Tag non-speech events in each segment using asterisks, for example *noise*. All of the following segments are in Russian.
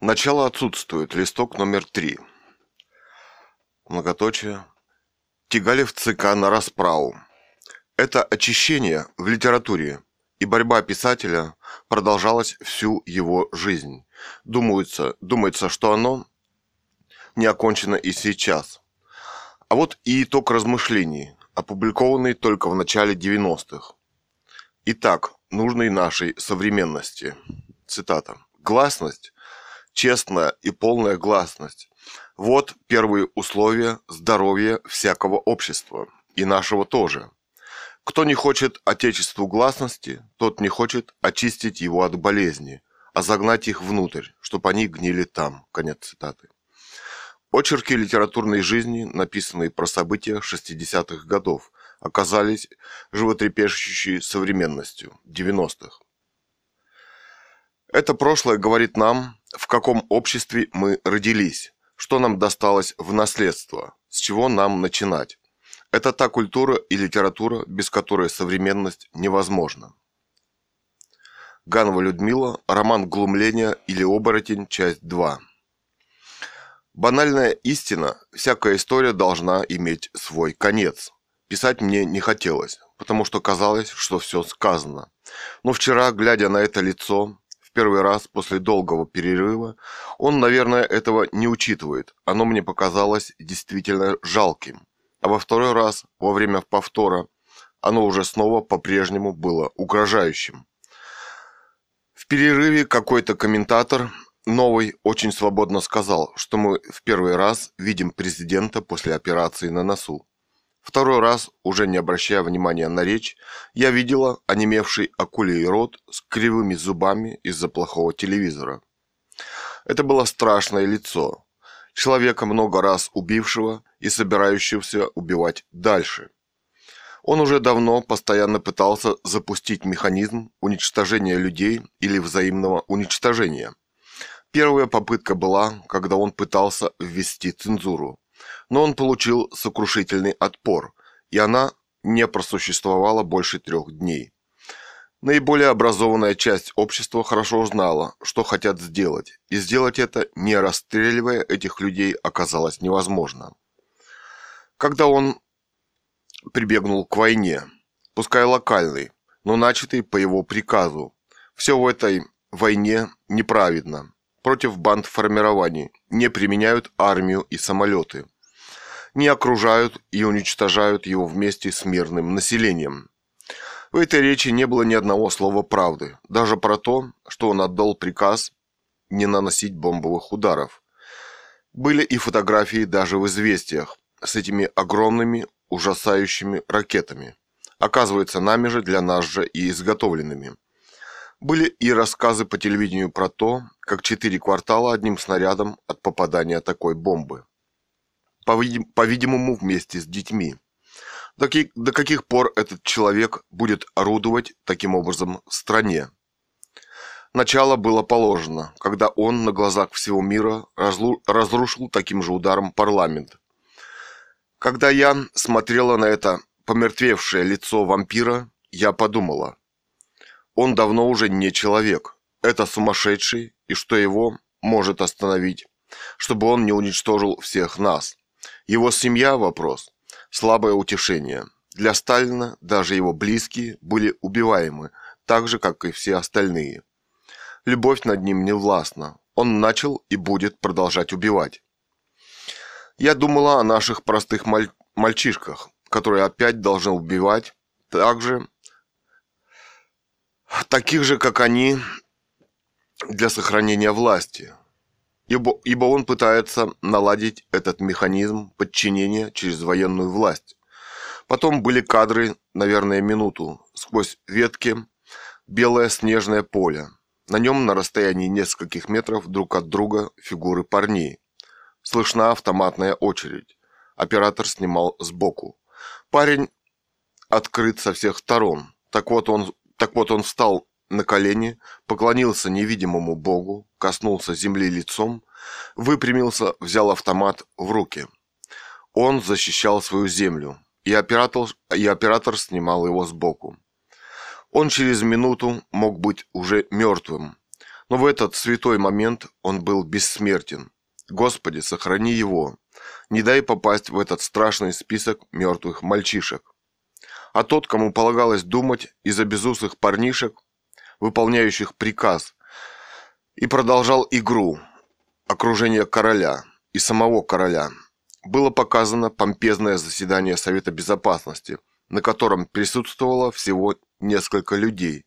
Начало отсутствует. Листок номер три. Многоточие. Тигалев ЦК на расправу. Это очищение в литературе, и борьба писателя продолжалась всю его жизнь. Думается, думается, что оно не окончено и сейчас. А вот и итог размышлений, опубликованный только в начале 90-х. Итак, нужной нашей современности. Цитата. Гласность, честная и полная гласность. Вот первые условия здоровья всякого общества, и нашего тоже. Кто не хочет отечеству гласности, тот не хочет очистить его от болезни, а загнать их внутрь, чтобы они гнили там. Конец цитаты. Очерки литературной жизни, написанные про события 60-х годов, оказались животрепещущей современностью 90-х. Это прошлое говорит нам, в каком обществе мы родились, что нам досталось в наследство, с чего нам начинать. Это та культура и литература, без которой современность невозможна. Ганова Людмила, роман «Глумление» или «Оборотень», часть 2. Банальная истина, всякая история должна иметь свой конец. Писать мне не хотелось, потому что казалось, что все сказано. Но вчера, глядя на это лицо, первый раз после долгого перерыва, он, наверное, этого не учитывает. Оно мне показалось действительно жалким а во второй раз, во время повтора, оно уже снова по-прежнему было угрожающим. В перерыве какой-то комментатор, новый, очень свободно сказал, что мы в первый раз видим президента после операции на носу. Второй раз, уже не обращая внимания на речь, я видела онемевший акулий рот с кривыми зубами из-за плохого телевизора. Это было страшное лицо, человека много раз убившего и собирающегося убивать дальше. Он уже давно постоянно пытался запустить механизм уничтожения людей или взаимного уничтожения. Первая попытка была, когда он пытался ввести цензуру, но он получил сокрушительный отпор, и она не просуществовала больше трех дней. Наиболее образованная часть общества хорошо знала, что хотят сделать, и сделать это, не расстреливая этих людей, оказалось невозможно. Когда он прибегнул к войне, пускай локальной, но начатой по его приказу, все в этой войне неправедно. Против банд формирований не применяют армию и самолеты, не окружают и уничтожают его вместе с мирным населением – в этой речи не было ни одного слова правды, даже про то, что он отдал приказ не наносить бомбовых ударов. Были и фотографии даже в известиях с этими огромными ужасающими ракетами. Оказывается, нами же для нас же и изготовленными. Были и рассказы по телевидению про то, как четыре квартала одним снарядом от попадания такой бомбы. По-видимому, вместе с детьми. До, каких пор этот человек будет орудовать таким образом в стране? Начало было положено, когда он на глазах всего мира разрушил таким же ударом парламент. Когда я смотрела на это помертвевшее лицо вампира, я подумала, он давно уже не человек, это сумасшедший, и что его может остановить, чтобы он не уничтожил всех нас. Его семья – вопрос – слабое утешение. Для Сталина даже его близкие были убиваемы, так же, как и все остальные. Любовь над ним не властна. Он начал и будет продолжать убивать. Я думала о наших простых маль... мальчишках, которые опять должны убивать, так же, таких же, как они, для сохранения власти ибо, ибо он пытается наладить этот механизм подчинения через военную власть. Потом были кадры, наверное, минуту, сквозь ветки, белое снежное поле. На нем на расстоянии нескольких метров друг от друга фигуры парней. Слышна автоматная очередь. Оператор снимал сбоку. Парень открыт со всех сторон. Так вот он, так вот он встал на колени, поклонился невидимому богу, коснулся земли лицом, выпрямился, взял автомат в руки. Он защищал свою землю, и оператор, и оператор снимал его сбоку. Он через минуту мог быть уже мертвым, Но в этот святой момент он был бессмертен. Господи, сохрани его. Не дай попасть в этот страшный список мертвых мальчишек. А тот, кому полагалось думать из-за безусых парнишек, выполняющих приказ, и продолжал игру, окружение короля и самого короля. Было показано помпезное заседание Совета Безопасности, на котором присутствовало всего несколько людей.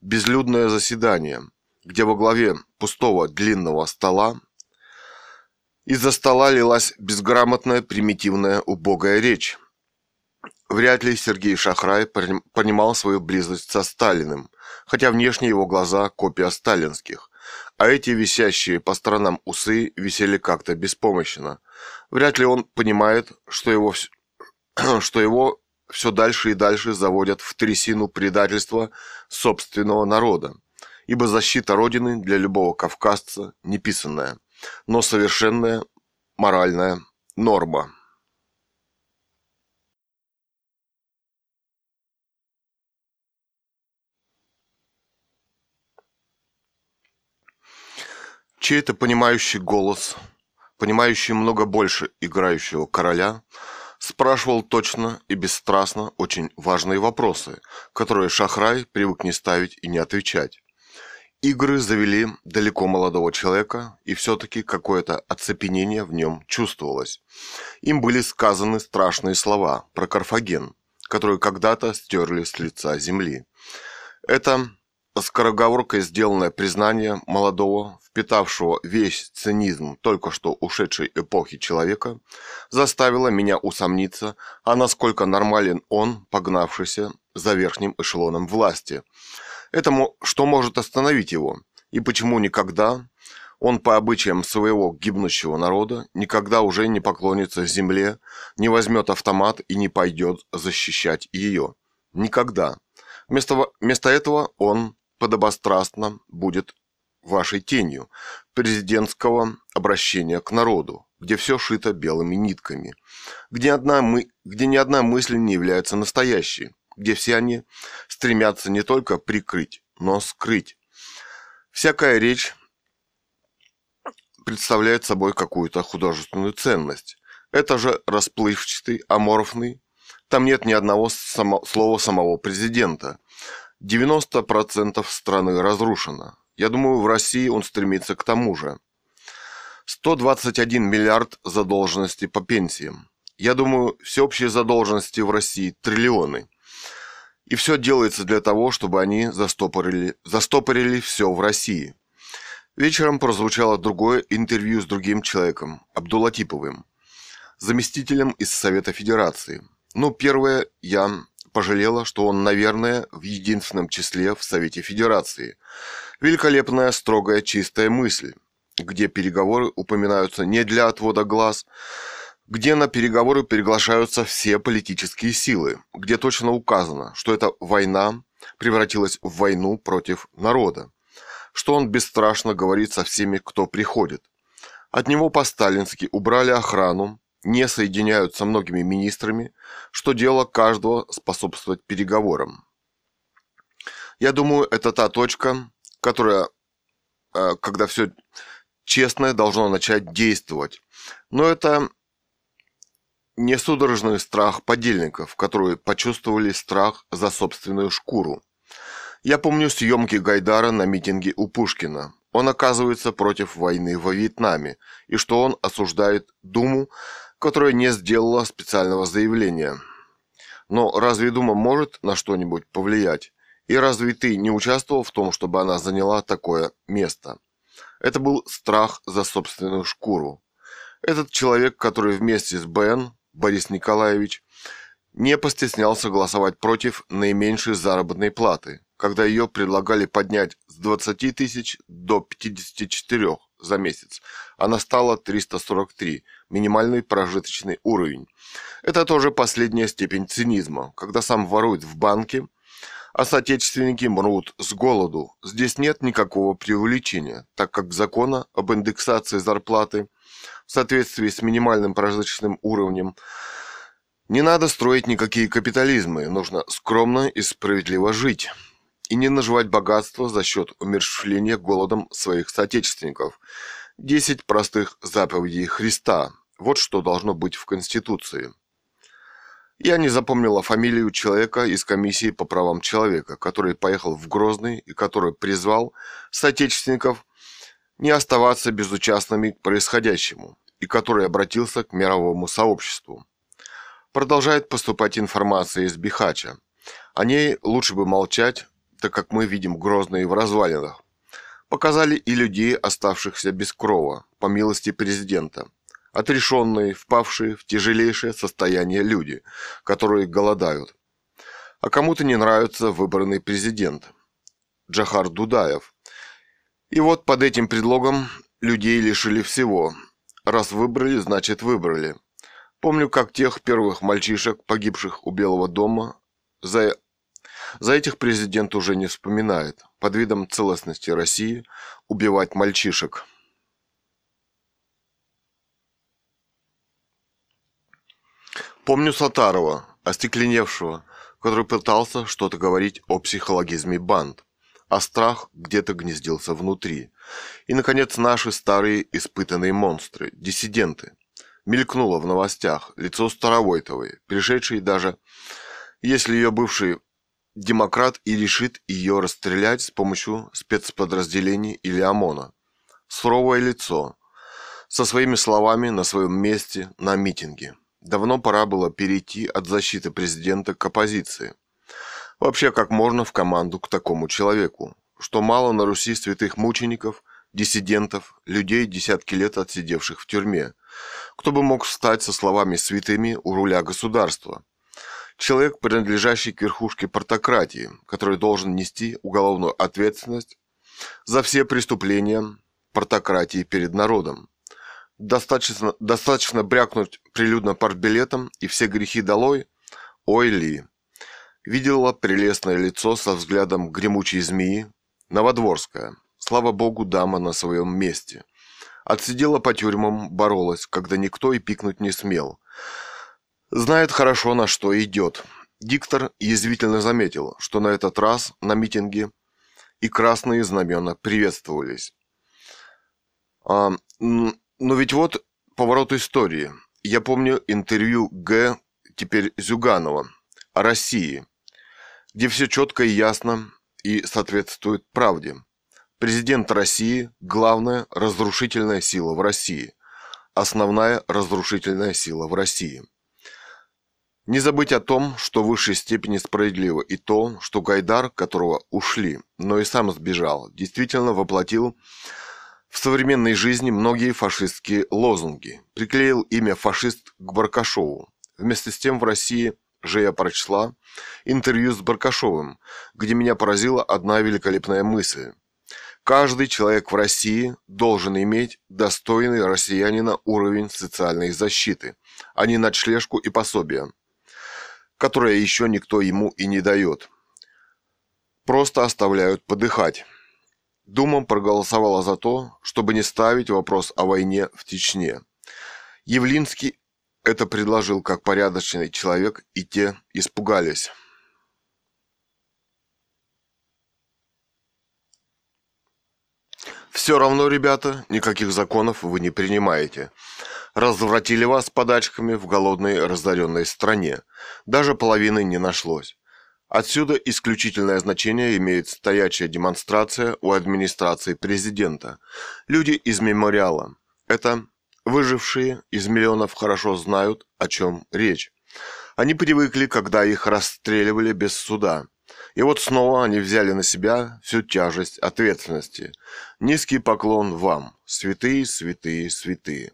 Безлюдное заседание, где во главе пустого длинного стола из-за стола лилась безграмотная, примитивная, убогая речь. Вряд ли Сергей Шахрай понимал свою близость со Сталиным, хотя внешне его глаза – копия сталинских, а эти висящие по сторонам усы висели как-то беспомощно. Вряд ли он понимает, что его, *clears throat* что его все дальше и дальше заводят в трясину предательства собственного народа, ибо защита Родины для любого кавказца неписанная но совершенная моральная норма. Чей-то понимающий голос, понимающий много больше играющего короля, спрашивал точно и бесстрастно очень важные вопросы, которые Шахрай привык не ставить и не отвечать. Игры завели далеко молодого человека, и все-таки какое-то оцепенение в нем чувствовалось. Им были сказаны страшные слова про Карфаген, которые когда-то стерли с лица земли. Это скороговоркой сделанное признание молодого, впитавшего весь цинизм только что ушедшей эпохи человека, заставило меня усомниться, а насколько нормален он, погнавшийся за верхним эшелоном власти – Этому что может остановить его? И почему никогда он по обычаям своего гибнущего народа никогда уже не поклонится земле, не возьмет автомат и не пойдет защищать ее? Никогда. Вместо, вместо этого он подобострастно будет вашей тенью президентского обращения к народу, где все шито белыми нитками, где, одна мы, где ни одна мысль не является настоящей, где все они стремятся не только прикрыть, но скрыть. Всякая речь представляет собой какую-то художественную ценность. Это же расплывчатый, аморфный. Там нет ни одного само, слова самого президента. 90% страны разрушено. Я думаю, в России он стремится к тому же. 121 миллиард задолженности по пенсиям. Я думаю, всеобщие задолженности в России триллионы. И все делается для того, чтобы они застопорили, застопорили все в России. Вечером прозвучало другое интервью с другим человеком, Абдулатиповым, заместителем из Совета Федерации. Ну, первое, я пожалела, что он, наверное, в единственном числе в Совете Федерации. Великолепная, строгая, чистая мысль, где переговоры упоминаются не для отвода глаз, где на переговоры приглашаются все политические силы, где точно указано, что эта война превратилась в войну против народа, что он бесстрашно говорит со всеми, кто приходит. От него по-сталински убрали охрану, не соединяют со многими министрами, что дело каждого способствовать переговорам. Я думаю, это та точка, которая, э, когда все честное должно начать действовать. Но это не судорожный страх подельников, которые почувствовали страх за собственную шкуру. Я помню съемки Гайдара на митинге у Пушкина. Он оказывается против войны во Вьетнаме, и что он осуждает Думу, которая не сделала специального заявления. Но разве Дума может на что-нибудь повлиять? И разве ты не участвовал в том, чтобы она заняла такое место? Это был страх за собственную шкуру. Этот человек, который вместе с Бен Борис Николаевич не постеснялся голосовать против наименьшей заработной платы, когда ее предлагали поднять с 20 тысяч до 54 за месяц. Она стала 343, минимальный прожиточный уровень. Это тоже последняя степень цинизма, когда сам ворует в банке, а соотечественники мрут с голоду. Здесь нет никакого преувеличения, так как закона об индексации зарплаты в соответствии с минимальным прожиточным уровнем. Не надо строить никакие капитализмы, нужно скромно и справедливо жить. И не наживать богатство за счет умерщвления голодом своих соотечественников. Десять простых заповедей Христа. Вот что должно быть в Конституции. Я не запомнила фамилию человека из комиссии по правам человека, который поехал в Грозный и который призвал соотечественников не оставаться безучастными к происходящему и который обратился к мировому сообществу. Продолжает поступать информация из Бихача. О ней лучше бы молчать, так как мы видим Грозные в развалинах. Показали и людей, оставшихся без крова, по милости президента – отрешенные, впавшие в тяжелейшее состояние люди, которые голодают. А кому-то не нравится выбранный президент Джахар Дудаев. И вот под этим предлогом людей лишили всего. Раз выбрали, значит выбрали. Помню, как тех первых мальчишек, погибших у Белого дома, за за этих президент уже не вспоминает. Под видом целостности России убивать мальчишек – Помню Сатарова, остекленевшего, который пытался что-то говорить о психологизме банд, а страх где-то гнездился внутри. И, наконец, наши старые испытанные монстры, диссиденты. Мелькнуло в новостях лицо Старовойтовой, пришедшей даже, если ее бывший демократ и решит ее расстрелять с помощью спецподразделений или ОМОНа. Суровое лицо, со своими словами на своем месте на митинге. Давно пора было перейти от защиты президента к оппозиции. Вообще, как можно в команду к такому человеку? Что мало на Руси святых мучеников, диссидентов, людей, десятки лет отсидевших в тюрьме. Кто бы мог встать со словами святыми у руля государства? Человек, принадлежащий к верхушке портократии, который должен нести уголовную ответственность за все преступления портократии перед народом. Достаточно, достаточно брякнуть прилюдно партбилетом и все грехи долой? Ой ли! Видела прелестное лицо со взглядом гремучей змеи. Новодворская. Слава богу, дама на своем месте. Отсидела по тюрьмам, боролась, когда никто и пикнуть не смел. Знает хорошо, на что идет. Диктор язвительно заметил, что на этот раз на митинге и красные знамена приветствовались. А, но ведь вот поворот истории. Я помню интервью Г. теперь Зюганова о России, где все четко и ясно и соответствует правде. Президент России – главная разрушительная сила в России. Основная разрушительная сила в России. Не забыть о том, что в высшей степени справедливо и то, что Гайдар, которого ушли, но и сам сбежал, действительно воплотил в современной жизни многие фашистские лозунги. Приклеил имя фашист к Баркашову. Вместе с тем в России же я прочла интервью с Баркашовым, где меня поразила одна великолепная мысль. Каждый человек в России должен иметь достойный россиянина уровень социальной защиты, а не ночлежку и пособие, которое еще никто ему и не дает. Просто оставляют подыхать. Дума проголосовала за то, чтобы не ставить вопрос о войне в Чечне. Явлинский это предложил как порядочный человек, и те испугались. Все равно, ребята, никаких законов вы не принимаете. Развратили вас подачками в голодной разоренной стране. Даже половины не нашлось. Отсюда исключительное значение имеет стоячая демонстрация у администрации президента. Люди из мемориала. Это выжившие из миллионов хорошо знают, о чем речь. Они привыкли, когда их расстреливали без суда. И вот снова они взяли на себя всю тяжесть ответственности. Низкий поклон вам, святые, святые, святые.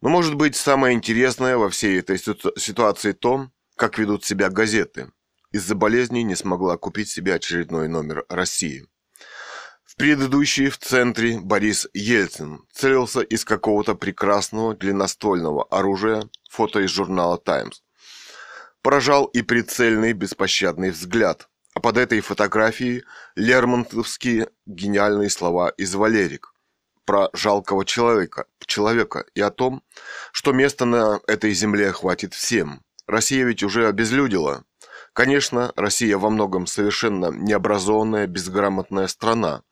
Но может быть самое интересное во всей этой ситуации то, как ведут себя газеты – из-за болезни не смогла купить себе очередной номер России. В предыдущий в центре Борис Ельцин целился из какого-то прекрасного длинноствольного оружия, фото из журнала «Таймс». Поражал и прицельный беспощадный взгляд, а под этой фотографией лермонтовские гениальные слова из «Валерик» про жалкого человека, человека и о том, что места на этой земле хватит всем. Россия ведь уже обезлюдила, Конечно, Россия во многом совершенно необразованная, безграмотная страна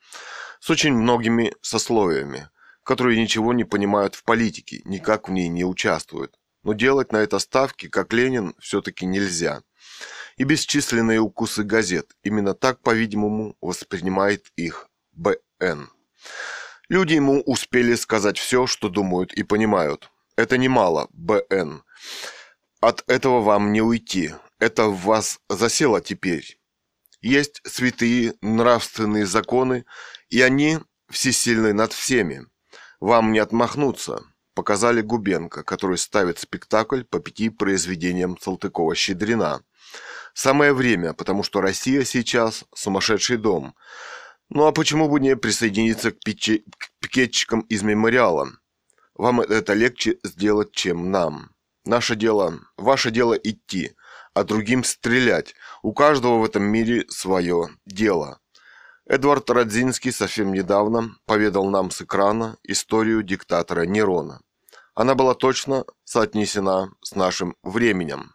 с очень многими сословиями, которые ничего не понимают в политике, никак в ней не участвуют. Но делать на это ставки, как Ленин, все-таки нельзя. И бесчисленные укусы газет, именно так, по-видимому, воспринимает их БН. Люди ему успели сказать все, что думают и понимают. Это немало, БН. От этого вам не уйти. Это в вас засело теперь. Есть святые нравственные законы, и они всесильны над всеми. Вам не отмахнуться. Показали Губенко, который ставит спектакль по пяти произведениям Салтыкова-Щедрина. Самое время, потому что Россия сейчас сумасшедший дом. Ну а почему бы не присоединиться к, пиче... к пикетчикам из мемориала? Вам это легче сделать, чем нам. Наше дело, ваше дело идти, а другим стрелять. У каждого в этом мире свое дело. Эдвард Радзинский совсем недавно поведал нам с экрана историю диктатора Нерона. Она была точно соотнесена с нашим временем.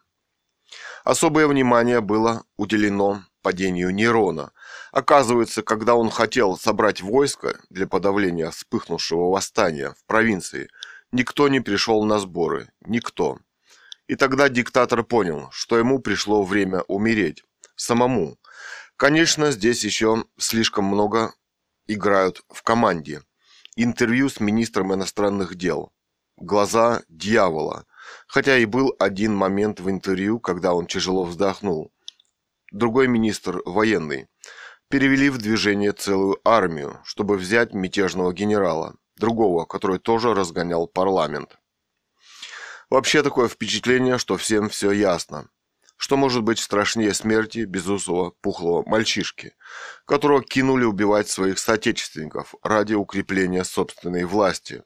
Особое внимание было уделено падению Нерона. Оказывается, когда он хотел собрать войско для подавления вспыхнувшего восстания в провинции, никто не пришел на сборы. Никто. И тогда диктатор понял, что ему пришло время умереть. Самому. Конечно, здесь еще слишком много играют в команде. Интервью с министром иностранных дел. Глаза дьявола. Хотя и был один момент в интервью, когда он тяжело вздохнул. Другой министр, военный, перевели в движение целую армию, чтобы взять мятежного генерала, другого, который тоже разгонял парламент. Вообще такое впечатление, что всем все ясно. Что может быть страшнее смерти безусого пухлого мальчишки, которого кинули убивать своих соотечественников ради укрепления собственной власти?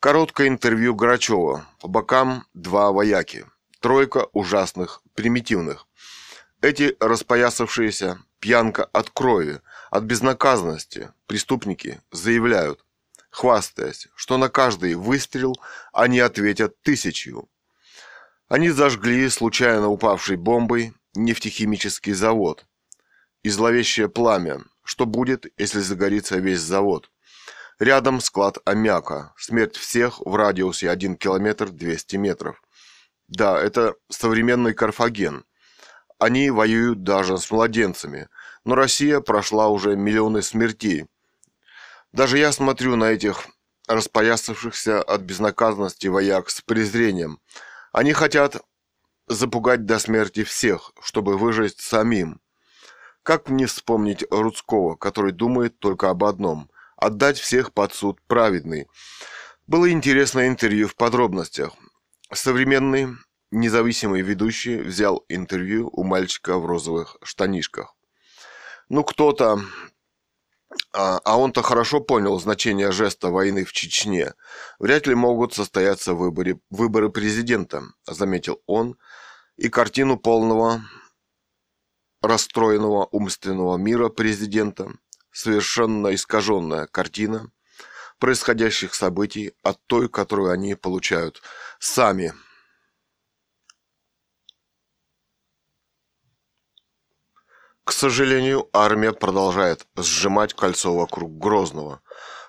Короткое интервью Грачева. По бокам два вояки. Тройка ужасных, примитивных. Эти распоясавшиеся, пьянка от крови, от безнаказанности, преступники заявляют, хвастаясь, что на каждый выстрел они ответят тысячью. Они зажгли случайно упавшей бомбой нефтехимический завод. И зловещее пламя, что будет, если загорится весь завод. Рядом склад аммиака, смерть всех в радиусе 1 километр 200 метров. Да, это современный Карфаген. Они воюют даже с младенцами, но Россия прошла уже миллионы смертей, даже я смотрю на этих распоясавшихся от безнаказанности вояк с презрением. Они хотят запугать до смерти всех, чтобы выжить самим. Как мне вспомнить Рудского, который думает только об одном – отдать всех под суд праведный. Было интересное интервью в подробностях. Современный независимый ведущий взял интервью у мальчика в розовых штанишках. Ну, кто-то а, а он-то хорошо понял значение жеста войны в Чечне. Вряд ли могут состояться выборы, выборы президента, заметил он, и картину полного расстроенного умственного мира президента, совершенно искаженная картина происходящих событий от той, которую они получают сами – К сожалению, армия продолжает сжимать кольцо вокруг Грозного.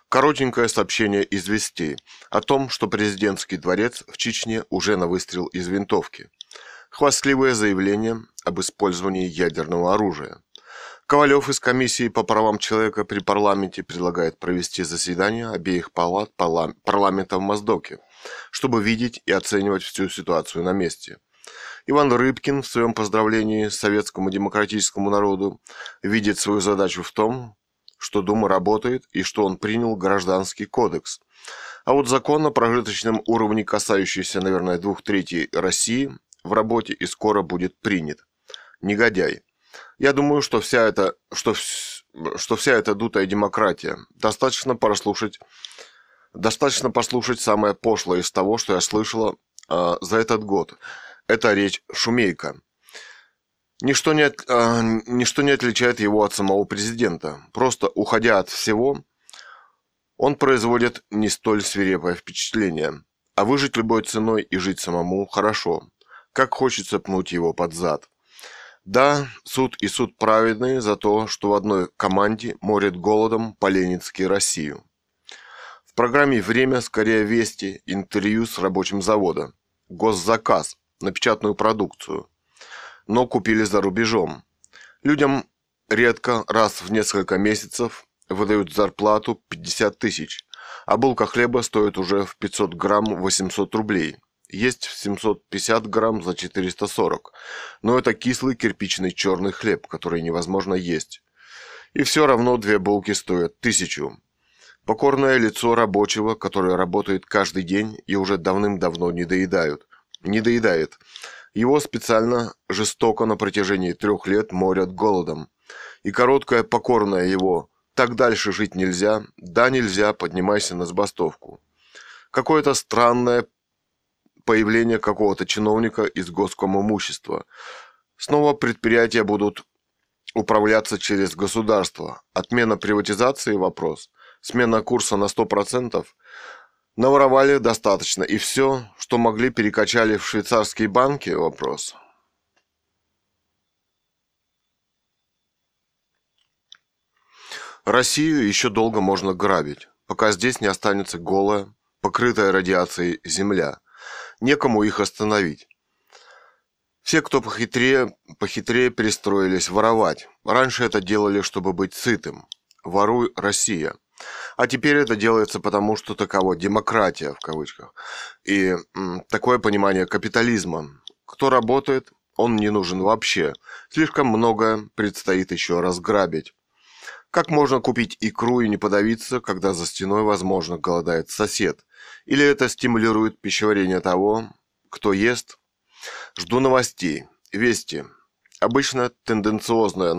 Коротенькое сообщение из вестей о том, что президентский дворец в Чечне уже на выстрел из винтовки. Хвастливое заявление об использовании ядерного оружия. Ковалев из комиссии по правам человека при парламенте предлагает провести заседание обеих палат парламента в Моздоке, чтобы видеть и оценивать всю ситуацию на месте – Иван Рыбкин в своем поздравлении советскому демократическому народу видит свою задачу в том, что Дума работает и что он принял гражданский кодекс. А вот закон о прожиточном уровне, касающийся, наверное, двух третей России, в работе и скоро будет принят. Негодяй. Я думаю, что вся эта, что, что вся эта дутая демократия достаточно прослушать достаточно послушать самое пошлое из того, что я слышала э, за этот год. Это речь Шумейка. Ничто не, от, э, ничто не отличает его от самого президента. Просто уходя от всего, он производит не столь свирепое впечатление. А выжить любой ценой и жить самому хорошо. Как хочется пнуть его под зад. Да, суд и суд праведный за то, что в одной команде морит голодом Поленицкий Россию. В программе «Время» скорее вести интервью с рабочим завода. Госзаказ на печатную продукцию. Но купили за рубежом. Людям редко, раз в несколько месяцев, выдают зарплату 50 тысяч, а булка хлеба стоит уже в 500 грамм 800 рублей. Есть 750 грамм за 440, но это кислый кирпичный черный хлеб, который невозможно есть. И все равно две булки стоят тысячу. Покорное лицо рабочего, который работает каждый день и уже давным-давно не доедают. Не доедает. Его специально жестоко на протяжении трех лет морят голодом. И короткое покорное его «так дальше жить нельзя», «да нельзя, поднимайся на сбастовку». Какое-то странное появление какого-то чиновника из госкомимущества. Снова предприятия будут управляться через государство. Отмена приватизации – вопрос. Смена курса на 100%. Наворовали достаточно. И все, что могли, перекачали в швейцарские банки – вопрос. Россию еще долго можно грабить, пока здесь не останется голая, покрытая радиацией земля – некому их остановить. Все, кто похитрее, похитрее перестроились воровать. Раньше это делали, чтобы быть сытым. Воруй, Россия. А теперь это делается потому, что таково демократия, в кавычках. И такое понимание капитализма. Кто работает, он не нужен вообще. Слишком многое предстоит еще разграбить. Как можно купить икру и не подавиться, когда за стеной, возможно, голодает сосед? Или это стимулирует пищеварение того, кто ест? Жду новостей. Вести. Обычно тенденциозная,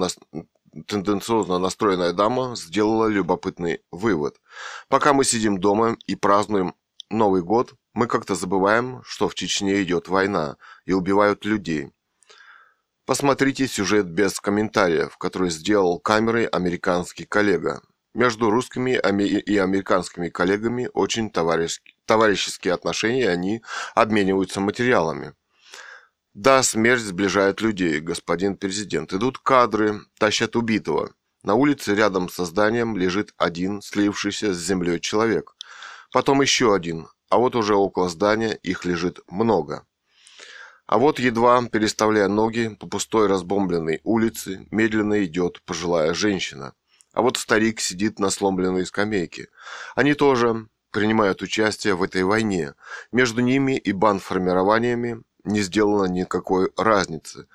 тенденциозно настроенная дама сделала любопытный вывод. Пока мы сидим дома и празднуем Новый год, мы как-то забываем, что в Чечне идет война и убивают людей. Посмотрите сюжет без комментариев, который сделал камерой американский коллега. Между русскими и американскими коллегами очень товарищеские отношения, они обмениваются материалами. Да, смерть сближает людей, господин президент. Идут кадры, тащат убитого. На улице рядом со зданием лежит один слившийся с землей человек. Потом еще один, а вот уже около здания их лежит много. А вот едва, переставляя ноги по пустой разбомбленной улице, медленно идет пожилая женщина – а вот старик сидит на сломленной скамейке. Они тоже принимают участие в этой войне. Между ними и бандформированиями не сделано никакой разницы.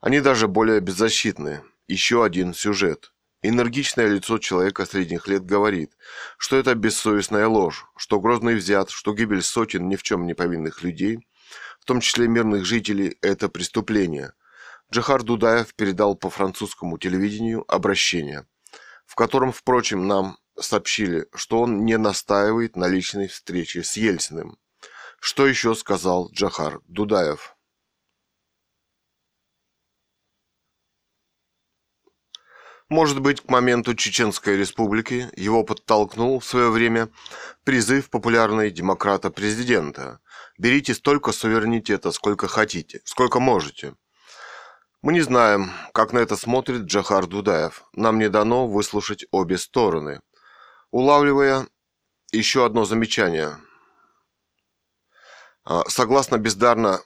Они даже более беззащитны. Еще один сюжет. Энергичное лицо человека средних лет говорит, что это бессовестная ложь, что Грозный взят, что гибель сотен ни в чем не повинных людей, в том числе мирных жителей, это преступление. Джахар Дудаев передал по французскому телевидению обращение – в котором, впрочем, нам сообщили, что он не настаивает на личной встрече с Ельциным. Что еще сказал Джахар Дудаев? Может быть, к моменту Чеченской республики его подтолкнул в свое время призыв популярной демократа-президента «Берите столько суверенитета, сколько хотите, сколько можете». Мы не знаем, как на это смотрит Джахар Дудаев. Нам не дано выслушать обе стороны. Улавливая еще одно замечание. А, согласно бездарно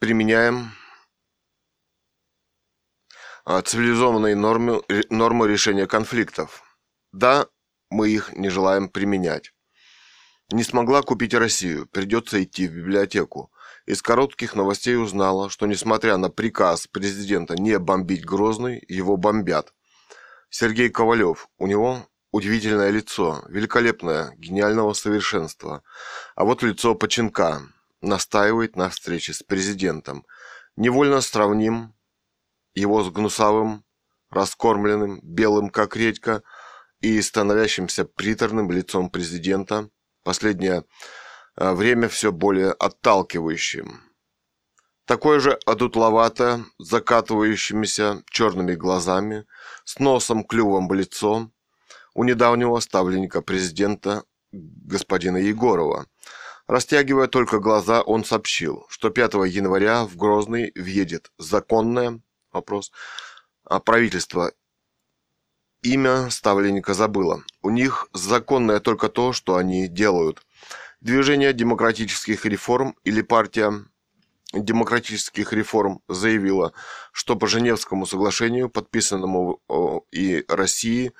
применяем а, цивилизованные нормы, нормы решения конфликтов. Да, мы их не желаем применять. Не смогла купить Россию, придется идти в библиотеку. Из коротких новостей узнала, что несмотря на приказ президента не бомбить Грозный, его бомбят. Сергей Ковалев, у него удивительное лицо, великолепное, гениального совершенства. А вот лицо Поченка настаивает на встрече с президентом. Невольно сравним его с гнусавым, раскормленным, белым как редька и становящимся приторным лицом президента. Последнее а время все более отталкивающим. Такое же одутловато, закатывающимися черными глазами, с носом, клювом в лицо, у недавнего ставленника президента господина Егорова. Растягивая только глаза, он сообщил, что 5 января в Грозный въедет законная, Вопрос. А правительство имя ставленника забыло. У них законное только то, что они делают. Движение демократических реформ или партия демократических реформ заявила, что по Женевскому соглашению, подписанному и России,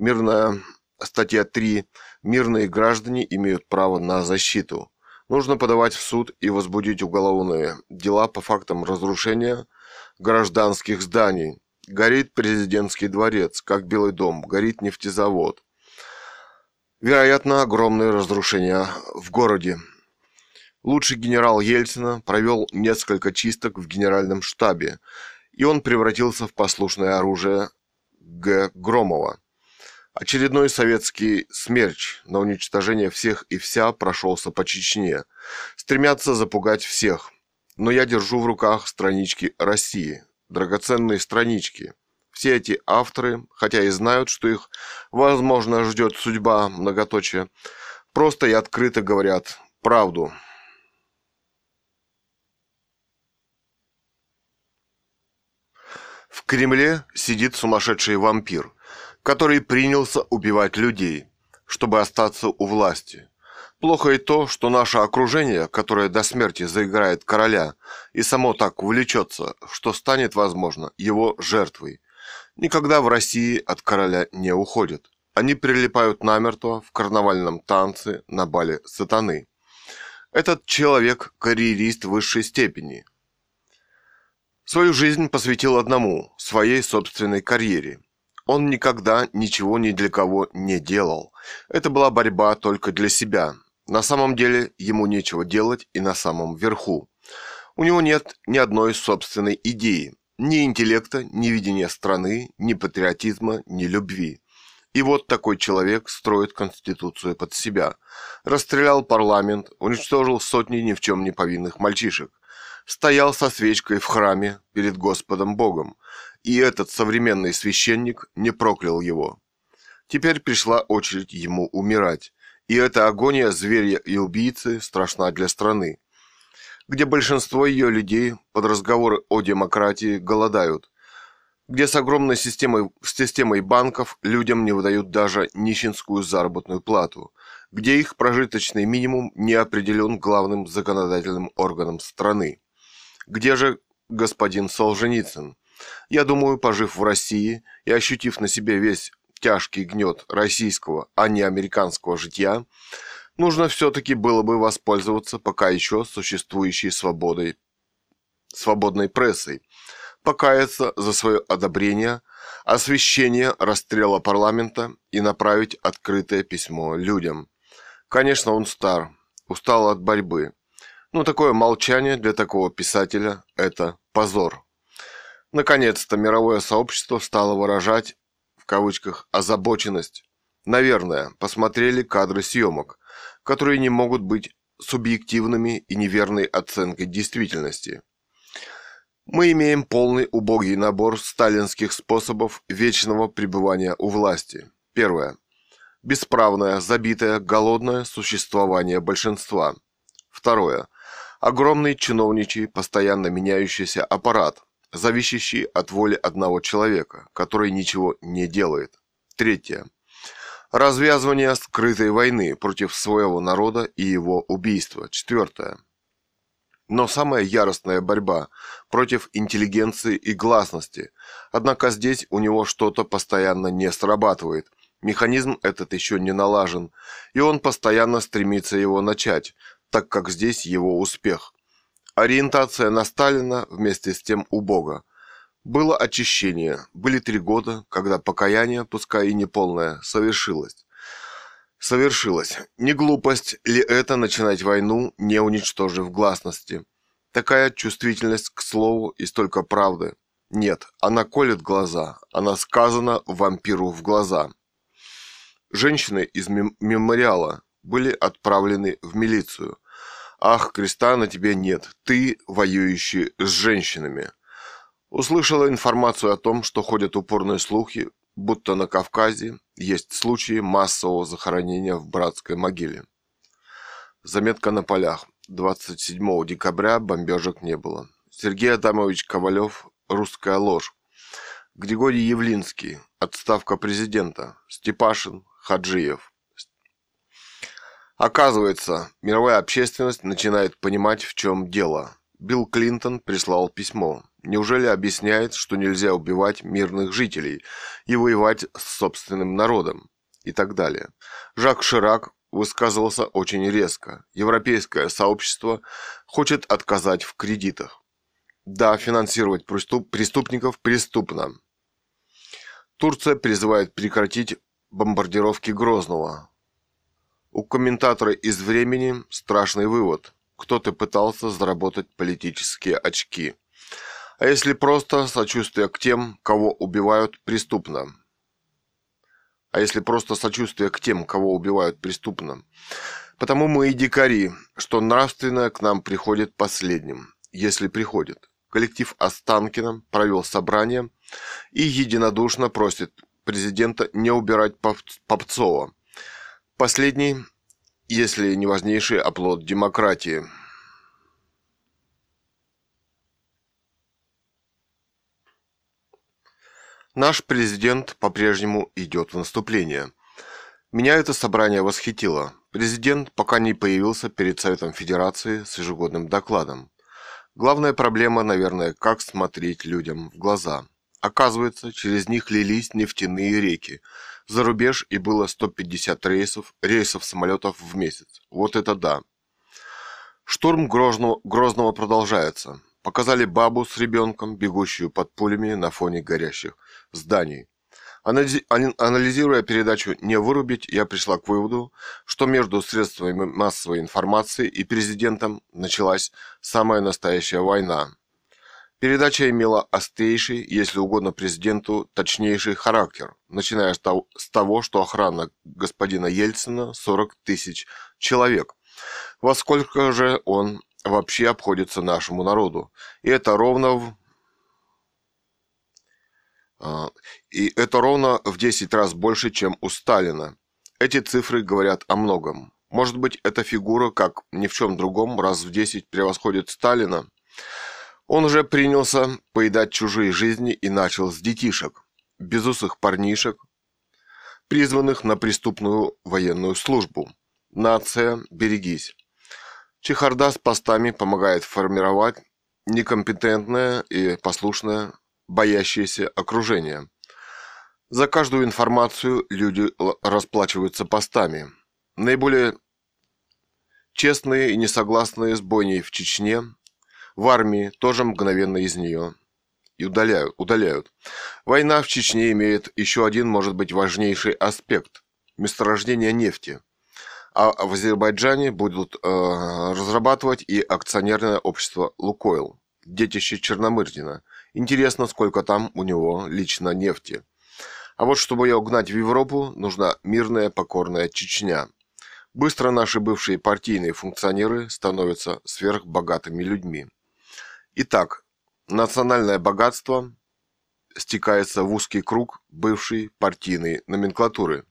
мирная статья 3, мирные граждане имеют право на защиту. Нужно подавать в суд и возбудить уголовные дела по фактам разрушения гражданских зданий. Горит президентский дворец, как Белый дом, горит нефтезавод. Вероятно, огромные разрушения в городе. Лучший генерал Ельцина провел несколько чисток в генеральном штабе, и он превратился в послушное оружие Г. Громова. Очередной советский смерч на уничтожение всех и вся прошелся по Чечне. Стремятся запугать всех. Но я держу в руках странички России, драгоценные странички. Все эти авторы, хотя и знают, что их, возможно, ждет судьба многоточия, просто и открыто говорят правду – В Кремле сидит сумасшедший вампир, который принялся убивать людей, чтобы остаться у власти. Плохо и то, что наше окружение, которое до смерти заиграет короля, и само так увлечется, что станет, возможно, его жертвой. Никогда в России от короля не уходят. Они прилипают намертво в карнавальном танце на бале сатаны. Этот человек – карьерист высшей степени – Свою жизнь посвятил одному, своей собственной карьере. Он никогда ничего ни для кого не делал. Это была борьба только для себя. На самом деле ему нечего делать и на самом верху. У него нет ни одной собственной идеи, ни интеллекта, ни видения страны, ни патриотизма, ни любви. И вот такой человек строит конституцию под себя. Расстрелял парламент, уничтожил сотни ни в чем не повинных мальчишек – стоял со свечкой в храме перед Господом Богом, и этот современный священник не проклял его. Теперь пришла очередь ему умирать, и эта агония зверя и убийцы страшна для страны, где большинство ее людей под разговоры о демократии голодают, где с огромной системой, системой банков людям не выдают даже нищенскую заработную плату, где их прожиточный минимум не определен главным законодательным органом страны. Где же господин Солженицын? Я думаю, пожив в России и ощутив на себе весь тяжкий гнет российского, а не американского житья, нужно все-таки было бы воспользоваться пока еще существующей свободой, свободной прессой, покаяться за свое одобрение, освещение расстрела парламента и направить открытое письмо людям. Конечно, он стар, устал от борьбы, но такое молчание для такого писателя – это позор. Наконец-то мировое сообщество стало выражать, в кавычках, озабоченность. Наверное, посмотрели кадры съемок, которые не могут быть субъективными и неверной оценкой действительности. Мы имеем полный убогий набор сталинских способов вечного пребывания у власти. Первое. Бесправное, забитое, голодное существование большинства. Второе огромный чиновничий, постоянно меняющийся аппарат, зависящий от воли одного человека, который ничего не делает. Третье. Развязывание скрытой войны против своего народа и его убийства. Четвертое. Но самая яростная борьба против интеллигенции и гласности. Однако здесь у него что-то постоянно не срабатывает. Механизм этот еще не налажен, и он постоянно стремится его начать, так как здесь его успех. Ориентация на Сталина вместе с тем у Бога. Было очищение, были три года, когда покаяние, пускай и неполное, совершилось. Совершилось. Не глупость ли это начинать войну, не уничтожив гласности? Такая чувствительность к слову и столько правды. Нет, она колет глаза, она сказана вампиру в глаза. Женщины из мем мемориала были отправлены в милицию. «Ах, креста на тебе нет, ты, воюющий с женщинами». Услышала информацию о том, что ходят упорные слухи, будто на Кавказе есть случаи массового захоронения в братской могиле. Заметка на полях. 27 декабря бомбежек не было. Сергей Адамович Ковалев «Русская ложь». Григорий Явлинский. Отставка президента. Степашин. Хаджиев. Оказывается, мировая общественность начинает понимать, в чем дело. Билл Клинтон прислал письмо. Неужели объясняет, что нельзя убивать мирных жителей и воевать с собственным народом? И так далее. Жак Ширак высказывался очень резко. Европейское сообщество хочет отказать в кредитах. Да, финансировать преступников преступно. Турция призывает прекратить бомбардировки Грозного. У комментатора из «Времени» страшный вывод. Кто-то пытался заработать политические очки. А если просто сочувствие к тем, кого убивают преступно? А если просто сочувствие к тем, кого убивают преступно? Потому мы и дикари, что нравственное к нам приходит последним, если приходит. Коллектив Останкина провел собрание и единодушно просит президента не убирать Попцова. Последний, если не важнейший оплот демократии. Наш президент по-прежнему идет в наступление. Меня это собрание восхитило. Президент пока не появился перед Советом Федерации с ежегодным докладом. Главная проблема, наверное, как смотреть людям в глаза. Оказывается, через них лились нефтяные реки. За рубеж и было 150 рейсов, рейсов самолетов в месяц. Вот это да. Штурм Грозного, Грозного продолжается. Показали бабу с ребенком, бегущую под пулями на фоне горящих зданий. Анализируя передачу «Не вырубить», я пришла к выводу, что между средствами массовой информации и президентом началась самая настоящая война. Передача имела острейший, если угодно президенту, точнейший характер, начиная с того, что охрана господина Ельцина 40 тысяч человек. Во сколько же он вообще обходится нашему народу? И это ровно в а, и это ровно в 10 раз больше, чем у Сталина. Эти цифры говорят о многом. Может быть, эта фигура, как ни в чем другом, раз в 10 превосходит Сталина? Он уже принялся поедать чужие жизни и начал с детишек, безусых парнишек, призванных на преступную военную службу. Нация, берегись. Чехарда с постами помогает формировать некомпетентное и послушное боящиеся окружения. За каждую информацию люди расплачиваются постами. Наиболее честные и несогласные с бойней в Чечне в армии тоже мгновенно из нее и удаляют, удаляют. Война в Чечне имеет еще один, может быть, важнейший аспект – месторождение нефти. А в Азербайджане будут э, разрабатывать и акционерное общество «Лукойл», детище Черномырдина – Интересно, сколько там у него лично нефти. А вот чтобы ее угнать в Европу, нужна мирная покорная Чечня. Быстро наши бывшие партийные функционеры становятся сверхбогатыми людьми. Итак, национальное богатство стекается в узкий круг бывшей партийной номенклатуры.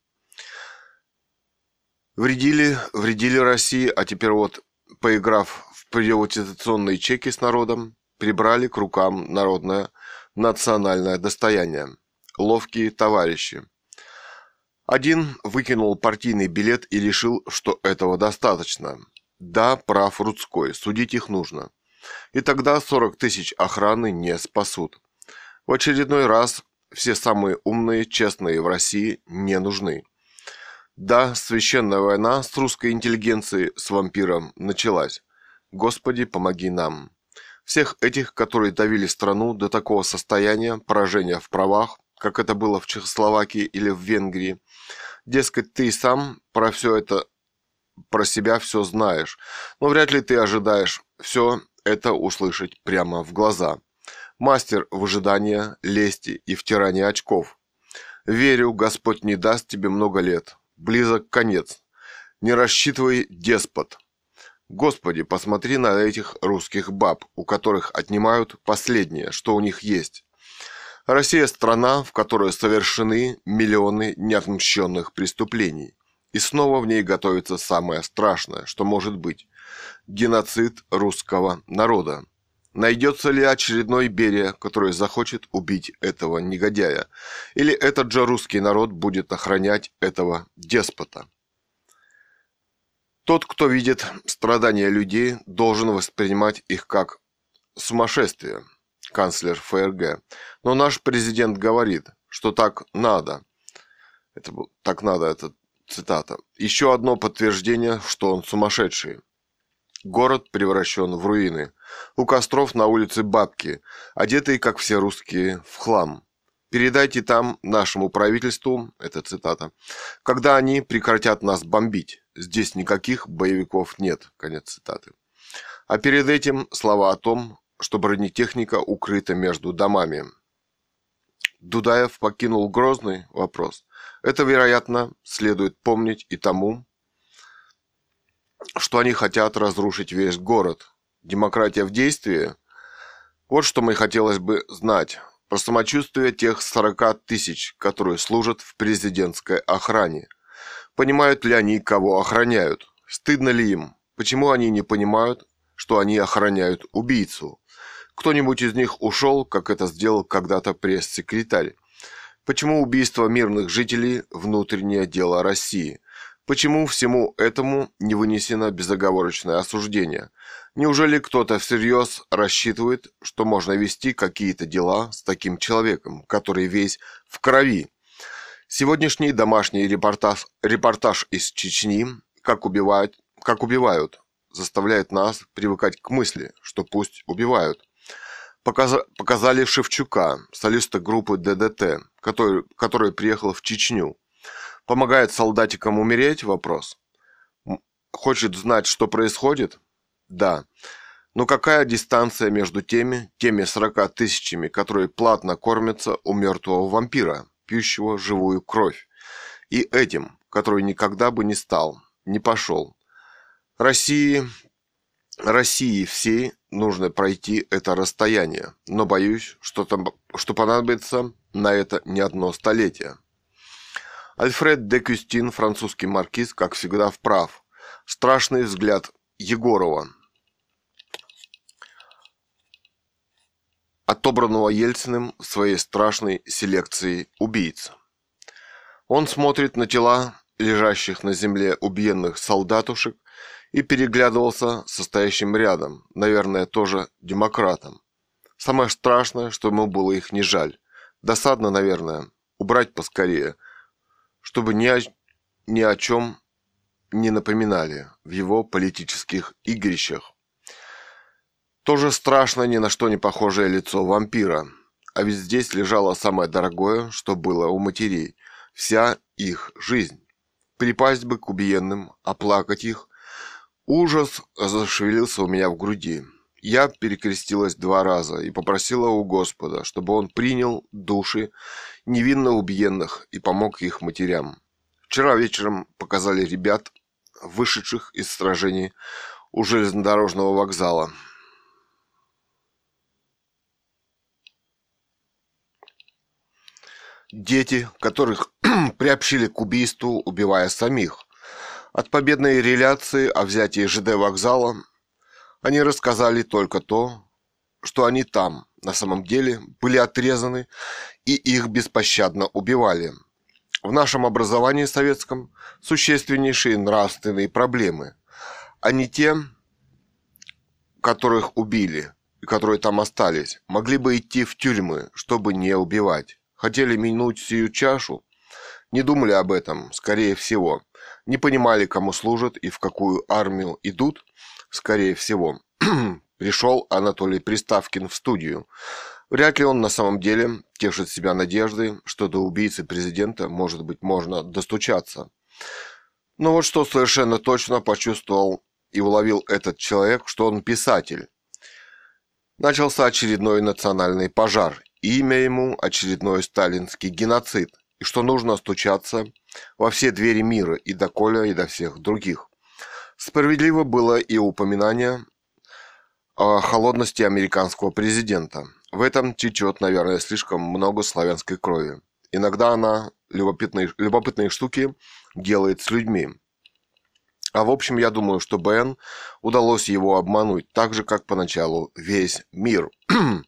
Вредили, вредили России, а теперь вот, поиграв в приватизационные чеки с народом, прибрали к рукам народное национальное достояние. Ловкие товарищи. Один выкинул партийный билет и решил, что этого достаточно. Да, прав Рудской, судить их нужно. И тогда 40 тысяч охраны не спасут. В очередной раз все самые умные, честные в России не нужны. Да, священная война с русской интеллигенцией, с вампиром, началась. Господи, помоги нам. Всех этих, которые давили страну до такого состояния поражения в правах, как это было в Чехословакии или в Венгрии. Дескать, ты сам про все это, про себя все знаешь, но вряд ли ты ожидаешь все это услышать прямо в глаза. Мастер в ожидании, лести и втирании очков. Верю, Господь не даст тебе много лет. Близок конец. Не рассчитывай, деспот. Господи, посмотри на этих русских баб, у которых отнимают последнее, что у них есть. Россия – страна, в которой совершены миллионы неотмщенных преступлений. И снова в ней готовится самое страшное, что может быть – геноцид русского народа. Найдется ли очередной Берия, который захочет убить этого негодяя? Или этот же русский народ будет охранять этого деспота? Тот, кто видит страдания людей, должен воспринимать их как сумасшествие, канцлер ФРГ. Но наш президент говорит, что так надо. Это так надо, это цитата. Еще одно подтверждение, что он сумасшедший. Город превращен в руины. У костров на улице бабки, одетые, как все русские, в хлам. Передайте там нашему правительству, это цитата, когда они прекратят нас бомбить. Здесь никаких боевиков нет, конец цитаты. А перед этим слова о том, что бронетехника укрыта между домами. Дудаев покинул Грозный? Вопрос. Это, вероятно, следует помнить и тому, что они хотят разрушить весь город. Демократия в действии? Вот что мне хотелось бы знать про самочувствие тех 40 тысяч, которые служат в президентской охране. Понимают ли они, кого охраняют? Стыдно ли им? Почему они не понимают, что они охраняют убийцу? Кто-нибудь из них ушел, как это сделал когда-то пресс-секретарь? Почему убийство мирных жителей – внутреннее дело России? Почему всему этому не вынесено безоговорочное осуждение? Неужели кто-то всерьез рассчитывает, что можно вести какие-то дела с таким человеком, который весь в крови? Сегодняшний домашний репортаж, репортаж из Чечни «Как убивают», «Как убивают» заставляет нас привыкать к мысли, что пусть убивают. Показали Шевчука, солиста группы ДДТ, который, который приехал в Чечню. Помогает солдатикам умереть? Вопрос. Хочет знать, что происходит? Да. Но какая дистанция между теми, теми 40 тысячами, которые платно кормятся у мертвого вампира, пьющего живую кровь, и этим, который никогда бы не стал, не пошел? России, России всей нужно пройти это расстояние, но боюсь, что, там, что понадобится на это не одно столетие. Альфред де Кюстин, французский маркиз, как всегда, вправ. Страшный взгляд Егорова, отобранного Ельциным в своей страшной селекции убийц. Он смотрит на тела лежащих на земле убиенных солдатушек и переглядывался с стоящим рядом, наверное, тоже демократом. Самое страшное, что ему было их не жаль. Досадно, наверное, убрать поскорее, чтобы ни о, ни о чем не напоминали в его политических игрищах. Тоже страшно ни на что не похожее лицо вампира. А ведь здесь лежало самое дорогое, что было у матерей. Вся их жизнь. Припасть бы к убиенным, оплакать их. Ужас зашевелился у меня в груди. Я перекрестилась два раза и попросила у Господа, чтобы Он принял души невинно убиенных и помог их матерям. Вчера вечером показали ребят, вышедших из сражений у железнодорожного вокзала. Дети, которых *clears throat* приобщили к убийству, убивая самих. От победной реляции о взятии ЖД вокзала они рассказали только то, что они там, на самом деле, были отрезаны и их беспощадно убивали. В нашем образовании советском существеннейшие нравственные проблемы, а не те, которых убили и которые там остались, могли бы идти в тюрьмы, чтобы не убивать. Хотели минуть сию чашу, не думали об этом, скорее всего. Не понимали, кому служат и в какую армию идут, скорее всего, *clears throat* пришел Анатолий Приставкин в студию. Вряд ли он на самом деле тешит себя надеждой, что до убийцы президента, может быть, можно достучаться. Но вот что совершенно точно почувствовал и уловил этот человек, что он писатель. Начался очередной национальный пожар, имя ему очередной сталинский геноцид, и что нужно стучаться во все двери мира и до Коля, и до всех других. Справедливо было и упоминание о холодности американского президента. В этом течет, наверное, слишком много славянской крови. Иногда она любопытные, любопытные штуки делает с людьми. А в общем, я думаю, что Бен удалось его обмануть, так же, как поначалу весь мир. *clears throat*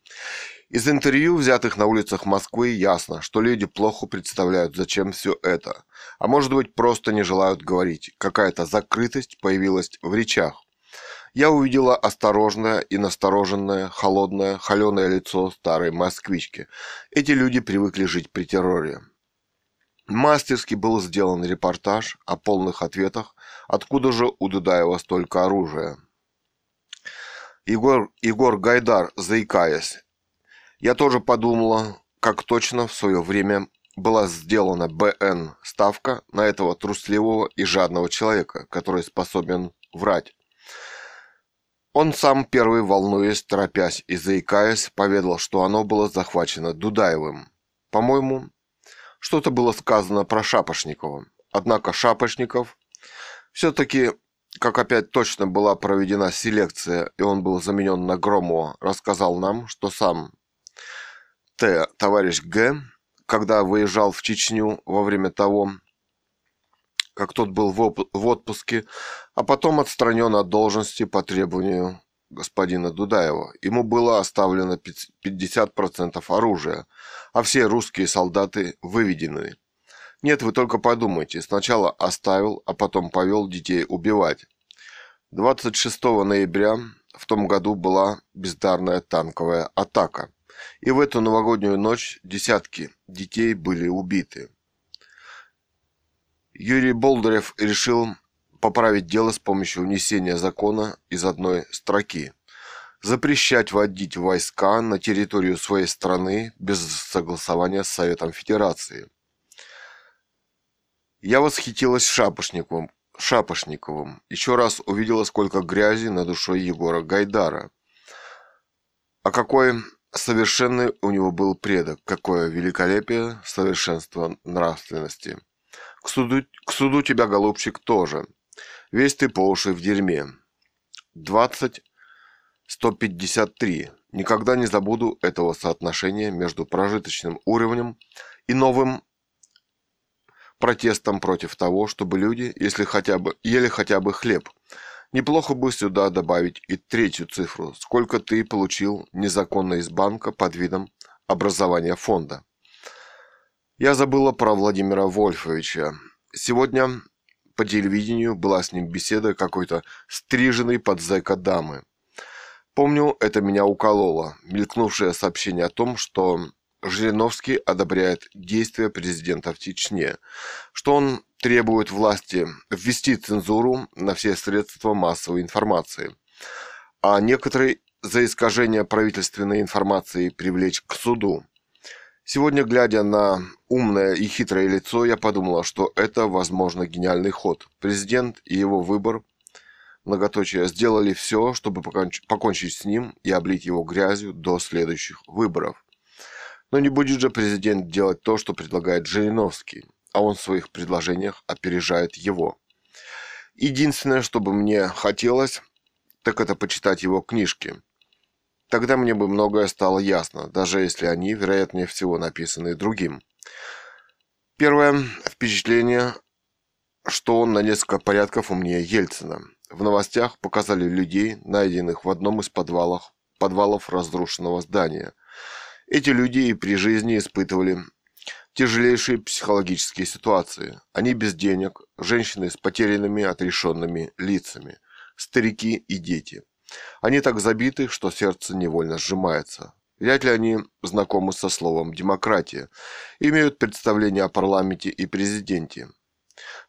Из интервью, взятых на улицах Москвы, ясно, что люди плохо представляют, зачем все это. А может быть, просто не желают говорить. Какая-то закрытость появилась в речах. Я увидела осторожное и настороженное, холодное, холеное лицо старой москвички. Эти люди привыкли жить при терроре. Мастерски был сделан репортаж о полных ответах, откуда же у Дудаева столько оружия. Егор, Егор Гайдар, заикаясь. Я тоже подумала, как точно в свое время была сделана БН ставка на этого трусливого и жадного человека, который способен врать. Он сам первый, волнуясь, торопясь и заикаясь, поведал, что оно было захвачено Дудаевым. По-моему, что-то было сказано про Шапошникова. Однако Шапошников все-таки, как опять точно была проведена селекция, и он был заменен на Громова, рассказал нам, что сам Т. товарищ Г., когда выезжал в Чечню во время того, как тот был в отпуске, а потом отстранен от должности по требованию господина Дудаева. Ему было оставлено 50% оружия, а все русские солдаты выведены. Нет, вы только подумайте. Сначала оставил, а потом повел детей убивать. 26 ноября в том году была бездарная танковая атака. И в эту новогоднюю ночь десятки детей были убиты. Юрий Болдырев решил поправить дело с помощью внесения закона из одной строки. Запрещать вводить войска на территорию своей страны без согласования с Советом Федерации. Я восхитилась Шапошниковым, Шапошниковым. Еще раз увидела, сколько грязи на душой Егора Гайдара. А какой совершенный у него был предок, какое великолепие совершенства нравственности. К суду, к суду тебя, голубчик, тоже. Весь ты по уши в дерьме. 20 153. Никогда не забуду этого соотношения между прожиточным уровнем и новым протестом против того, чтобы люди, если хотя бы ели хотя бы хлеб. Неплохо бы сюда добавить и третью цифру, сколько ты получил незаконно из банка под видом образования фонда. Я забыла про Владимира Вольфовича. Сегодня по телевидению была с ним беседа какой-то стриженной под зэка дамы. Помню, это меня укололо, мелькнувшее сообщение о том, что Жириновский одобряет действия президента в Чечне, что он требует власти ввести цензуру на все средства массовой информации, а некоторые за искажение правительственной информации привлечь к суду. Сегодня, глядя на умное и хитрое лицо, я подумала, что это, возможно, гениальный ход. Президент и его выбор, многоточие, сделали все, чтобы покончить с ним и облить его грязью до следующих выборов. Но не будет же президент делать то, что предлагает Жириновский, а он в своих предложениях опережает его. Единственное, что бы мне хотелось, так это почитать его книжки – Тогда мне бы многое стало ясно, даже если они, вероятнее всего, написаны другим. Первое впечатление, что он на несколько порядков умнее Ельцина. В новостях показали людей, найденных в одном из подвалов, подвалов разрушенного здания. Эти люди и при жизни испытывали тяжелейшие психологические ситуации. Они без денег, женщины с потерянными, отрешенными лицами, старики и дети – они так забиты, что сердце невольно сжимается. Вряд ли они знакомы со словом «демократия», имеют представление о парламенте и президенте.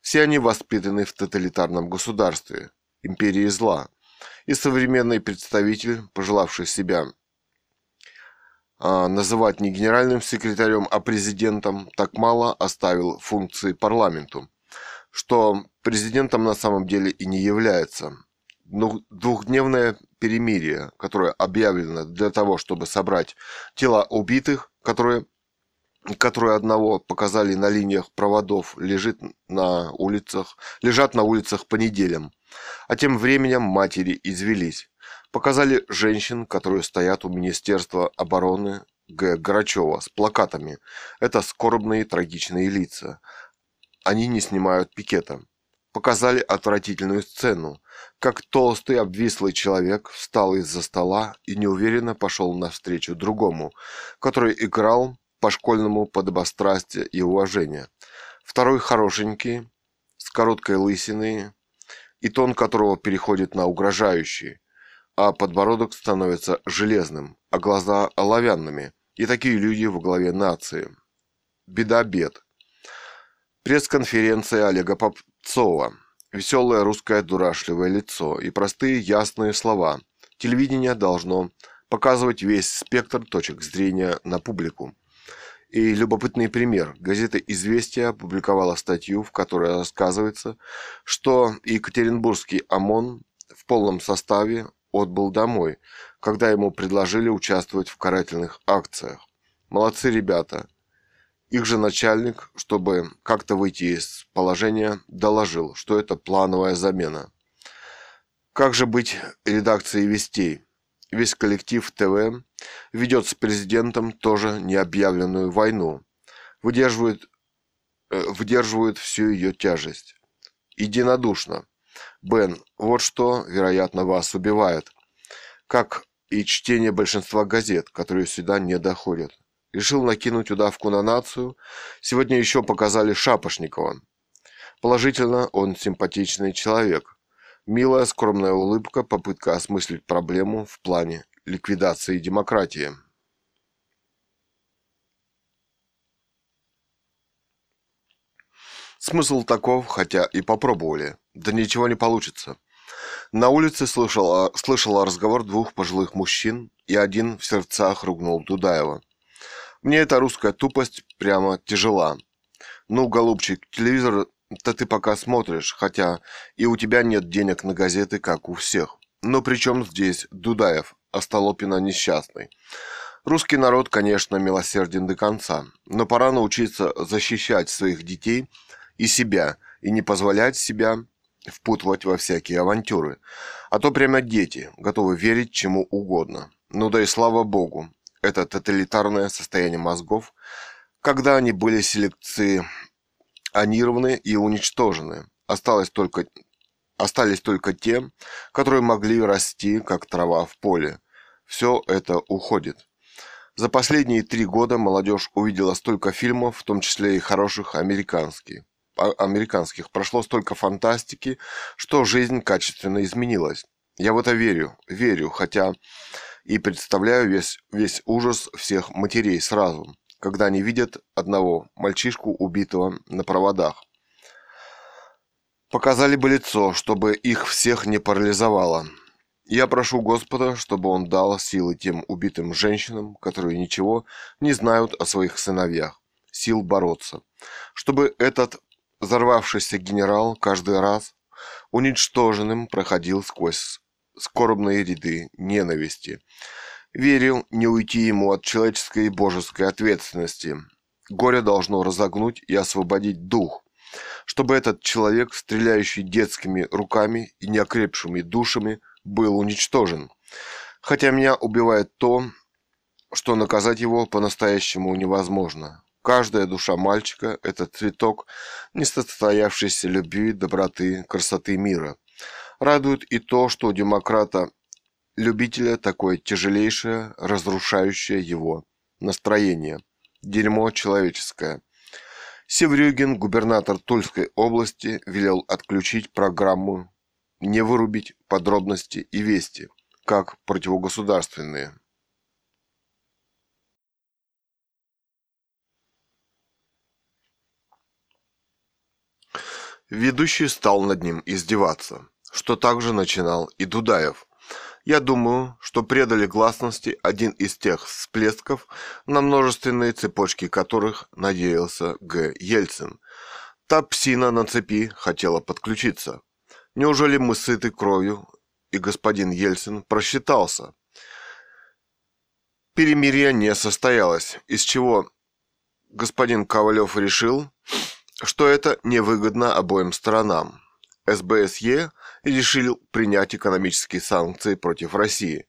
Все они воспитаны в тоталитарном государстве, империи зла, и современный представитель, пожелавший себя называть не генеральным секретарем, а президентом, так мало оставил функции парламенту, что президентом на самом деле и не является – двухдневное перемирие, которое объявлено для того, чтобы собрать тела убитых, которые которые одного показали на линиях проводов, лежит на улицах, лежат на улицах по неделям. А тем временем матери извелись. Показали женщин, которые стоят у Министерства обороны Г. Грачева с плакатами. Это скорбные трагичные лица. Они не снимают пикета. показали отвратительную сцену, как толстый обвислый человек встал из-за стола и неуверенно пошел навстречу другому, который играл по-школьному подобострастие и уважение. Второй хорошенький, с короткой лысиной, и тон которого переходит на угрожающий, а подбородок становится железным, а глаза оловянными. И такие люди во главе нации. Беда-бед. Пресс-конференция Олега Попцова. Веселое русское дурашливое лицо и простые ясные слова. Телевидение должно показывать весь спектр точек зрения на публику. И любопытный пример. Газета «Известия» опубликовала статью, в которой рассказывается, что Екатеринбургский ОМОН в полном составе отбыл домой, когда ему предложили участвовать в карательных акциях. Молодцы ребята. Их же начальник, чтобы как-то выйти из положения, доложил, что это плановая замена. Как же быть редакцией «Вестей»? Весь коллектив ТВ ведет с президентом тоже необъявленную войну, выдерживает, э, выдерживают всю ее тяжесть. Единодушно. Бен, вот что, вероятно, вас убивает. Как и чтение большинства газет, которые сюда не доходят. Решил накинуть удавку на нацию. Сегодня еще показали Шапошникова. Положительно, он симпатичный человек. Милая скромная улыбка, попытка осмыслить проблему в плане ликвидации демократии. Смысл таков, хотя и попробовали. Да ничего не получится. На улице слышал, слышал разговор двух пожилых мужчин, и один в сердцах ругнул Дудаева. Мне эта русская тупость прямо тяжела. Ну, голубчик, телевизор да ты пока смотришь, хотя и у тебя нет денег на газеты, как у всех. Но при чем здесь Дудаев, Остолопина несчастный? Русский народ, конечно, милосерден до конца, но пора научиться защищать своих детей и себя, и не позволять себя впутывать во всякие авантюры. А то прямо дети, готовы верить чему угодно. Ну да и слава богу, это тоталитарное состояние мозгов, когда они были селекции анированы и уничтожены. Осталось только, остались только те, которые могли расти, как трава в поле. Все это уходит. За последние три года молодежь увидела столько фильмов, в том числе и хороших американских. А, американских. Прошло столько фантастики, что жизнь качественно изменилась. Я в это верю, верю, хотя и представляю весь, весь ужас всех матерей сразу когда они видят одного мальчишку, убитого на проводах. Показали бы лицо, чтобы их всех не парализовало. Я прошу Господа, чтобы Он дал силы тем убитым женщинам, которые ничего не знают о своих сыновьях, сил бороться. Чтобы этот взорвавшийся генерал каждый раз уничтоженным проходил сквозь скорбные ряды ненависти, Верил не уйти ему от человеческой и божеской ответственности. Горе должно разогнуть и освободить дух, чтобы этот человек, стреляющий детскими руками и неокрепшими душами, был уничтожен. Хотя меня убивает то, что наказать его по-настоящему невозможно. Каждая душа мальчика – это цветок несостоявшейся любви, доброты, красоты мира. Радует и то, что у демократа любителя такое тяжелейшее, разрушающее его настроение. Дерьмо человеческое. Севрюгин, губернатор Тульской области, велел отключить программу «Не вырубить подробности и вести» как противогосударственные. Ведущий стал над ним издеваться, что также начинал и Дудаев, я думаю, что предали гласности один из тех всплесков, на множественные цепочки которых надеялся Г. Ельцин. Та псина на цепи хотела подключиться. Неужели мы сыты кровью, и господин Ельцин просчитался? Перемирие не состоялось, из чего господин Ковалев решил, что это невыгодно обоим сторонам. СБСЕ решил принять экономические санкции против России.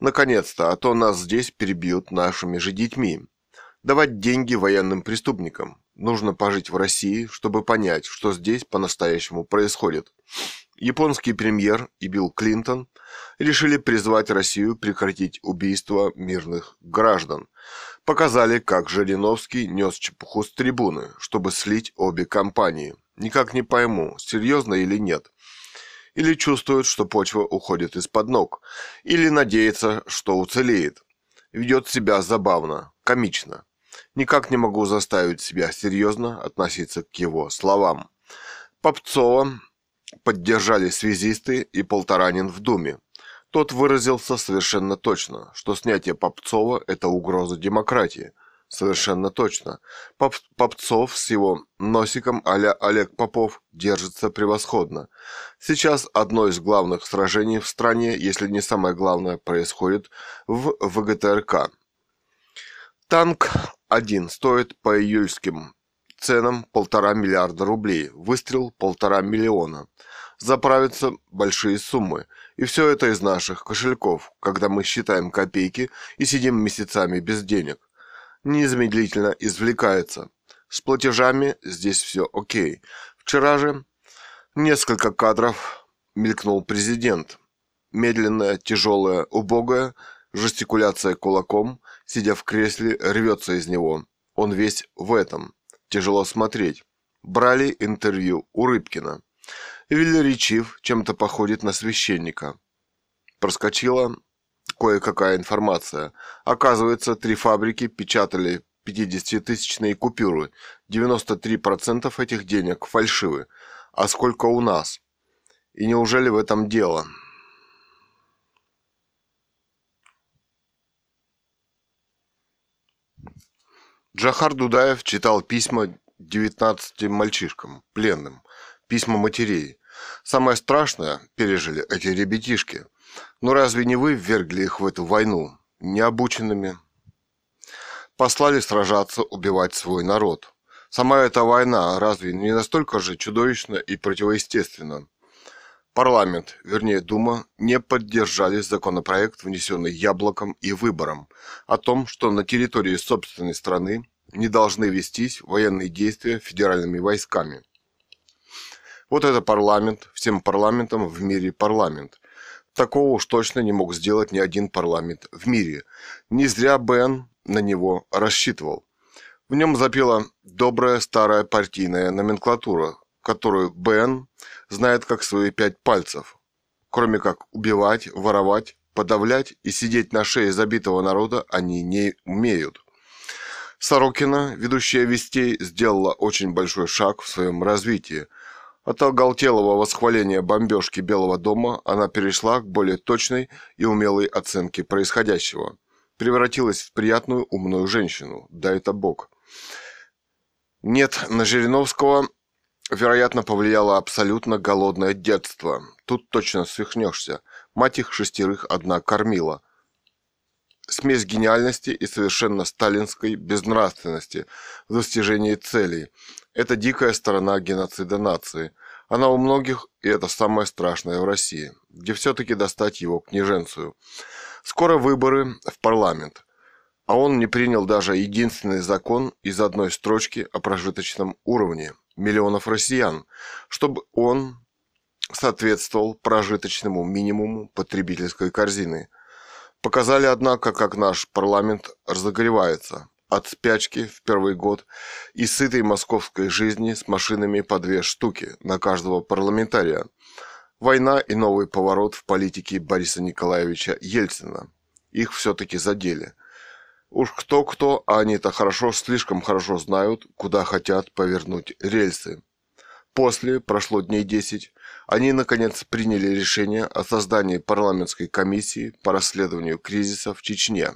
Наконец-то, а то нас здесь перебьют нашими же детьми. Давать деньги военным преступникам. Нужно пожить в России, чтобы понять, что здесь по-настоящему происходит. Японский премьер и Билл Клинтон решили призвать Россию прекратить убийство мирных граждан. Показали, как Жириновский нес чепуху с трибуны, чтобы слить обе компании. Никак не пойму, серьезно или нет. Или чувствует, что почва уходит из-под ног. Или надеется, что уцелеет. Ведет себя забавно, комично. Никак не могу заставить себя серьезно относиться к его словам. Попцова поддержали связисты и Полторанин в Думе. Тот выразился совершенно точно, что снятие Попцова – это угроза демократии. Совершенно точно. Поп Попцов с его носиком а Олег Попов держится превосходно. Сейчас одно из главных сражений в стране, если не самое главное, происходит в ВГТРК. Танк один стоит по июльским ценам полтора миллиарда рублей, выстрел полтора миллиона. Заправятся большие суммы. И все это из наших кошельков, когда мы считаем копейки и сидим месяцами без денег. Незамедлительно извлекается. С платежами здесь все окей. Вчера же несколько кадров мелькнул президент. Медленная, тяжелая, убогая, жестикуляция кулаком, сидя в кресле, рвется из него. Он весь в этом. Тяжело смотреть. Брали интервью у Рыбкина. Велеречив, чем-то походит на священника. Проскочила кое-какая информация. Оказывается, три фабрики печатали 50-тысячные купюры. 93% этих денег фальшивы. А сколько у нас? И неужели в этом дело? Джахар Дудаев читал письма 19 мальчишкам, пленным, письма матерей. Самое страшное пережили эти ребятишки. Но разве не вы ввергли их в эту войну, необученными? Послали сражаться, убивать свой народ. Сама эта война разве не настолько же чудовищна и противоестественна? Парламент, вернее Дума, не поддержали законопроект, внесенный Яблоком и Выбором, о том, что на территории собственной страны не должны вестись военные действия федеральными войсками. Вот это парламент, всем парламентам в мире парламент. Такого уж точно не мог сделать ни один парламент в мире. Не зря Бен на него рассчитывал. В нем запела добрая старая партийная номенклатура, которую Бен знает как свои пять пальцев. Кроме как убивать, воровать, подавлять и сидеть на шее забитого народа они не умеют. Сорокина, ведущая вестей, сделала очень большой шаг в своем развитии. От оголтелого восхваления бомбежки Белого дома она перешла к более точной и умелой оценке происходящего. Превратилась в приятную умную женщину. Да это Бог. Нет, на Жириновского вероятно, повлияло абсолютно голодное детство. Тут точно свихнешься. Мать их шестерых одна кормила. Смесь гениальности и совершенно сталинской безнравственности в достижении целей. Это дикая сторона геноцида нации. Она у многих, и это самое страшное в России, где все-таки достать его княженцию. Скоро выборы в парламент. А он не принял даже единственный закон из одной строчки о прожиточном уровне – миллионов россиян, чтобы он соответствовал прожиточному минимуму потребительской корзины. Показали, однако, как наш парламент разогревается от спячки в первый год и сытой московской жизни с машинами по две штуки на каждого парламентария. Война и новый поворот в политике Бориса Николаевича Ельцина. Их все-таки задели – Уж кто-кто, а они-то хорошо, слишком хорошо знают, куда хотят повернуть рельсы. После, прошло дней десять, они наконец приняли решение о создании парламентской комиссии по расследованию кризиса в Чечне.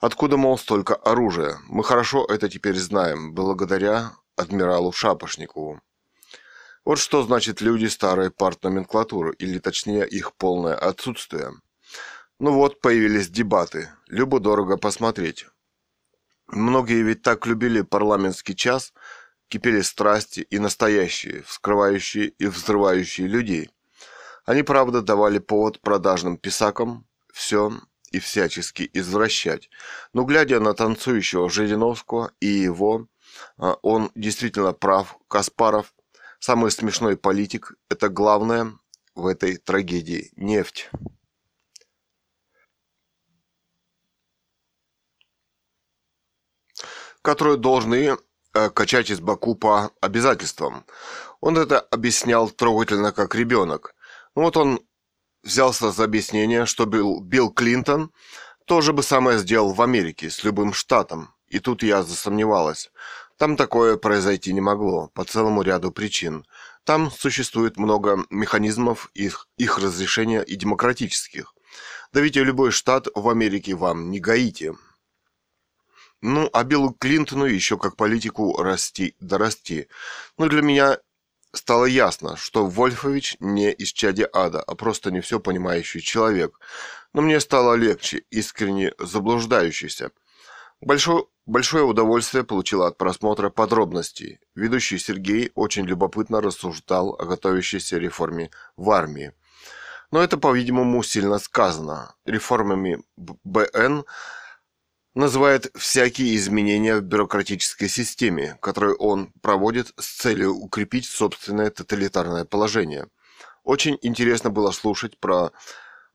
Откуда, мол, столько оружия? Мы хорошо это теперь знаем, благодаря адмиралу Шапошникову. Вот что значит люди старой партноменклатуры, или точнее их полное отсутствие – ну вот, появились дебаты. Любо-дорого посмотреть. Многие ведь так любили парламентский час, кипели страсти и настоящие, вскрывающие и взрывающие людей. Они, правда, давали повод продажным писакам все и всячески извращать. Но глядя на танцующего Жириновского и его, а, он действительно прав, Каспаров. Самый смешной политик – это главное в этой трагедии – нефть. которую должны э, качать из Баку по обязательствам. Он это объяснял трогательно, как ребенок. Ну вот он взялся за объяснение, что Билл, Билл Клинтон то же бы самое сделал в Америке с любым штатом. И тут я засомневалась. Там такое произойти не могло, по целому ряду причин. Там существует много механизмов их, их разрешения и демократических. Давите любой штат в Америке вам не гаите. Ну, а Биллу Клинтону еще как политику расти да расти. Но для меня стало ясно, что Вольфович не из чади ада, а просто не все понимающий человек. Но мне стало легче, искренне заблуждающийся. Большое, большое удовольствие получила от просмотра подробностей. Ведущий Сергей очень любопытно рассуждал о готовящейся реформе в армии. Но это, по-видимому, сильно сказано. Реформами БН называет всякие изменения в бюрократической системе, которые он проводит с целью укрепить собственное тоталитарное положение. Очень интересно было слушать про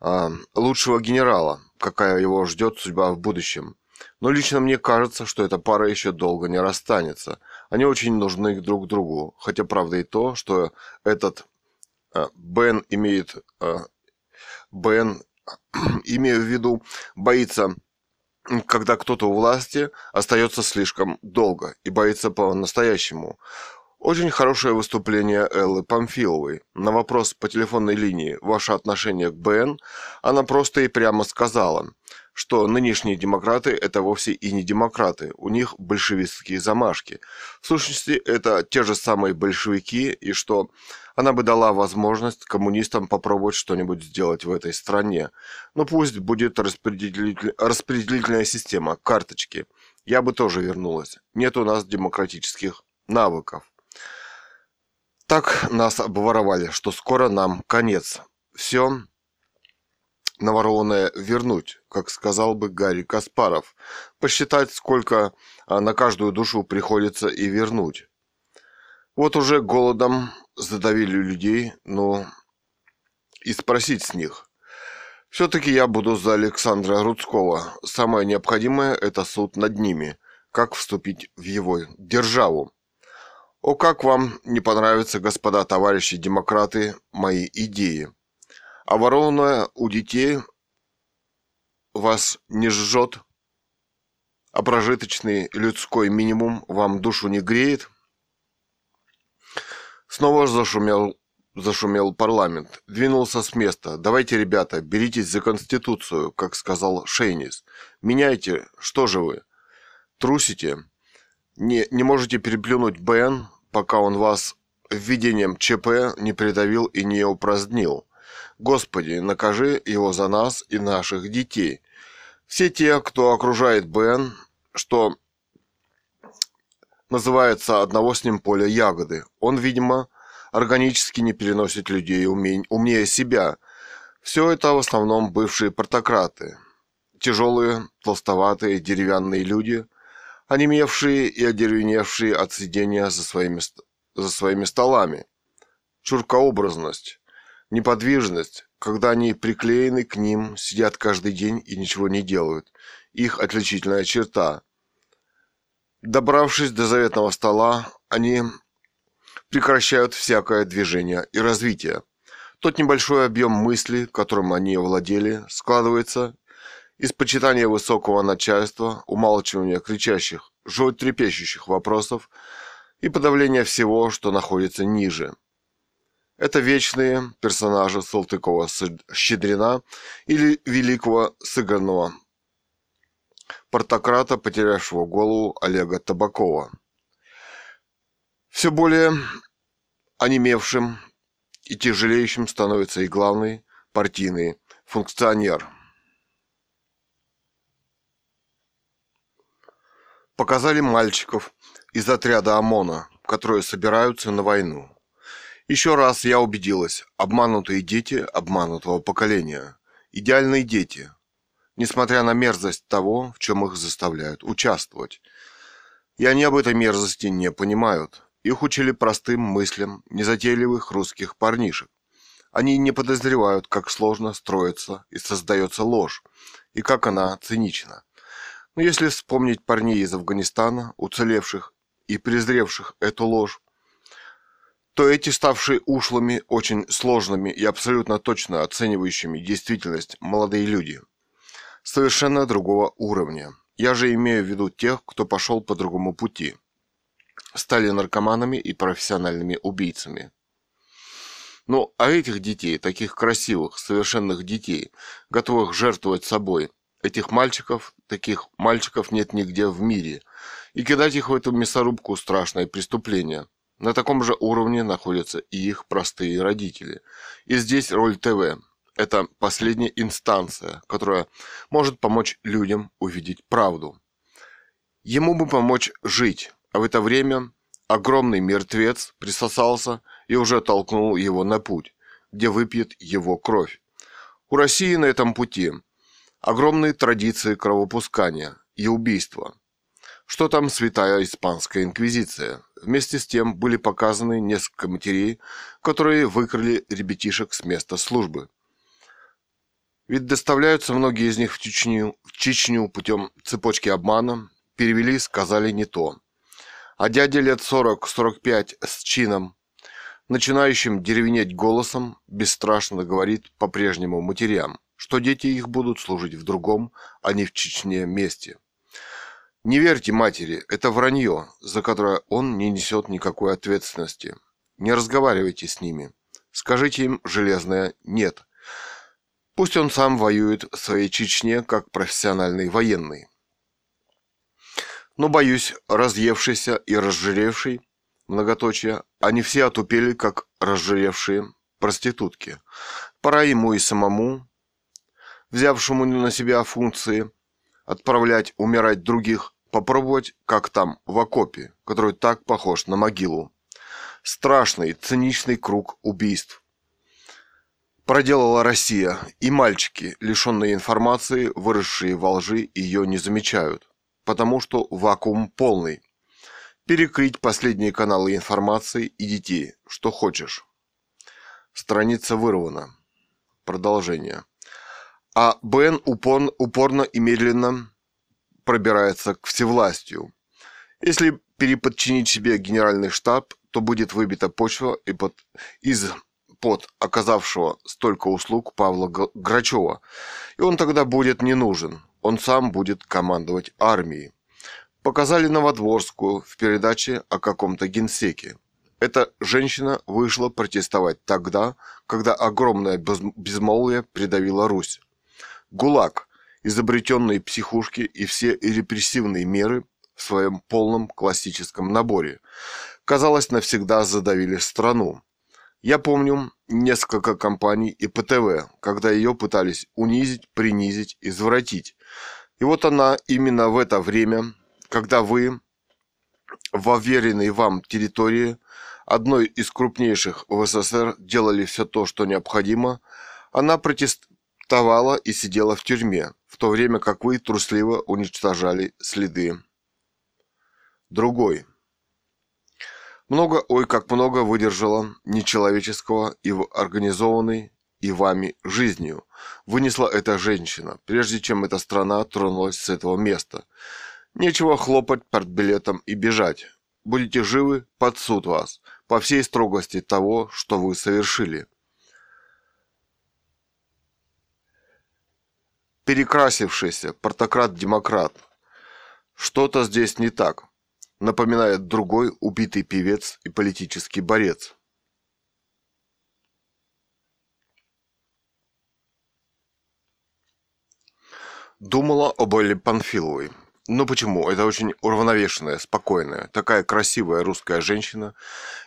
э, лучшего генерала, какая его ждет судьба в будущем. Но лично мне кажется, что эта пара еще долго не расстанется. Они очень нужны друг другу. Хотя правда и то, что этот э, Бен имеет... Э, Бен, *clears throat* имею в виду, боится когда кто-то у власти остается слишком долго и боится по-настоящему. Очень хорошее выступление Эллы Памфиловой. На вопрос по телефонной линии «Ваше отношение к БН» она просто и прямо сказала, что нынешние демократы – это вовсе и не демократы, у них большевистские замашки. В сущности, это те же самые большевики, и что она бы дала возможность коммунистам попробовать что-нибудь сделать в этой стране. Но пусть будет распределитель... распределительная система, карточки. Я бы тоже вернулась. Нет у нас демократических навыков. Так нас обворовали, что скоро нам конец. Все наворованное вернуть, как сказал бы Гарри Каспаров. Посчитать, сколько а, на каждую душу приходится и вернуть. Вот уже голодом задавили людей, но и спросить с них. Все-таки я буду за Александра Рудского. Самое необходимое – это суд над ними. Как вступить в его державу? О, как вам не понравятся, господа товарищи демократы, мои идеи. А ворованное у детей вас не жжет, а прожиточный людской минимум вам душу не греет – Снова зашумел, зашумел парламент. Двинулся с места. «Давайте, ребята, беритесь за Конституцию», как сказал Шейнис. «Меняйте. Что же вы? Трусите? Не, не можете переплюнуть БН, пока он вас введением ЧП не придавил и не упразднил. Господи, накажи его за нас и наших детей. Все те, кто окружает БН, что называется одного с ним поля ягоды. Он, видимо, органически не переносит людей умень, умнее себя. Все это в основном бывшие портократы. Тяжелые, толстоватые, деревянные люди, онемевшие и одеревеневшие от сидения за своими, за своими столами. Чуркообразность, неподвижность, когда они приклеены к ним, сидят каждый день и ничего не делают. Их отличительная черта – Добравшись до заветного стола, они прекращают всякое движение и развитие. Тот небольшой объем мысли, которым они владели, складывается из почитания высокого начальства, умалчивания кричащих, трепещущих вопросов и подавления всего, что находится ниже. Это вечные персонажи Салтыкова-Щедрина или великого сыгранного портократа, потерявшего голову Олега Табакова. Все более онемевшим и тяжелеющим становится и главный партийный функционер. Показали мальчиков из отряда ОМОНа, которые собираются на войну. Еще раз я убедилась, обманутые дети обманутого поколения. Идеальные дети – несмотря на мерзость того, в чем их заставляют участвовать. И они об этой мерзости не понимают. Их учили простым мыслям незатейливых русских парнишек. Они не подозревают, как сложно строится и создается ложь, и как она цинична. Но если вспомнить парней из Афганистана, уцелевших и презревших эту ложь, то эти, ставшие ушлыми, очень сложными и абсолютно точно оценивающими действительность молодые люди, совершенно другого уровня. Я же имею в виду тех, кто пошел по другому пути. Стали наркоманами и профессиональными убийцами. Ну, а этих детей, таких красивых, совершенных детей, готовых жертвовать собой, этих мальчиков, таких мальчиков нет нигде в мире. И кидать их в эту мясорубку – страшное преступление – на таком же уровне находятся и их простые родители. И здесь роль ТВ – это последняя инстанция, которая может помочь людям увидеть правду. Ему бы помочь жить, а в это время огромный мертвец присосался и уже толкнул его на путь, где выпьет его кровь. У России на этом пути огромные традиции кровопускания и убийства. Что там святая испанская инквизиция? Вместе с тем были показаны несколько матерей, которые выкрали ребятишек с места службы. Ведь доставляются многие из них в Чечню, в Чечню путем цепочки обмана, перевели, сказали не то. А дядя лет 40-45 с чином, начинающим деревенеть голосом, бесстрашно говорит по-прежнему матерям, что дети их будут служить в другом, а не в Чечне месте. Не верьте матери, это вранье, за которое он не несет никакой ответственности. Не разговаривайте с ними. Скажите им железное «нет». Пусть он сам воюет в своей Чечне как профессиональный военный. Но, боюсь, разъевшийся и разжиревший, многоточие, они все отупели, как разжиревшие проститутки. Пора ему и самому, взявшему на себя функции – отправлять умирать других, попробовать, как там, в окопе, который так похож на могилу. Страшный, циничный круг убийств. Проделала Россия, и мальчики, лишенные информации, выросшие во лжи, ее не замечают, потому что вакуум полный. Перекрыть последние каналы информации и детей, что хочешь. Страница вырвана. Продолжение а Бен упорно, упорно и медленно пробирается к всевластию. Если переподчинить себе генеральный штаб, то будет выбита почва и под, из под оказавшего столько услуг Павла Грачева, и он тогда будет не нужен, он сам будет командовать армией. Показали Новодворскую в передаче о каком-то генсеке. Эта женщина вышла протестовать тогда, когда огромное безмолвие придавило Русь. ГУЛАГ, изобретенные психушки и все репрессивные меры в своем полном классическом наборе, казалось, навсегда задавили страну. Я помню несколько компаний ПТВ, когда ее пытались унизить, принизить, извратить. И вот она именно в это время, когда вы в уверенной вам территории одной из крупнейших в СССР делали все то, что необходимо, она протест арестовала и сидела в тюрьме, в то время как вы трусливо уничтожали следы. Другой. Много, ой, как много выдержала нечеловеческого и организованной и вами жизнью. Вынесла эта женщина, прежде чем эта страна тронулась с этого места. Нечего хлопать билетом и бежать. Будете живы, под суд вас, по всей строгости того, что вы совершили. Перекрасившийся портократ-демократ. Что-то здесь не так, напоминает другой убитый певец и политический борец. Думала об Элле Панфиловой. Ну почему? Это очень уравновешенная, спокойная, такая красивая русская женщина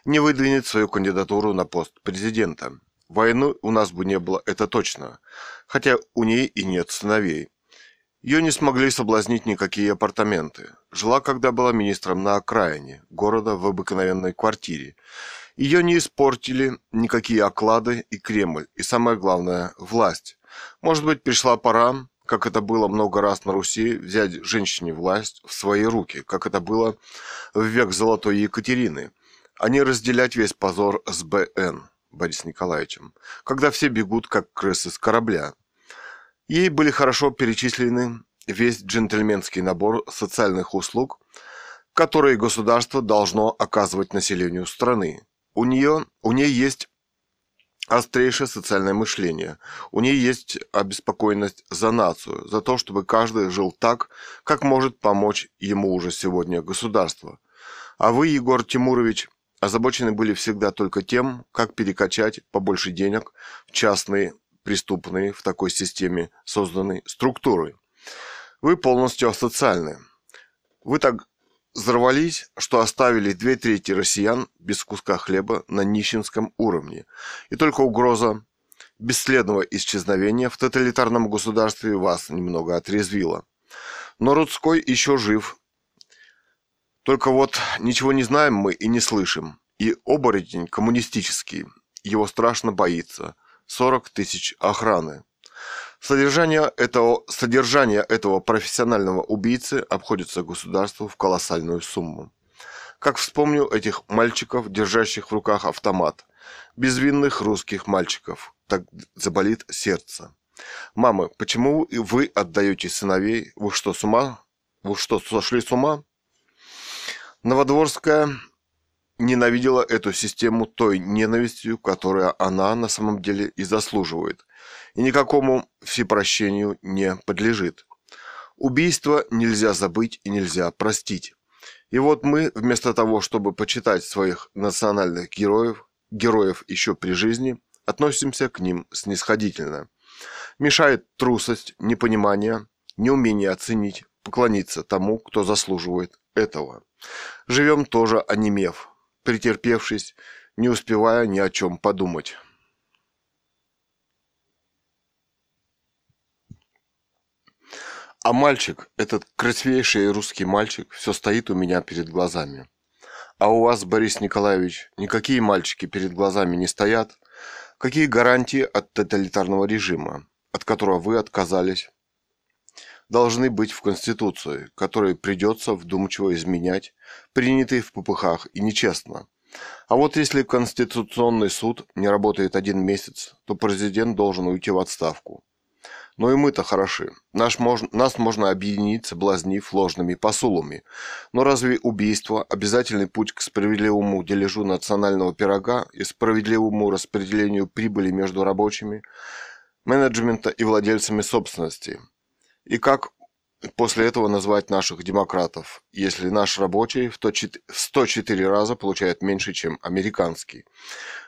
не выдвинет свою кандидатуру на пост президента. Войны у нас бы не было, это точно хотя у ней и нет сыновей. Ее не смогли соблазнить никакие апартаменты. Жила, когда была министром на окраине города в обыкновенной квартире. Ее не испортили никакие оклады и Кремль, и самое главное – власть. Может быть, пришла пора, как это было много раз на Руси, взять женщине власть в свои руки, как это было в век Золотой Екатерины, а не разделять весь позор с БН, Борисом Николаевичем, когда все бегут, как крысы с корабля. Ей были хорошо перечислены весь джентльменский набор социальных услуг, которые государство должно оказывать населению страны. У нее, у нее есть острейшее социальное мышление. У нее есть обеспокоенность за нацию, за то, чтобы каждый жил так, как может помочь ему уже сегодня государство. А вы, Егор Тимурович, озабочены были всегда только тем, как перекачать побольше денег в частные преступные в такой системе созданной структуры. Вы полностью асоциальны. Вы так взорвались, что оставили две трети россиян без куска хлеба на нищенском уровне. И только угроза бесследного исчезновения в тоталитарном государстве вас немного отрезвила. Но Рудской еще жив. Только вот ничего не знаем мы и не слышим. И оборотень коммунистический. Его страшно боится. 40 тысяч охраны. Содержание этого, содержание этого профессионального убийцы обходится государству в колоссальную сумму. Как вспомню этих мальчиков, держащих в руках автомат. Безвинных русских мальчиков. Так заболит сердце. Мамы, почему вы отдаете сыновей? Вы что, с ума? Вы что, сошли с ума? Новодворская ненавидела эту систему той ненавистью, которая она на самом деле и заслуживает, и никакому всепрощению не подлежит. Убийство нельзя забыть и нельзя простить. И вот мы, вместо того, чтобы почитать своих национальных героев, героев еще при жизни, относимся к ним снисходительно. Мешает трусость, непонимание, неумение оценить, поклониться тому, кто заслуживает этого. Живем тоже онемев, претерпевшись, не успевая ни о чем подумать. А мальчик, этот красивейший русский мальчик, все стоит у меня перед глазами. А у вас, Борис Николаевич, никакие мальчики перед глазами не стоят? Какие гарантии от тоталитарного режима, от которого вы отказались? Должны быть в Конституции, которой придется вдумчиво изменять, принятые в попыхах и нечестно. А вот если Конституционный суд не работает один месяц, то президент должен уйти в отставку. Но и мы-то хороши. Наш мож... Нас можно объединить, соблазнив ложными посулами. Но разве убийство – обязательный путь к справедливому дележу национального пирога и справедливому распределению прибыли между рабочими, менеджмента и владельцами собственности? И как после этого назвать наших демократов, если наш рабочий в 104 раза получает меньше, чем американский?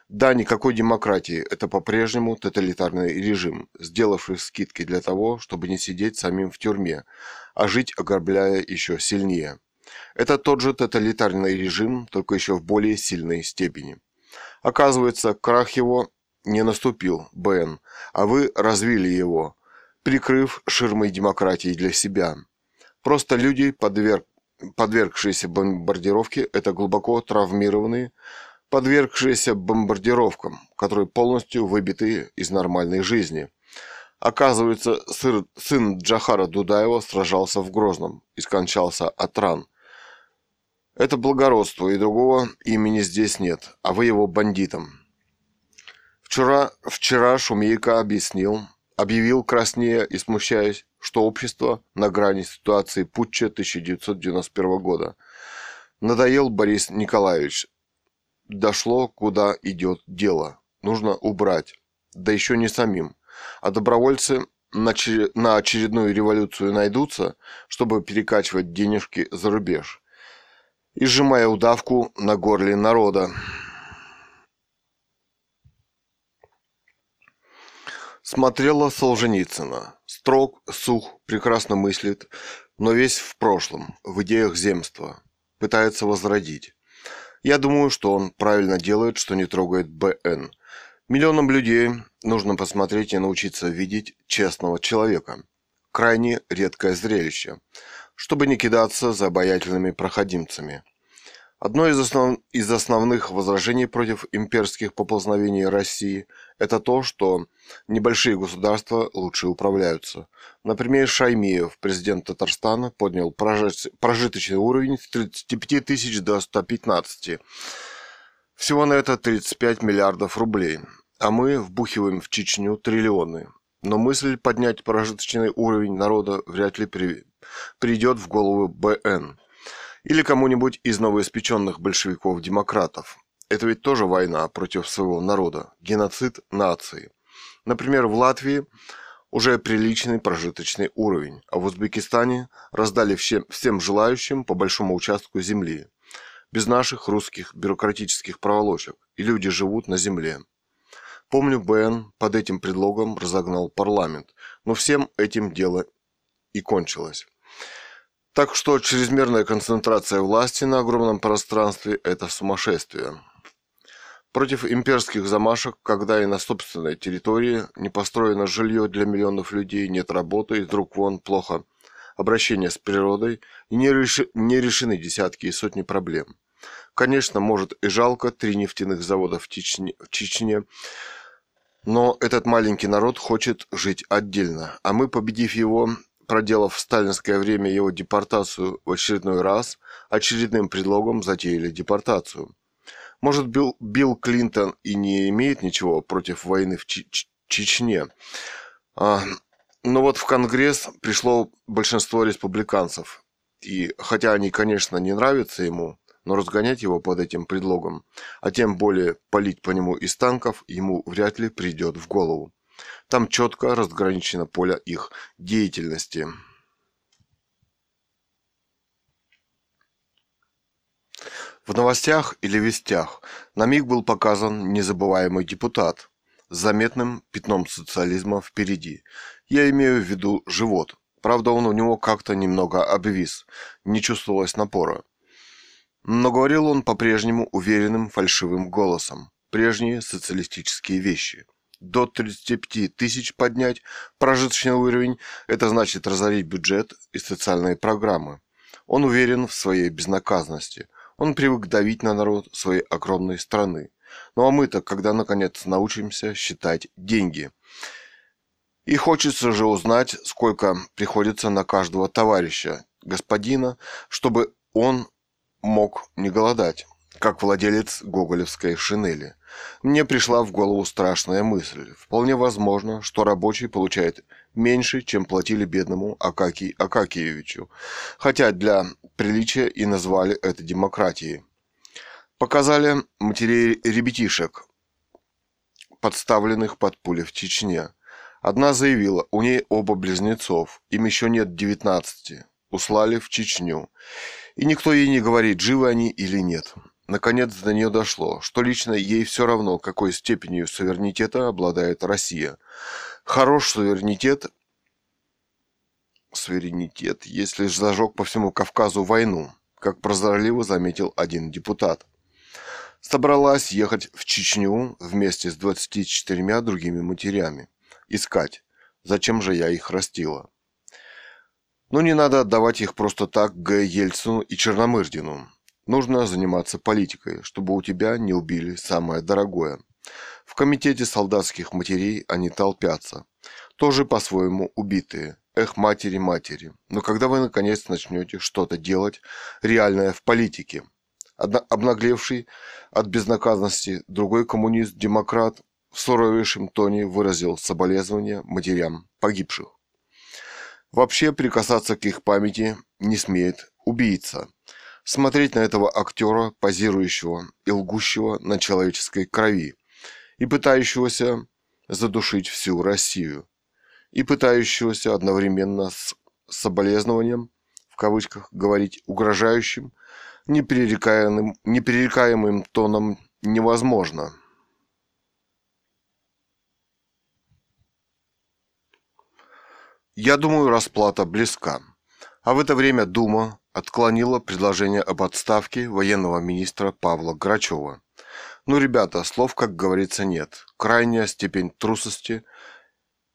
Да, никакой демократии. Это по-прежнему тоталитарный режим, сделавший скидки для того, чтобы не сидеть самим в тюрьме, а жить ограбляя еще сильнее. Это тот же тоталитарный режим, только еще в более сильной степени. Оказывается, крах его не наступил, БН, а вы развили его, прикрыв ширмой демократии для себя. Просто люди, подверг, подвергшиеся бомбардировке, это глубоко травмированные, подвергшиеся бомбардировкам, которые полностью выбиты из нормальной жизни. Оказывается, сын Джахара Дудаева сражался в Грозном и скончался от ран. Это благородство, и другого имени здесь нет, а вы его бандитом. Вчера, вчера Шумейко объяснил, объявил краснея и смущаясь, что общество на грани ситуации путча 1991 года. Надоел Борис Николаевич, дошло, куда идет дело. Нужно убрать. Да еще не самим. А добровольцы на очередную революцию найдутся, чтобы перекачивать денежки за рубеж. И сжимая удавку на горле народа. Смотрела Солженицына. Строг, сух, прекрасно мыслит, но весь в прошлом, в идеях земства. Пытается возродить. Я думаю, что он правильно делает, что не трогает БН. Миллионам людей нужно посмотреть и научиться видеть честного человека. Крайне редкое зрелище, чтобы не кидаться за обаятельными проходимцами. Одно из, основ... из основных возражений против имперских поползновений России – это то, что небольшие государства лучше управляются. Например, Шаймиев, президент Татарстана, поднял прожиточный уровень с 35 тысяч до 115. Всего на это 35 миллиардов рублей. А мы вбухиваем в Чечню триллионы. Но мысль поднять прожиточный уровень народа вряд ли при... придет в голову БН. Или кому-нибудь из новоиспеченных большевиков-демократов. Это ведь тоже война против своего народа, геноцид нации. Например, в Латвии уже приличный прожиточный уровень, а в Узбекистане раздали всем, всем желающим по большому участку земли. Без наших русских бюрократических проволочек, и люди живут на земле. Помню, БН под этим предлогом разогнал парламент, но всем этим дело и кончилось. Так что чрезмерная концентрация власти на огромном пространстве – это сумасшествие. Против имперских замашек, когда и на собственной территории не построено жилье для миллионов людей, нет работы, из рук вон плохо обращение с природой и не, реши, не решены десятки и сотни проблем. Конечно, может и жалко три нефтяных завода в Чечне, в Чечне но этот маленький народ хочет жить отдельно, а мы, победив его, проделав в сталинское время его депортацию в очередной раз, очередным предлогом затеяли депортацию. Может, Билл, Билл Клинтон и не имеет ничего против войны в Ч Чечне, а, но вот в Конгресс пришло большинство республиканцев, и хотя они, конечно, не нравятся ему, но разгонять его под этим предлогом, а тем более палить по нему из танков, ему вряд ли придет в голову. Там четко разграничено поле их деятельности. В новостях или вестях на миг был показан незабываемый депутат с заметным пятном социализма впереди. Я имею в виду живот. Правда, он у него как-то немного обвис, не чувствовалось напора. Но говорил он по-прежнему уверенным фальшивым голосом. Прежние социалистические вещи до 35 тысяч поднять прожиточный уровень, это значит разорить бюджет и социальные программы. Он уверен в своей безнаказанности. Он привык давить на народ своей огромной страны. Ну а мы-то, когда наконец научимся считать деньги? И хочется же узнать, сколько приходится на каждого товарища, господина, чтобы он мог не голодать как владелец гоголевской шинели. Мне пришла в голову страшная мысль. Вполне возможно, что рабочий получает меньше, чем платили бедному Акакий Акакиевичу, хотя для приличия и назвали это демократией. Показали матерей ребятишек, подставленных под пули в Чечне. Одна заявила, у ней оба близнецов, им еще нет девятнадцати, услали в Чечню. И никто ей не говорит, живы они или нет. Наконец до нее дошло, что лично ей все равно, какой степенью суверенитета обладает Россия. Хорош суверенитет, суверенитет, если зажег по всему Кавказу войну, как прозорливо заметил один депутат. Собралась ехать в Чечню вместе с 24 другими матерями. Искать, зачем же я их растила. Но не надо отдавать их просто так Г. Ельцину и Черномырдину. Нужно заниматься политикой, чтобы у тебя не убили самое дорогое. В комитете солдатских матерей они толпятся. Тоже по-своему убитые. Эх, матери-матери. Но когда вы наконец начнете что-то делать реальное в политике? Обнаглевший от безнаказанности другой коммунист-демократ в суровейшем тоне выразил соболезнования матерям погибших. Вообще прикасаться к их памяти не смеет убийца – смотреть на этого актера, позирующего и лгущего на человеческой крови, и пытающегося задушить всю Россию, и пытающегося одновременно с соболезнованием, в кавычках, говорить угрожающим, непререкаемым, непререкаемым тоном невозможно. Я думаю, расплата близка. А в это время Дума отклонила предложение об отставке военного министра Павла Грачева. Ну, ребята, слов, как говорится, нет. Крайняя степень трусости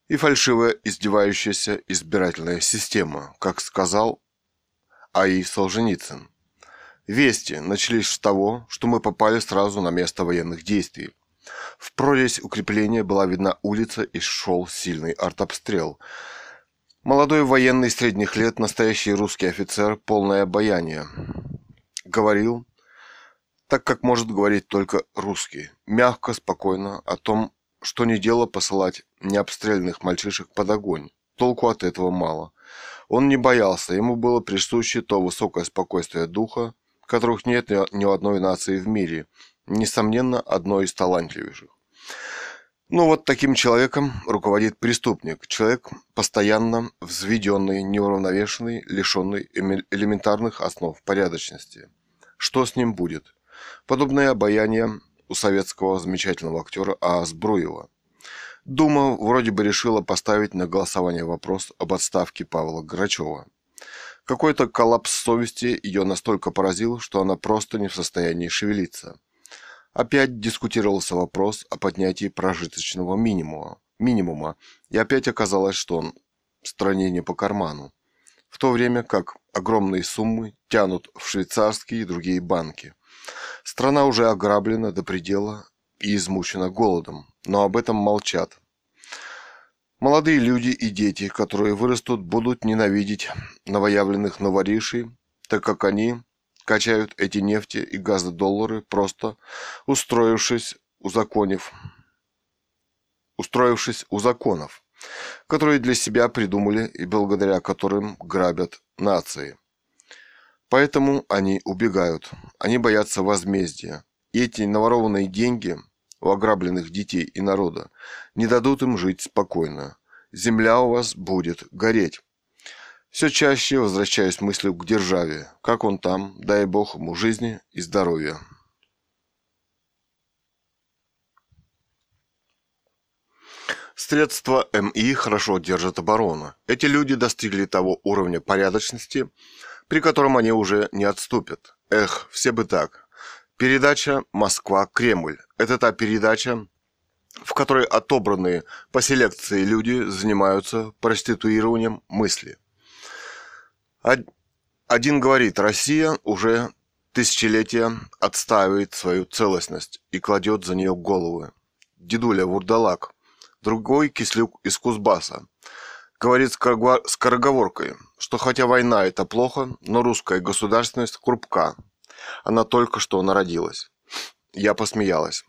и фальшивая издевающаяся избирательная система, как сказал А.И. Солженицын. Вести начались с того, что мы попали сразу на место военных действий. В прорезь укрепления была видна улица и шел сильный артобстрел. Молодой военный средних лет, настоящий русский офицер, полное обаяние. Говорил, так как может говорить только русский, мягко, спокойно, о том, что не дело посылать необстрелянных мальчишек под огонь. Толку от этого мало. Он не боялся, ему было присуще то высокое спокойствие духа, которых нет ни у одной нации в мире, несомненно, одной из талантливейших. Ну вот таким человеком руководит преступник, человек постоянно взведенный, неуравновешенный, лишенный элементарных основ порядочности. Что с ним будет? Подобное обаяние у советского замечательного актера А. Збруева. Дума вроде бы решила поставить на голосование вопрос об отставке Павла Грачева. Какой-то коллапс совести ее настолько поразил, что она просто не в состоянии шевелиться. Опять дискутировался вопрос о поднятии прожиточного минимума, минимума, и опять оказалось, что он стране не по карману. В то время как огромные суммы тянут в швейцарские и другие банки. Страна уже ограблена до предела и измучена голодом, но об этом молчат. Молодые люди и дети, которые вырастут, будут ненавидеть новоявленных новоришей, так как они качают эти нефти и газодоллары, просто устроившись у законов, устроившись у законов, которые для себя придумали и благодаря которым грабят нации. Поэтому они убегают, они боятся возмездия. И эти наворованные деньги – у ограбленных детей и народа, не дадут им жить спокойно. Земля у вас будет гореть. Все чаще возвращаюсь мыслью к державе. Как он там, дай бог ему жизни и здоровья. Средства МИ хорошо держат оборону. Эти люди достигли того уровня порядочности, при котором они уже не отступят. Эх, все бы так. Передача «Москва-Кремль» – это та передача, в которой отобранные по селекции люди занимаются проституированием мысли. Один говорит, Россия уже тысячелетия отстаивает свою целостность и кладет за нее головы. Дедуля Вурдалак, другой кислюк из Кузбасса, говорит скороговоркой, что хотя война это плохо, но русская государственность крупка – она только что народилась. Я посмеялась.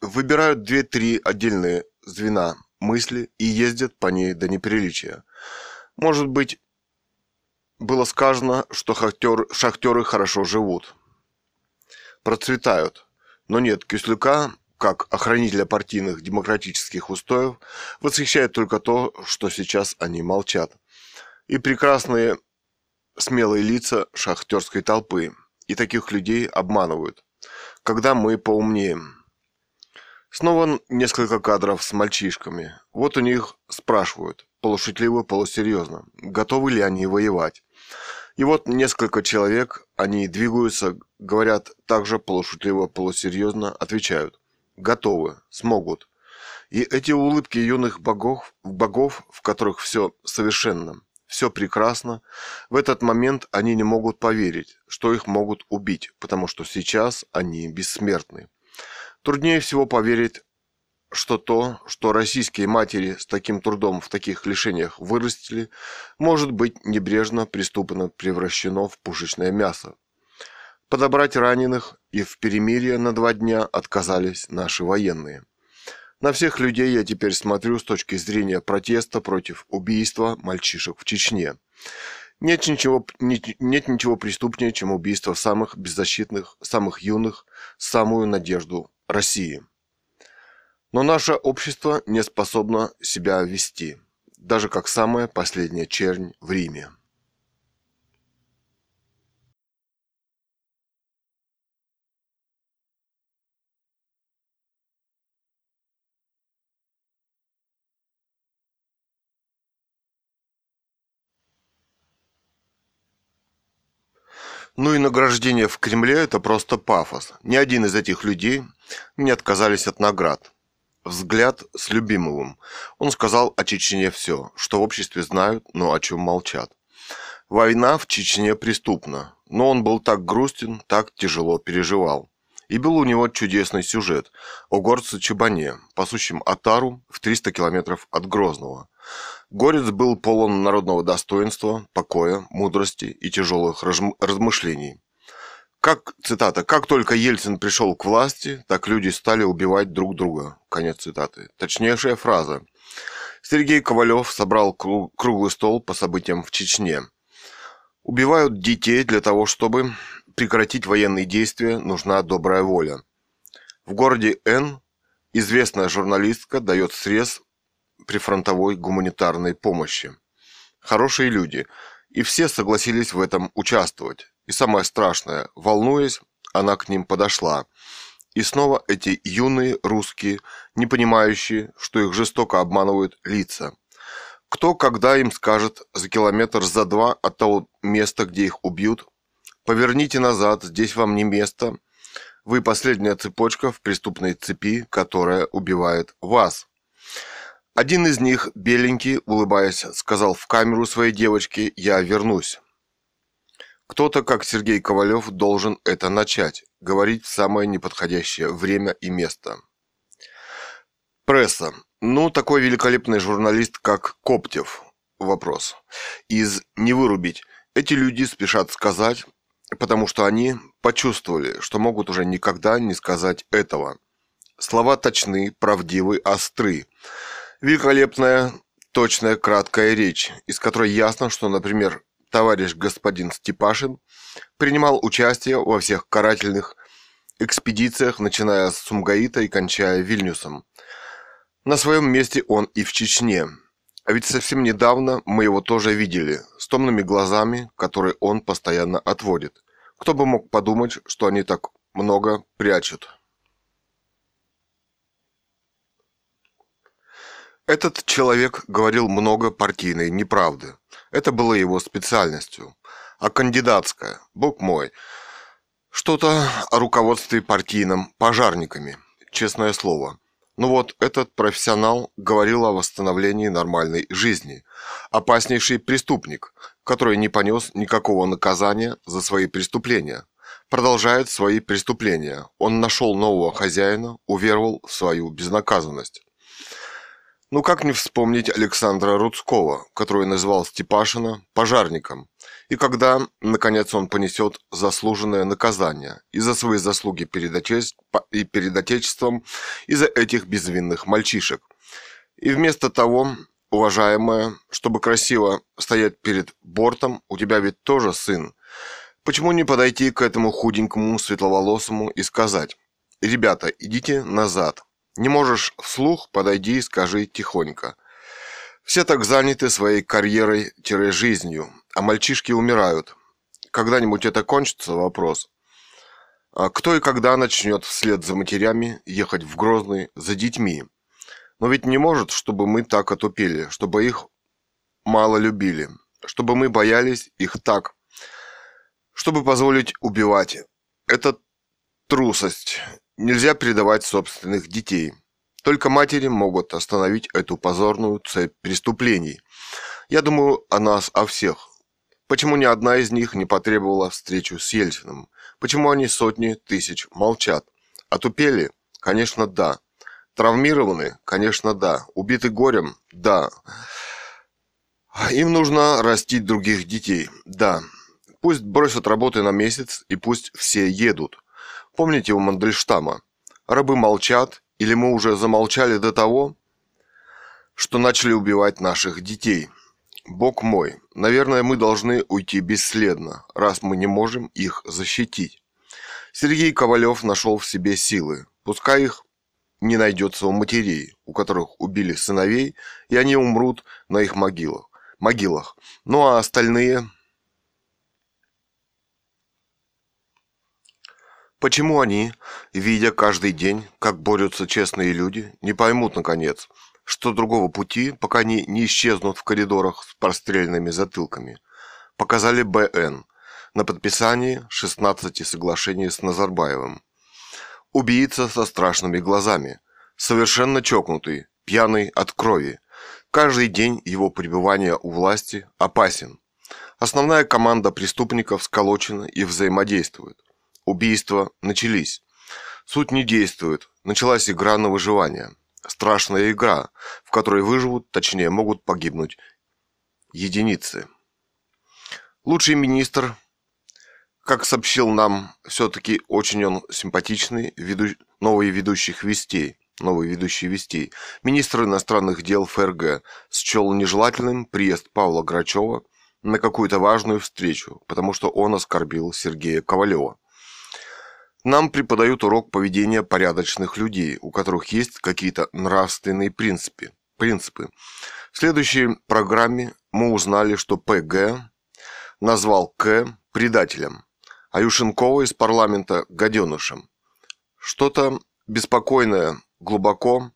Выбирают две-три отдельные звена мысли и ездят по ней до неприличия. Может быть, было сказано, что шахтер, шахтеры хорошо живут. Процветают. Но нет, Кислюка, как охранителя партийных демократических устоев, восхищает только то, что сейчас они молчат. И прекрасные смелые лица шахтерской толпы, и таких людей обманывают. Когда мы поумнеем. Снова несколько кадров с мальчишками. Вот у них спрашивают, полушутливо, полусерьезно, готовы ли они воевать. И вот несколько человек, они двигаются, говорят также полушутливо, полусерьезно, отвечают. Готовы, смогут. И эти улыбки юных богов, богов, в которых все совершенно, все прекрасно. В этот момент они не могут поверить, что их могут убить, потому что сейчас они бессмертны. Труднее всего поверить, что то, что российские матери с таким трудом в таких лишениях вырастили, может быть небрежно преступно превращено в пушечное мясо. Подобрать раненых и в перемирие на два дня отказались наши военные. На всех людей я теперь смотрю с точки зрения протеста против убийства мальчишек в Чечне. Нет ничего, нет, ничего преступнее, чем убийство самых беззащитных, самых юных, самую надежду России. Но наше общество не способно себя вести, даже как самая последняя чернь в Риме. Ну и награждение в Кремле – это просто пафос. Ни один из этих людей не отказались от наград. Взгляд с Любимовым. Он сказал о Чечне все, что в обществе знают, но о чем молчат. Война в Чечне преступна, но он был так грустен, так тяжело переживал. И был у него чудесный сюжет о горце Чебане, пасущем Атару в 300 километров от Грозного. Горец был полон народного достоинства, покоя, мудрости и тяжелых размышлений. Как, цитата, «Как только Ельцин пришел к власти, так люди стали убивать друг друга». Конец цитаты. Точнейшая фраза. Сергей Ковалев собрал круглый стол по событиям в Чечне. Убивают детей для того, чтобы прекратить военные действия, нужна добрая воля. В городе Н известная журналистка дает срез прифронтовой гуманитарной помощи. Хорошие люди, и все согласились в этом участвовать. И самое страшное, волнуясь, она к ним подошла. И снова эти юные русские, не понимающие, что их жестоко обманывают лица. Кто когда им скажет за километр за два от того места, где их убьют, Поверните назад, здесь вам не место. Вы последняя цепочка в преступной цепи, которая убивает вас. Один из них, беленький, улыбаясь, сказал в камеру своей девочке «Я вернусь». Кто-то, как Сергей Ковалев, должен это начать, говорить в самое неподходящее время и место. Пресса. Ну, такой великолепный журналист, как Коптев. Вопрос. Из «не вырубить». Эти люди спешат сказать, потому что они почувствовали, что могут уже никогда не сказать этого. Слова точны, правдивы, остры. Великолепная, точная, краткая речь, из которой ясно, что, например, товарищ господин Степашин принимал участие во всех карательных экспедициях, начиная с Сумгаита и кончая Вильнюсом. На своем месте он и в Чечне. А ведь совсем недавно мы его тоже видели, с томными глазами, которые он постоянно отводит. Кто бы мог подумать, что они так много прячут. Этот человек говорил много партийной неправды. Это было его специальностью. А кандидатская, бог мой, что-то о руководстве партийным пожарниками, честное слово. Ну вот, этот профессионал говорил о восстановлении нормальной жизни. Опаснейший преступник, который не понес никакого наказания за свои преступления. Продолжает свои преступления. Он нашел нового хозяина, уверовал в свою безнаказанность. Ну как не вспомнить Александра Рудского, который назвал Степашина пожарником, и когда, наконец, он понесет заслуженное наказание и за свои заслуги перед, отече... и перед Отечеством, и за этих безвинных мальчишек. И вместо того, уважаемая, чтобы красиво стоять перед бортом, у тебя ведь тоже сын. Почему не подойти к этому худенькому, светловолосому и сказать, «Ребята, идите назад, не можешь вслух, подойди и скажи тихонько. Все так заняты своей карьерой-жизнью, а мальчишки умирают. Когда-нибудь это кончится, вопрос. А кто и когда начнет вслед за матерями ехать в Грозный за детьми? Но ведь не может, чтобы мы так отупели, чтобы их мало любили, чтобы мы боялись их так, чтобы позволить убивать. Это трусость, Нельзя предавать собственных детей. Только матери могут остановить эту позорную цепь преступлений. Я думаю о нас, о всех. Почему ни одна из них не потребовала встречу с Ельциным? Почему они сотни тысяч молчат? Отупели? Конечно, да. Травмированы? Конечно, да. Убиты горем? Да. Им нужно растить других детей? Да. Пусть бросят работы на месяц и пусть все едут. Помните у Мандельштама? Рабы молчат, или мы уже замолчали до того, что начали убивать наших детей. Бог мой, наверное, мы должны уйти бесследно, раз мы не можем их защитить. Сергей Ковалев нашел в себе силы. Пускай их не найдется у матерей, у которых убили сыновей, и они умрут на их могилах. могилах. Ну а остальные Почему они, видя каждый день, как борются честные люди, не поймут, наконец, что другого пути, пока они не исчезнут в коридорах с прострельными затылками, показали БН на подписании 16 соглашений с Назарбаевым. Убийца со страшными глазами, совершенно чокнутый, пьяный от крови. Каждый день его пребывания у власти опасен. Основная команда преступников сколочена и взаимодействует. Убийства начались. Суть не действует. Началась игра на выживание. Страшная игра, в которой выживут, точнее могут погибнуть единицы. Лучший министр, как сообщил нам, все-таки очень он симпатичный, веду... новый ведущих вестей, новый ведущий вестей. Министр иностранных дел ФРГ счел нежелательным приезд Павла Грачева на какую-то важную встречу, потому что он оскорбил Сергея Ковалева. Нам преподают урок поведения порядочных людей, у которых есть какие-то нравственные принципы. принципы. В следующей программе мы узнали, что ПГ назвал К предателем, а Юшенкова из парламента гаденышем. Что-то беспокойное, глубоко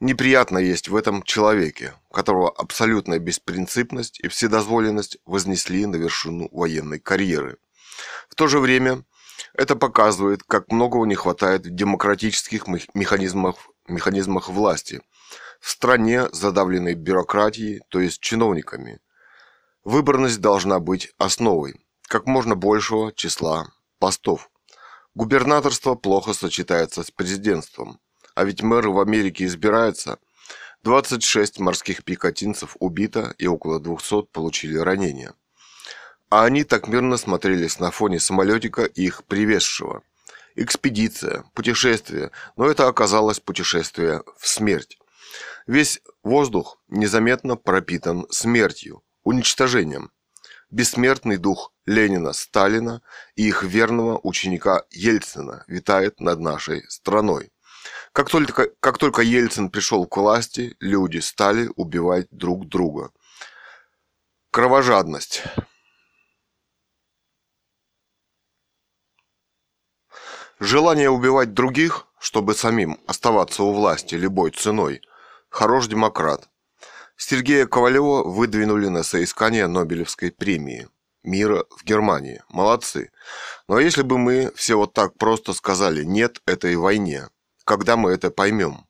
неприятно есть в этом человеке, которого абсолютная беспринципность и вседозволенность вознесли на вершину военной карьеры. В то же время это показывает, как многого не хватает в демократических механизмах, механизмах власти, в стране, задавленной бюрократией, то есть чиновниками. Выборность должна быть основой как можно большего числа постов. Губернаторство плохо сочетается с президентством, а ведь мэр в Америке избирается. 26 морских пехотинцев убито и около 200 получили ранения а они так мирно смотрелись на фоне самолетика их привезшего. Экспедиция, путешествие, но это оказалось путешествие в смерть. Весь воздух незаметно пропитан смертью, уничтожением. Бессмертный дух Ленина, Сталина и их верного ученика Ельцина витает над нашей страной. Как только, как только Ельцин пришел к власти, люди стали убивать друг друга. Кровожадность. Желание убивать других, чтобы самим оставаться у власти любой ценой. Хорош демократ. Сергея Ковалева выдвинули на соискание Нобелевской премии мира в Германии. Молодцы. Но если бы мы все вот так просто сказали «нет» этой войне, когда мы это поймем?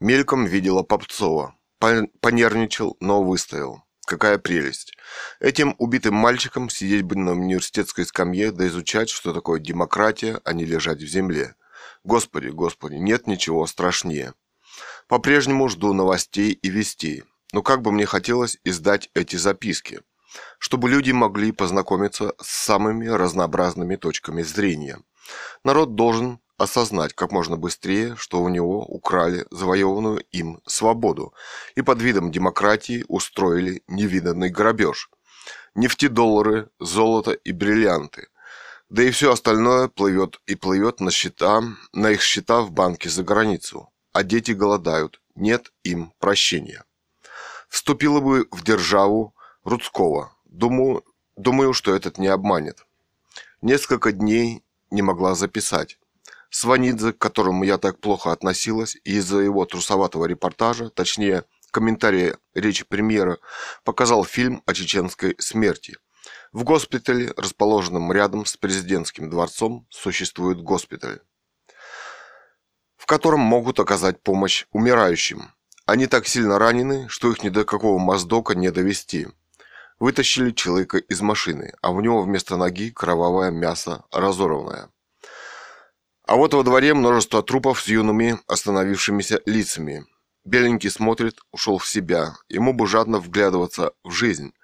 Мельком видела Попцова. Понервничал, но выстоял. Какая прелесть. Этим убитым мальчикам сидеть бы на университетской скамье да изучать, что такое демократия, а не лежать в земле. Господи, господи, нет ничего страшнее. По-прежнему жду новостей и вестей. Но как бы мне хотелось издать эти записки, чтобы люди могли познакомиться с самыми разнообразными точками зрения. Народ должен осознать как можно быстрее, что у него украли завоеванную им свободу и под видом демократии устроили невиданный грабеж. Нефтедоллары, золото и бриллианты. Да и все остальное плывет и плывет на счета, на их счета в банке за границу. А дети голодают, нет им прощения. Вступила бы в державу Рудского. Думаю, думаю, что этот не обманет. Несколько дней не могла записать. Сванидзе, к которому я так плохо относилась из-за его трусоватого репортажа, точнее, комментария речи премьера, показал фильм о чеченской смерти. В госпитале, расположенном рядом с президентским дворцом, существует госпиталь, в котором могут оказать помощь умирающим. Они так сильно ранены, что их ни до какого моздока не довести. Вытащили человека из машины, а в него вместо ноги кровавое мясо разорванное. А вот во дворе множество трупов с юными остановившимися лицами. Беленький смотрит, ушел в себя. Ему бы жадно вглядываться в жизнь.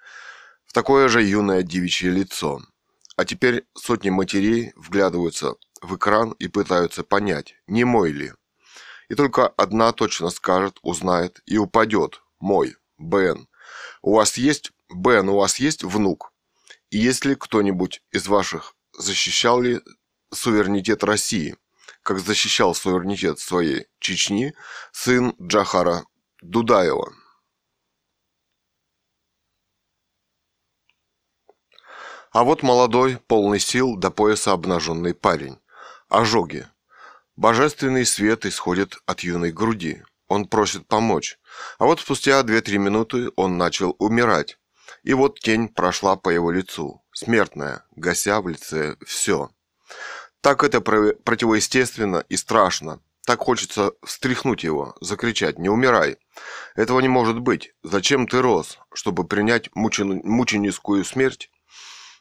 В такое же юное девичье лицо. А теперь сотни матерей вглядываются в экран и пытаются понять, не мой ли. И только одна точно скажет, узнает и упадет. Мой, Бен. У вас есть, Бен, у вас есть внук? И если кто-нибудь из ваших защищал ли суверенитет России, как защищал суверенитет своей Чечни сын Джахара Дудаева. А вот молодой, полный сил, до пояса обнаженный парень. Ожоги. Божественный свет исходит от юной груди. Он просит помочь. А вот спустя 2-3 минуты он начал умирать. И вот тень прошла по его лицу. Смертная, гася в лице все. Так это противоестественно и страшно. Так хочется встряхнуть его, закричать «Не умирай!» Этого не может быть. Зачем ты рос, чтобы принять мучен... мученическую смерть?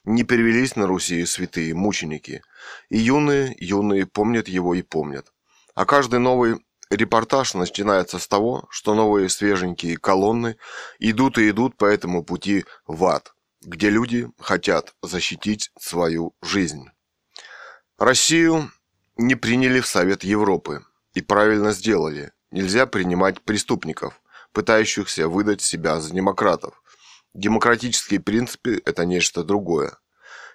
Не перевелись на Руси святые мученики. И юные, юные помнят его и помнят. А каждый новый репортаж начинается с того, что новые свеженькие колонны идут и идут по этому пути в ад, где люди хотят защитить свою жизнь. Россию не приняли в Совет Европы. И правильно сделали. Нельзя принимать преступников, пытающихся выдать себя за демократов. Демократические принципы – это нечто другое.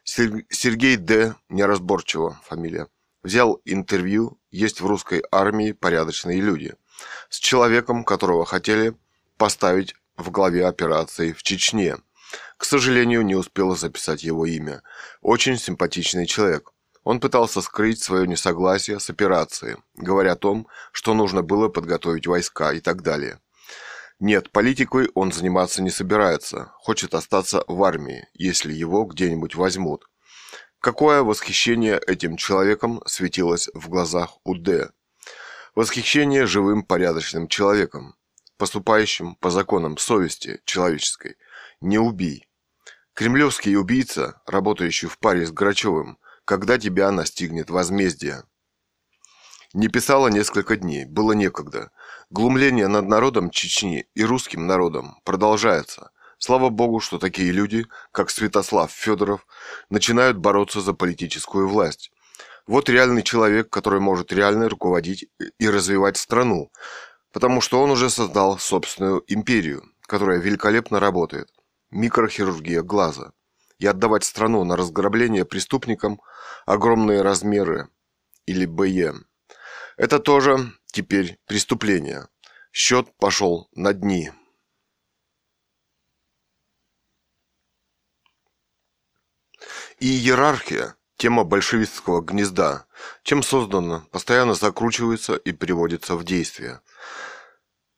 Сергей Д. Неразборчиво фамилия. Взял интервью, есть в русской армии порядочные люди. С человеком, которого хотели поставить в главе операции в Чечне. К сожалению, не успела записать его имя. Очень симпатичный человек. Он пытался скрыть свое несогласие с операцией, говоря о том, что нужно было подготовить войска и так далее. Нет, политикой он заниматься не собирается, хочет остаться в армии, если его где-нибудь возьмут. Какое восхищение этим человеком светилось в глазах у. Восхищение живым порядочным человеком, поступающим по законам совести человеческой. Не убий. Кремлевский убийца, работающий в паре с Грачевым, когда тебя настигнет возмездие. Не писала несколько дней, было некогда. Глумление над народом Чечни и русским народом продолжается. Слава богу, что такие люди, как Святослав Федоров, начинают бороться за политическую власть. Вот реальный человек, который может реально руководить и развивать страну, потому что он уже создал собственную империю, которая великолепно работает. Микрохирургия глаза – и отдавать страну на разграбление преступникам огромные размеры или БЕ. Это тоже теперь преступление. Счет пошел на дни. И иерархия – тема большевистского гнезда, чем создана, постоянно закручивается и приводится в действие.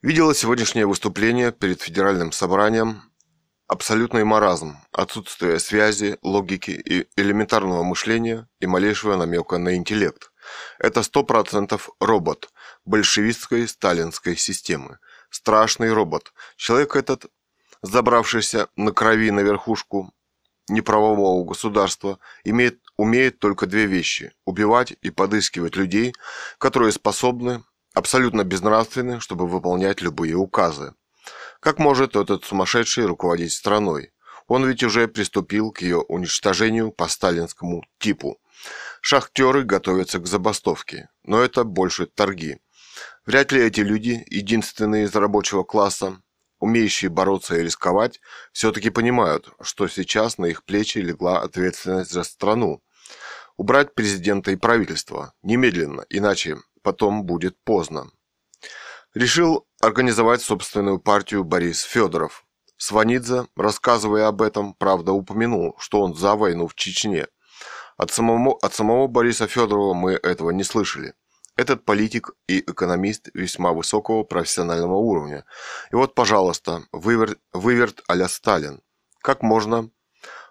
Видела сегодняшнее выступление перед федеральным собранием Абсолютный маразм, отсутствие связи, логики и элементарного мышления и малейшего намека на интеллект. Это сто процентов робот большевистской сталинской системы. Страшный робот. Человек этот, забравшийся на крови на верхушку неправового государства, имеет, умеет только две вещи – убивать и подыскивать людей, которые способны, абсолютно безнравственны, чтобы выполнять любые указы. Как может этот сумасшедший руководить страной? Он ведь уже приступил к ее уничтожению по сталинскому типу. Шахтеры готовятся к забастовке, но это больше торги. Вряд ли эти люди, единственные из рабочего класса, умеющие бороться и рисковать, все-таки понимают, что сейчас на их плечи легла ответственность за страну. Убрать президента и правительство немедленно, иначе потом будет поздно. Решил организовать собственную партию Борис Федоров. Сванидзе, рассказывая об этом, правда упомянул, что он за войну в Чечне. От самого, от самого Бориса Федорова мы этого не слышали. Этот политик и экономист весьма высокого профессионального уровня. И вот, пожалуйста, выверт, выверт а Сталин. Как можно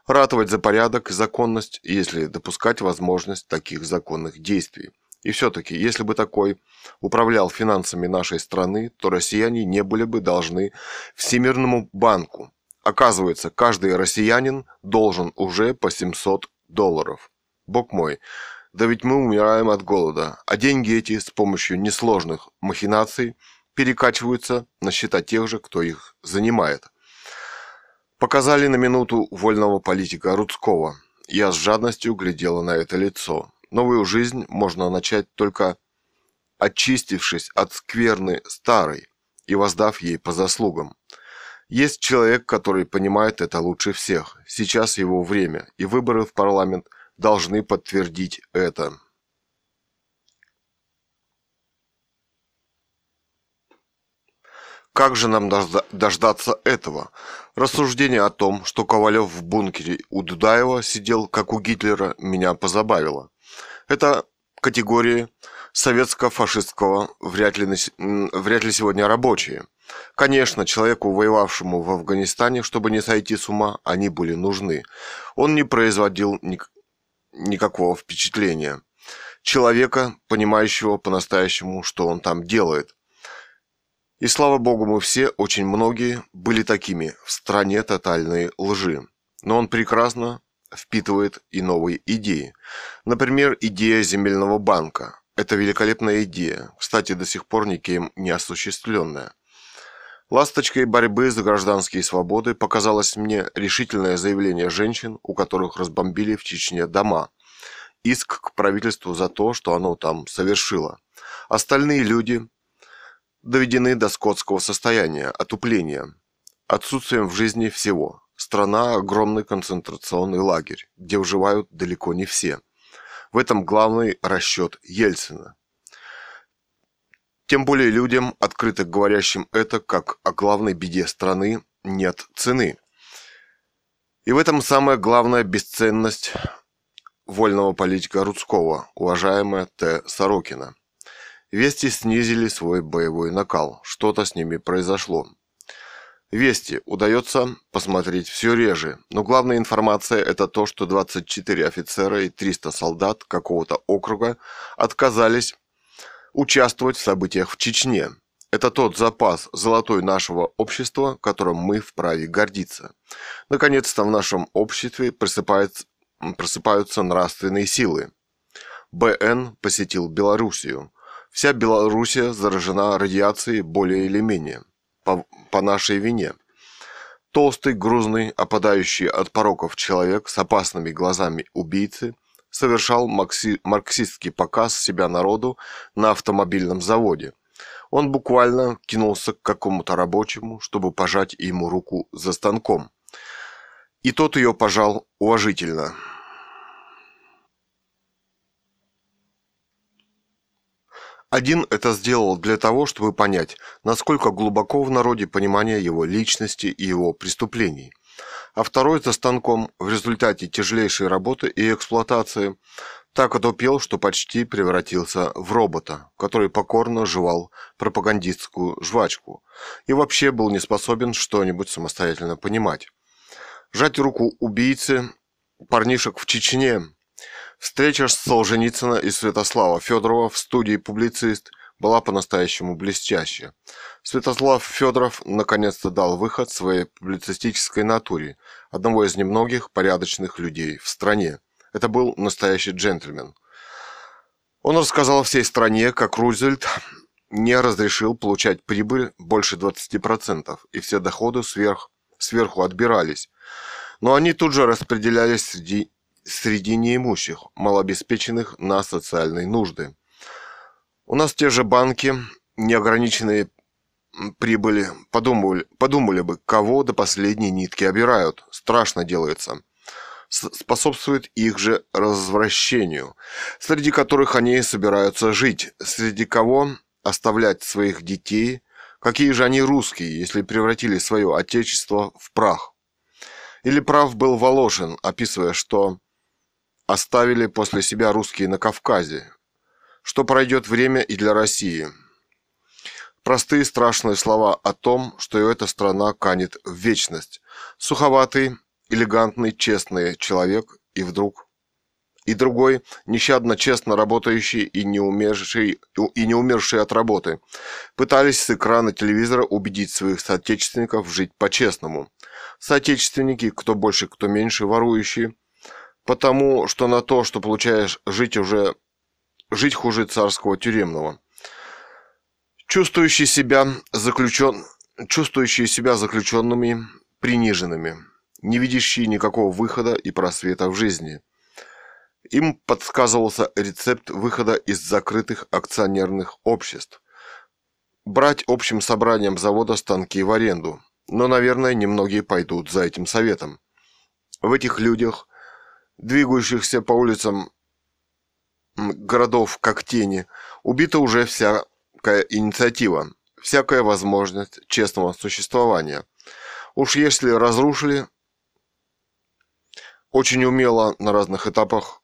ратовать за порядок и законность, если допускать возможность таких законных действий? И все-таки, если бы такой управлял финансами нашей страны, то россияне не были бы должны Всемирному банку. Оказывается, каждый россиянин должен уже по 700 долларов. Бог мой, да ведь мы умираем от голода, а деньги эти с помощью несложных махинаций перекачиваются на счета тех же, кто их занимает. Показали на минуту вольного политика Рудского. Я с жадностью глядела на это лицо. Новую жизнь можно начать только очистившись от скверны старой и воздав ей по заслугам. Есть человек, который понимает это лучше всех. Сейчас его время, и выборы в парламент должны подтвердить это. Как же нам дождаться этого? Рассуждение о том, что Ковалев в бункере у Дудаева сидел, как у Гитлера, меня позабавило. Это категории советско-фашистского вряд ли, вряд ли сегодня рабочие. Конечно, человеку, воевавшему в Афганистане, чтобы не сойти с ума, они были нужны. Он не производил ник- никакого впечатления. человека, понимающего по-настоящему, что он там делает. И слава богу, мы все, очень многие, были такими в стране тотальной лжи. Но он прекрасно впитывает и новые идеи. Например, идея земельного банка. Это великолепная идея, кстати, до сих пор никем не осуществленная. Ласточкой борьбы за гражданские свободы показалось мне решительное заявление женщин, у которых разбомбили в Чечне дома. Иск к правительству за то, что оно там совершило. Остальные люди доведены до скотского состояния, отупления, отсутствием в жизни всего. Страна – огромный концентрационный лагерь, где выживают далеко не все. В этом главный расчет Ельцина. Тем более людям, открыто говорящим это, как о главной беде страны, нет цены. И в этом самая главная бесценность вольного политика Рудского, уважаемая Т. Сорокина. Вести снизили свой боевой накал. Что-то с ними произошло. Вести удается посмотреть все реже, но главная информация это то, что 24 офицера и 300 солдат какого-то округа отказались участвовать в событиях в Чечне. Это тот запас золотой нашего общества, которым мы вправе гордиться. Наконец-то в нашем обществе просыпаются, нравственные силы. БН посетил Белоруссию. Вся Белоруссия заражена радиацией более или менее. По, по нашей вине. Толстый, грузный, опадающий от пороков человек с опасными глазами убийцы – совершал марксистский показ себя народу на автомобильном заводе. Он буквально кинулся к какому-то рабочему, чтобы пожать ему руку за станком. И тот ее пожал уважительно. Один это сделал для того, чтобы понять, насколько глубоко в народе понимание его личности и его преступлений а второй за станком в результате тяжелейшей работы и эксплуатации так отупел, что почти превратился в робота, который покорно жевал пропагандистскую жвачку и вообще был не способен что-нибудь самостоятельно понимать. Жать руку убийцы парнишек в Чечне. Встреча Солженицына и Святослава Федорова в студии «Публицист» была по-настоящему блестящая. Святослав Федоров наконец-то дал выход своей публицистической натуре, одного из немногих порядочных людей в стране. Это был настоящий джентльмен. Он рассказал всей стране, как Рузвельт не разрешил получать прибыль больше 20%, и все доходы сверх, сверху отбирались. Но они тут же распределялись среди, среди неимущих, малообеспеченных на социальные нужды. У нас те же банки, неограниченные прибыли, подумали, подумали бы, кого до последней нитки обирают. Страшно делается. способствует их же развращению, среди которых они собираются жить, среди кого оставлять своих детей, какие же они русские, если превратили свое отечество в прах. Или прав был Воложин, описывая, что оставили после себя русские на Кавказе, что пройдет время и для России. Простые страшные слова о том, что эта страна канет в вечность. Суховатый, элегантный, честный человек и вдруг и другой, нещадно честно работающий и не умерший, и не умерший от работы, пытались с экрана телевизора убедить своих соотечественников жить по-честному. Соотечественники, кто больше, кто меньше, ворующие, потому что на то, что получаешь жить уже жить хуже царского тюремного. Чувствующие себя, заключен... Чувствующие себя заключенными, приниженными, не видящие никакого выхода и просвета в жизни. Им подсказывался рецепт выхода из закрытых акционерных обществ. Брать общим собранием завода станки в аренду. Но, наверное, немногие пойдут за этим советом. В этих людях, двигающихся по улицам городов как тени, убита уже всякая инициатива, всякая возможность честного существования. Уж если разрушили очень умело на разных этапах,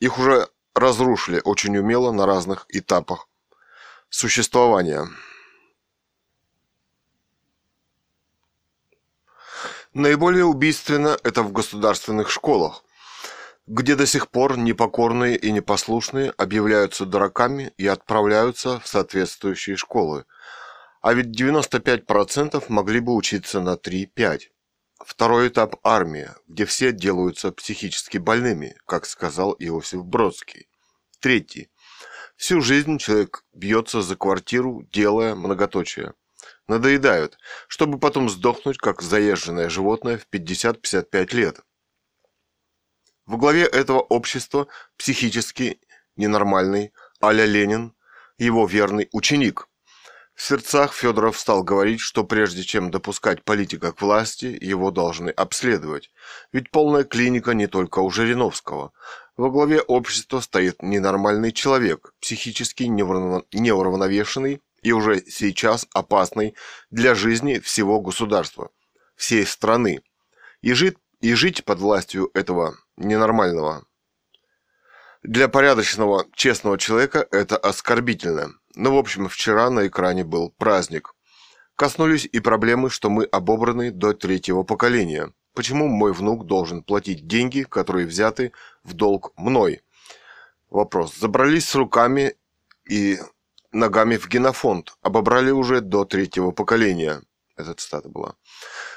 их уже разрушили очень умело на разных этапах существования. Наиболее убийственно это в государственных школах. Где до сих пор непокорные и непослушные объявляются дураками и отправляются в соответствующие школы. А ведь 95% могли бы учиться на 3-5. Второй этап – армия, где все делаются психически больными, как сказал Иосиф Бродский. Третий. Всю жизнь человек бьется за квартиру, делая многоточие. Надоедают, чтобы потом сдохнуть, как заезженное животное в 50-55 лет. В главе этого общества психически ненормальный Аля Ленин, его верный ученик. В сердцах Федоров стал говорить, что прежде чем допускать политика к власти, его должны обследовать. Ведь полная клиника не только у Жириновского. Во главе общества стоит ненормальный человек, психически неуравновешенный и уже сейчас опасный для жизни всего государства, всей страны. И жить, и жить под властью этого ненормального для порядочного, честного человека это оскорбительно. Но, в общем, вчера на экране был праздник. Коснулись и проблемы, что мы обобраны до третьего поколения – Почему мой внук должен платить деньги, которые взяты в долг мной? Вопрос. Забрались с руками и ногами в генофонд. Обобрали уже до третьего поколения. Эта цитата была.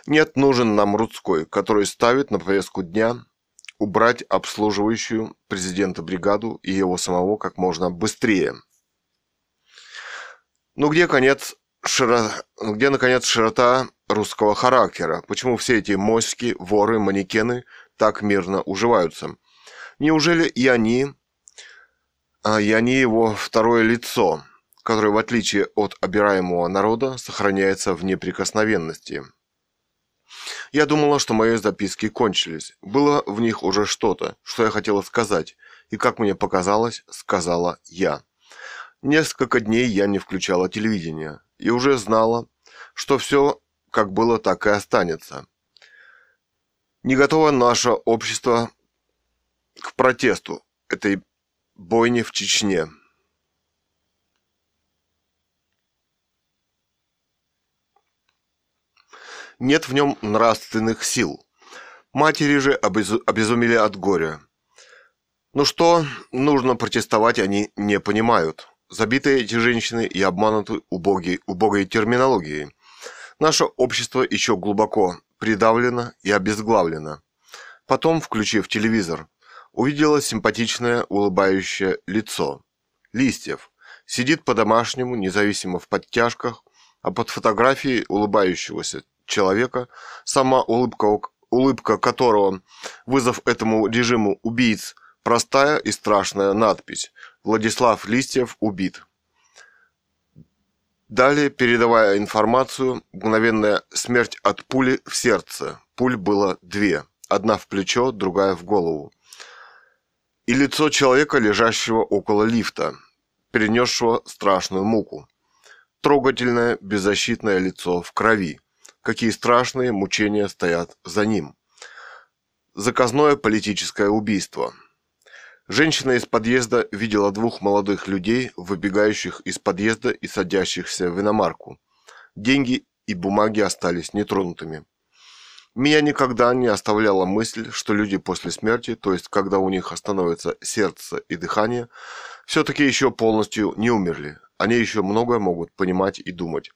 Нет, нужен нам Рудской, который ставит на повестку дня убрать обслуживающую президента бригаду и его самого как можно быстрее. Ну где конец широ... где наконец широта русского характера, почему все эти моськи, воры, манекены так мирно уживаются. Неужели и они, а и они его второе лицо, которое, в отличие от обираемого народа, сохраняется в неприкосновенности? Я думала, что мои записки кончились. Было в них уже что-то, что я хотела сказать, и, как мне показалось, сказала я. Несколько дней я не включала телевидение и уже знала, что все как было, так и останется. Не готово наше общество к протесту этой бойни в Чечне. Нет в нем нравственных сил. Матери же обезумели от горя. Ну что нужно протестовать, они не понимают. Забитые эти женщины и обмануты убогой, убогой терминологией. Наше общество еще глубоко придавлено и обезглавлено. Потом, включив телевизор, увидела симпатичное улыбающее лицо. Листьев. Сидит по-домашнему, независимо в подтяжках, а под фотографией улыбающегося человека, сама улыбка, улыбка которого, вызов этому режиму убийц, простая и страшная надпись «Владислав Листьев убит». Далее, передавая информацию, мгновенная смерть от пули в сердце. Пуль было две. Одна в плечо, другая в голову. И лицо человека, лежащего около лифта, перенесшего страшную муку. Трогательное, беззащитное лицо в крови. Какие страшные мучения стоят за ним. Заказное политическое убийство – Женщина из подъезда видела двух молодых людей, выбегающих из подъезда и садящихся в иномарку. Деньги и бумаги остались нетронутыми. Меня никогда не оставляла мысль, что люди после смерти, то есть когда у них остановится сердце и дыхание, все-таки еще полностью не умерли. Они еще многое могут понимать и думать.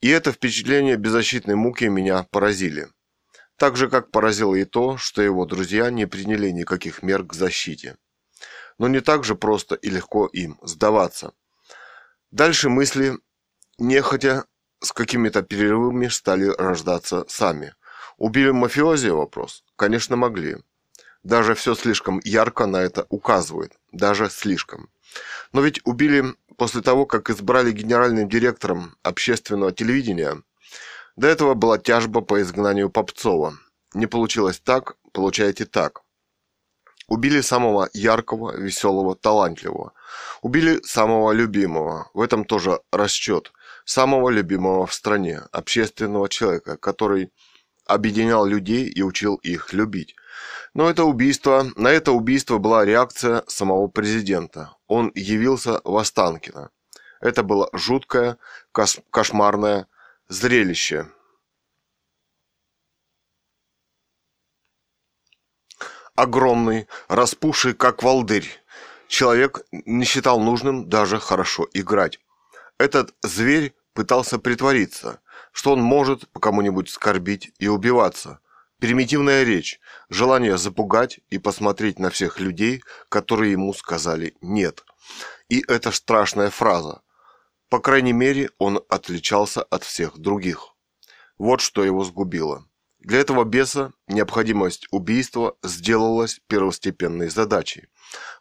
И это впечатление беззащитной муки меня поразили. Так же, как поразило и то, что его друзья не приняли никаких мер к защите. Но не так же просто и легко им сдаваться. Дальше мысли, нехотя, с какими-то перерывами стали рождаться сами. Убили мафиози вопрос? Конечно, могли. Даже все слишком ярко на это указывает. Даже слишком. Но ведь убили после того, как избрали генеральным директором общественного телевидения – до этого была тяжба по изгнанию Попцова. Не получилось так, получаете так. Убили самого яркого, веселого, талантливого. Убили самого любимого. В этом тоже расчет. Самого любимого в стране. Общественного человека, который объединял людей и учил их любить. Но это убийство, на это убийство была реакция самого президента. Он явился в Останкино. Это было жуткое, кошмарное, зрелище. Огромный, распухший, как волдырь. Человек не считал нужным даже хорошо играть. Этот зверь пытался притвориться, что он может по кому-нибудь скорбить и убиваться. Примитивная речь, желание запугать и посмотреть на всех людей, которые ему сказали «нет». И эта страшная фраза. По крайней мере, он отличался от всех других. Вот что его сгубило. Для этого беса необходимость убийства сделалась первостепенной задачей,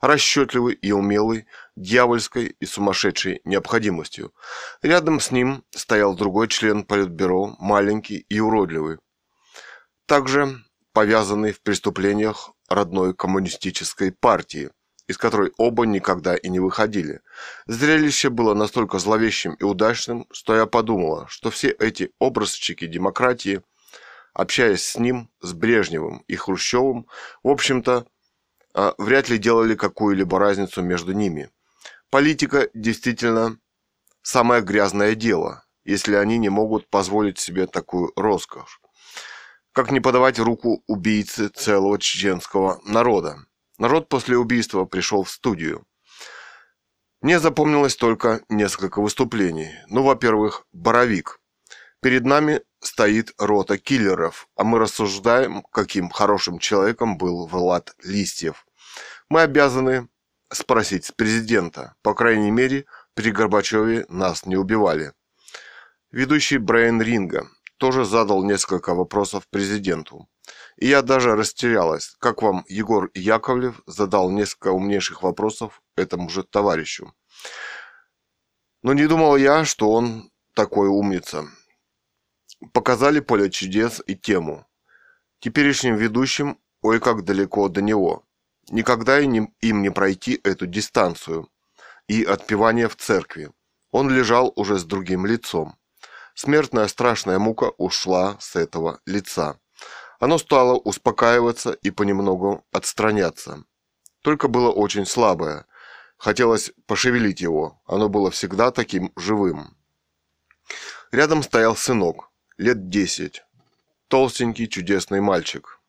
расчетливой и умелой, дьявольской и сумасшедшей необходимостью. Рядом с ним стоял другой член политбюро, маленький и уродливый, также повязанный в преступлениях родной коммунистической партии, из которой оба никогда и не выходили. Зрелище было настолько зловещим и удачным, что я подумала, что все эти образчики демократии – общаясь с ним, с Брежневым и Хрущевым, в общем-то, а, вряд ли делали какую-либо разницу между ними. Политика действительно самое грязное дело, если они не могут позволить себе такую роскошь. Как не подавать руку убийце целого чеченского народа? Народ после убийства пришел в студию. Мне запомнилось только несколько выступлений. Ну, во-первых, Боровик. Перед нами стоит рота киллеров, а мы рассуждаем, каким хорошим человеком был Влад Листьев. Мы обязаны спросить с президента. По крайней мере, при Горбачеве нас не убивали. Ведущий Брайан Ринга тоже задал несколько вопросов президенту. И я даже растерялась, как вам Егор Яковлев задал несколько умнейших вопросов этому же товарищу. Но не думал я, что он такой умница показали поле чудес и тему. Теперешним ведущим ой как далеко до него. Никогда им не пройти эту дистанцию и отпевание в церкви. Он лежал уже с другим лицом. Смертная страшная мука ушла с этого лица. Оно стало успокаиваться и понемногу отстраняться. Только было очень слабое. Хотелось пошевелить его. Оно было всегда таким живым. Рядом стоял сынок лет десять. Толстенький чудесный мальчик.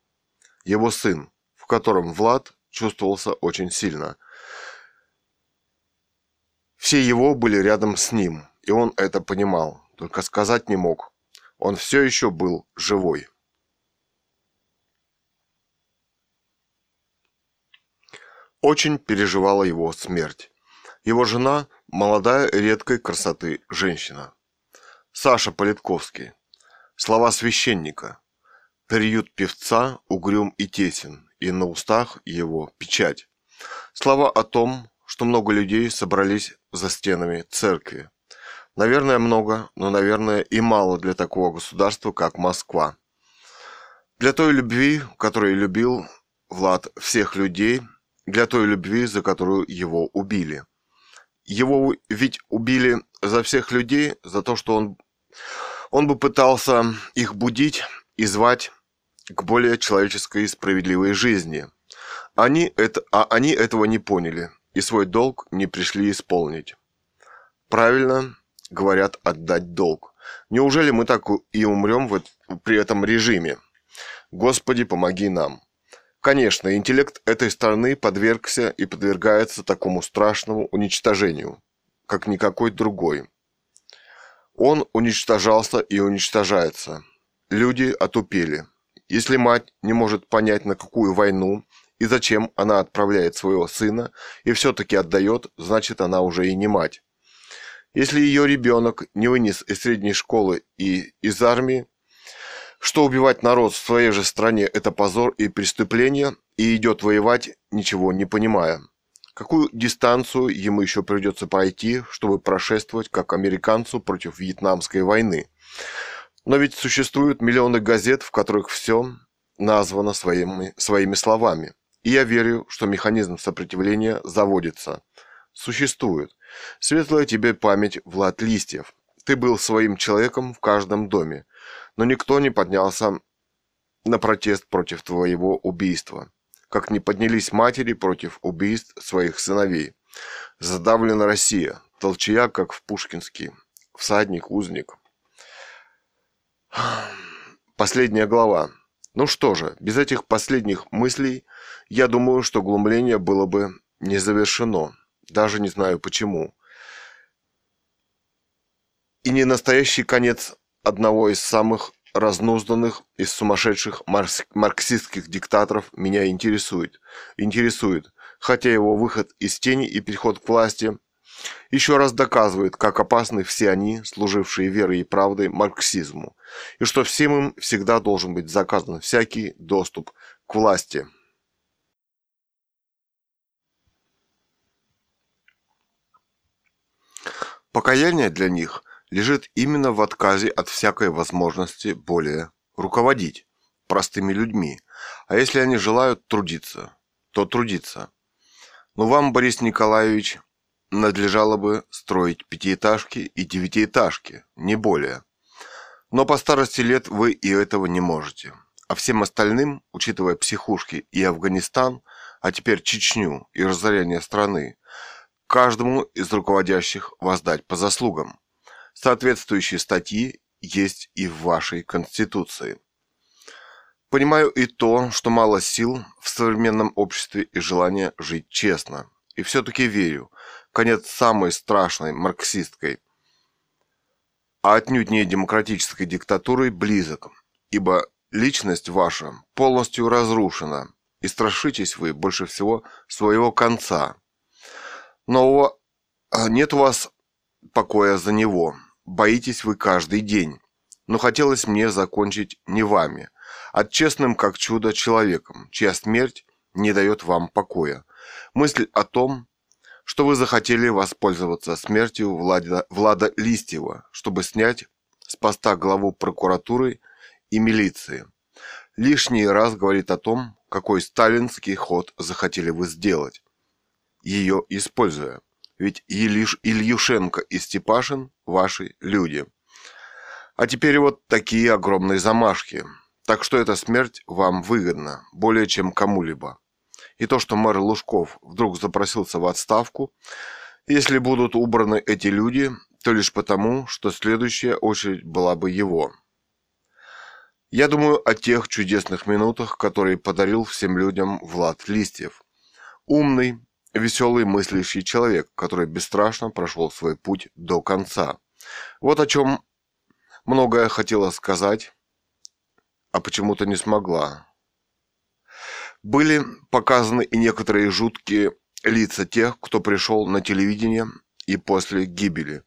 Его сын, в котором Влад чувствовался очень сильно. Все его были рядом с ним, и он это понимал, только сказать не мог. Он все еще был живой. Очень переживала его смерть. Его жена – молодая редкой красоты женщина. Саша Политковский – Слова священника. Приют певца угрюм и тесен, и на устах его печать. Слова о том, что много людей собрались за стенами церкви. Наверное, много, но, наверное, и мало для такого государства, как Москва. Для той любви, которой любил Влад всех людей, для той любви, за которую его убили. Его ведь убили за всех людей, за то, что он он бы пытался их будить и звать к более человеческой и справедливой жизни. Они это, а они этого не поняли и свой долг не пришли исполнить. Правильно говорят отдать долг. Неужели мы так и умрем в, при этом режиме? Господи, помоги нам. Конечно, интеллект этой страны подвергся и подвергается такому страшному уничтожению, как никакой другой. Он уничтожался и уничтожается. Люди отупели. Если мать не может понять, на какую войну и зачем она отправляет своего сына и все-таки отдает, значит она уже и не мать. Если ее ребенок не вынес из средней школы и из армии, что убивать народ в своей же стране – это позор и преступление, и идет воевать, ничего не понимая. Какую дистанцию ему еще придется пройти, чтобы прошествовать как американцу против Вьетнамской войны? Но ведь существуют миллионы газет, в которых все названо своими, своими словами. И я верю, что механизм сопротивления заводится. Существует. Светлая тебе память, Влад Листьев. Ты был своим человеком в каждом доме, но никто не поднялся на протест против твоего убийства как не поднялись матери против убийств своих сыновей. Задавлена Россия, толчая, как в Пушкинский, всадник, узник. Последняя глава. Ну что же, без этих последних мыслей, я думаю, что глумление было бы не завершено. Даже не знаю почему. И не настоящий конец одного из самых разнузданных из сумасшедших марксистских диктаторов меня интересует. Интересует, хотя его выход из тени и переход к власти еще раз доказывает, как опасны все они, служившие верой и правдой марксизму, и что всем им всегда должен быть заказан всякий доступ к власти. Покаяние для них лежит именно в отказе от всякой возможности более руководить простыми людьми. А если они желают трудиться, то трудиться. Но вам, Борис Николаевич, надлежало бы строить пятиэтажки и девятиэтажки, не более. Но по старости лет вы и этого не можете. А всем остальным, учитывая психушки и Афганистан, а теперь Чечню и разорение страны, каждому из руководящих воздать по заслугам. Соответствующие статьи есть и в вашей Конституции. Понимаю и то, что мало сил в современном обществе и желание жить честно. И все-таки верю, конец самой страшной марксистской, а отнюдь не демократической диктатуры близок, ибо личность ваша полностью разрушена, и страшитесь вы больше всего своего конца. Но нет у вас покоя за него, боитесь вы каждый день. Но хотелось мне закончить не вами, а честным как чудо человеком, чья смерть не дает вам покоя. Мысль о том, что вы захотели воспользоваться смертью Влада, Влада Листьева, чтобы снять с поста главу прокуратуры и милиции. Лишний раз говорит о том, какой сталинский ход захотели вы сделать, ее используя. Ведь Илиш, Ильюшенко и Степашин – ваши люди. А теперь вот такие огромные замашки. Так что эта смерть вам выгодна, более чем кому-либо. И то, что мэр Лужков вдруг запросился в отставку, если будут убраны эти люди, то лишь потому, что следующая очередь была бы его. Я думаю о тех чудесных минутах, которые подарил всем людям Влад Листьев. Умный, веселый мыслящий человек, который бесстрашно прошел свой путь до конца. Вот о чем многое хотела сказать, а почему-то не смогла. Были показаны и некоторые жуткие лица тех, кто пришел на телевидение и после гибели.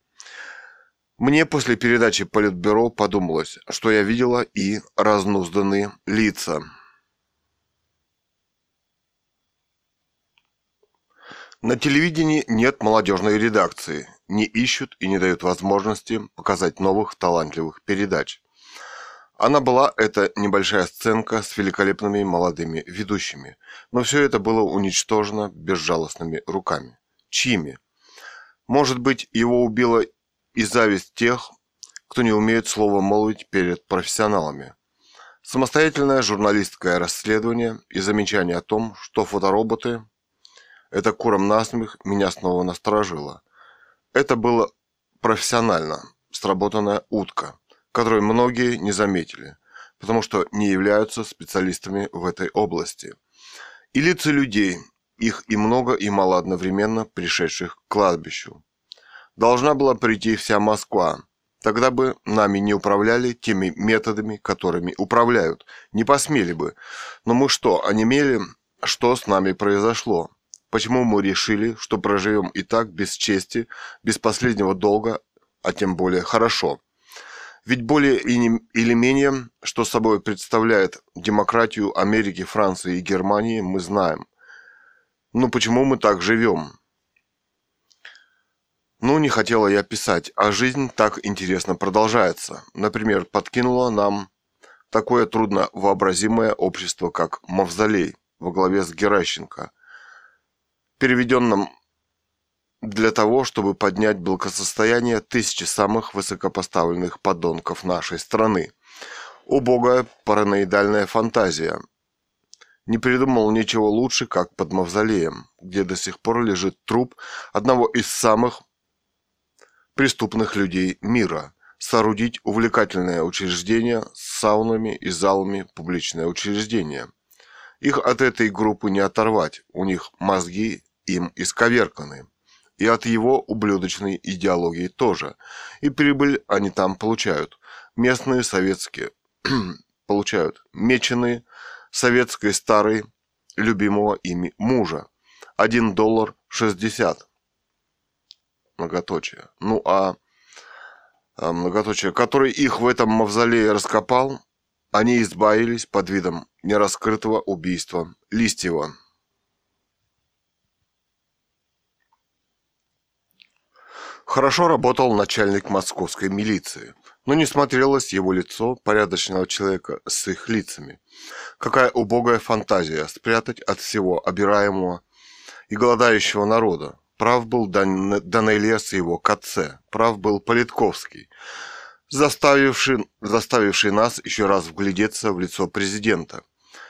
Мне после передачи Политбюро подумалось, что я видела и разнузданные лица – На телевидении нет молодежной редакции, не ищут и не дают возможности показать новых талантливых передач. Она была эта небольшая сценка с великолепными молодыми ведущими, но все это было уничтожено безжалостными руками. Чьими? Может быть, его убила и зависть тех, кто не умеет слово молвить перед профессионалами. Самостоятельное журналистское расследование и замечание о том, что фотороботы это куром насмех меня снова насторожило. Это было профессионально сработанная утка, которую многие не заметили, потому что не являются специалистами в этой области. И лица людей, их и много, и мало одновременно пришедших к кладбищу. Должна была прийти вся Москва, Тогда бы нами не управляли теми методами, которыми управляют. Не посмели бы. Но мы что, онемели? Что с нами произошло? Почему мы решили, что проживем и так без чести, без последнего долга, а тем более хорошо? Ведь более или менее, что собой представляет демократию Америки, Франции и Германии, мы знаем. Ну почему мы так живем? Ну, не хотела я писать, а жизнь так интересно продолжается. Например, подкинула нам такое трудно вообразимое общество, как Мавзолей во главе с Геращенко – переведенном для того, чтобы поднять благосостояние тысячи самых высокопоставленных подонков нашей страны. Убогая параноидальная фантазия. Не придумал ничего лучше, как под мавзолеем, где до сих пор лежит труп одного из самых преступных людей мира, соорудить увлекательное учреждение с саунами и залами публичное учреждение. Их от этой группы не оторвать, у них мозги им исковерканы. И от его ублюдочной идеологии тоже. И прибыль они там получают. Местные советские *clears throat* получают. Меченые советской старой любимого ими мужа. 1 доллар 60. Многоточие. Ну а, а многоточие, который их в этом мавзолее раскопал, они избавились под видом нераскрытого убийства Листьева. Хорошо работал начальник московской милиции, но не смотрелось его лицо порядочного человека с их лицами. Какая убогая фантазия спрятать от всего обираемого и голодающего народа. Прав был Дан... Данелия его к отце, прав был Политковский, заставивший, заставивший нас еще раз вглядеться в лицо президента.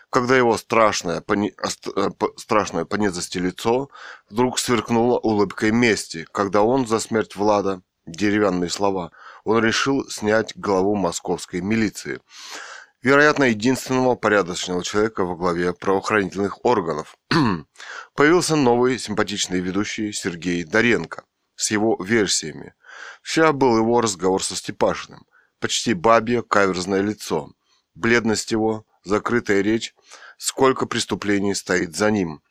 Когда его страшное, по, не... Э, страшное по лицо вдруг сверкнуло улыбкой мести, когда он за смерть Влада, деревянные слова, он решил снять главу московской милиции вероятно, единственного порядочного человека во главе правоохранительных органов. *clears throat* Появился новый симпатичный ведущий Сергей Доренко с его версиями. Вчера был его разговор со Степашиным. Почти бабье каверзное лицо. Бледность его, закрытая речь, сколько преступлений стоит за ним.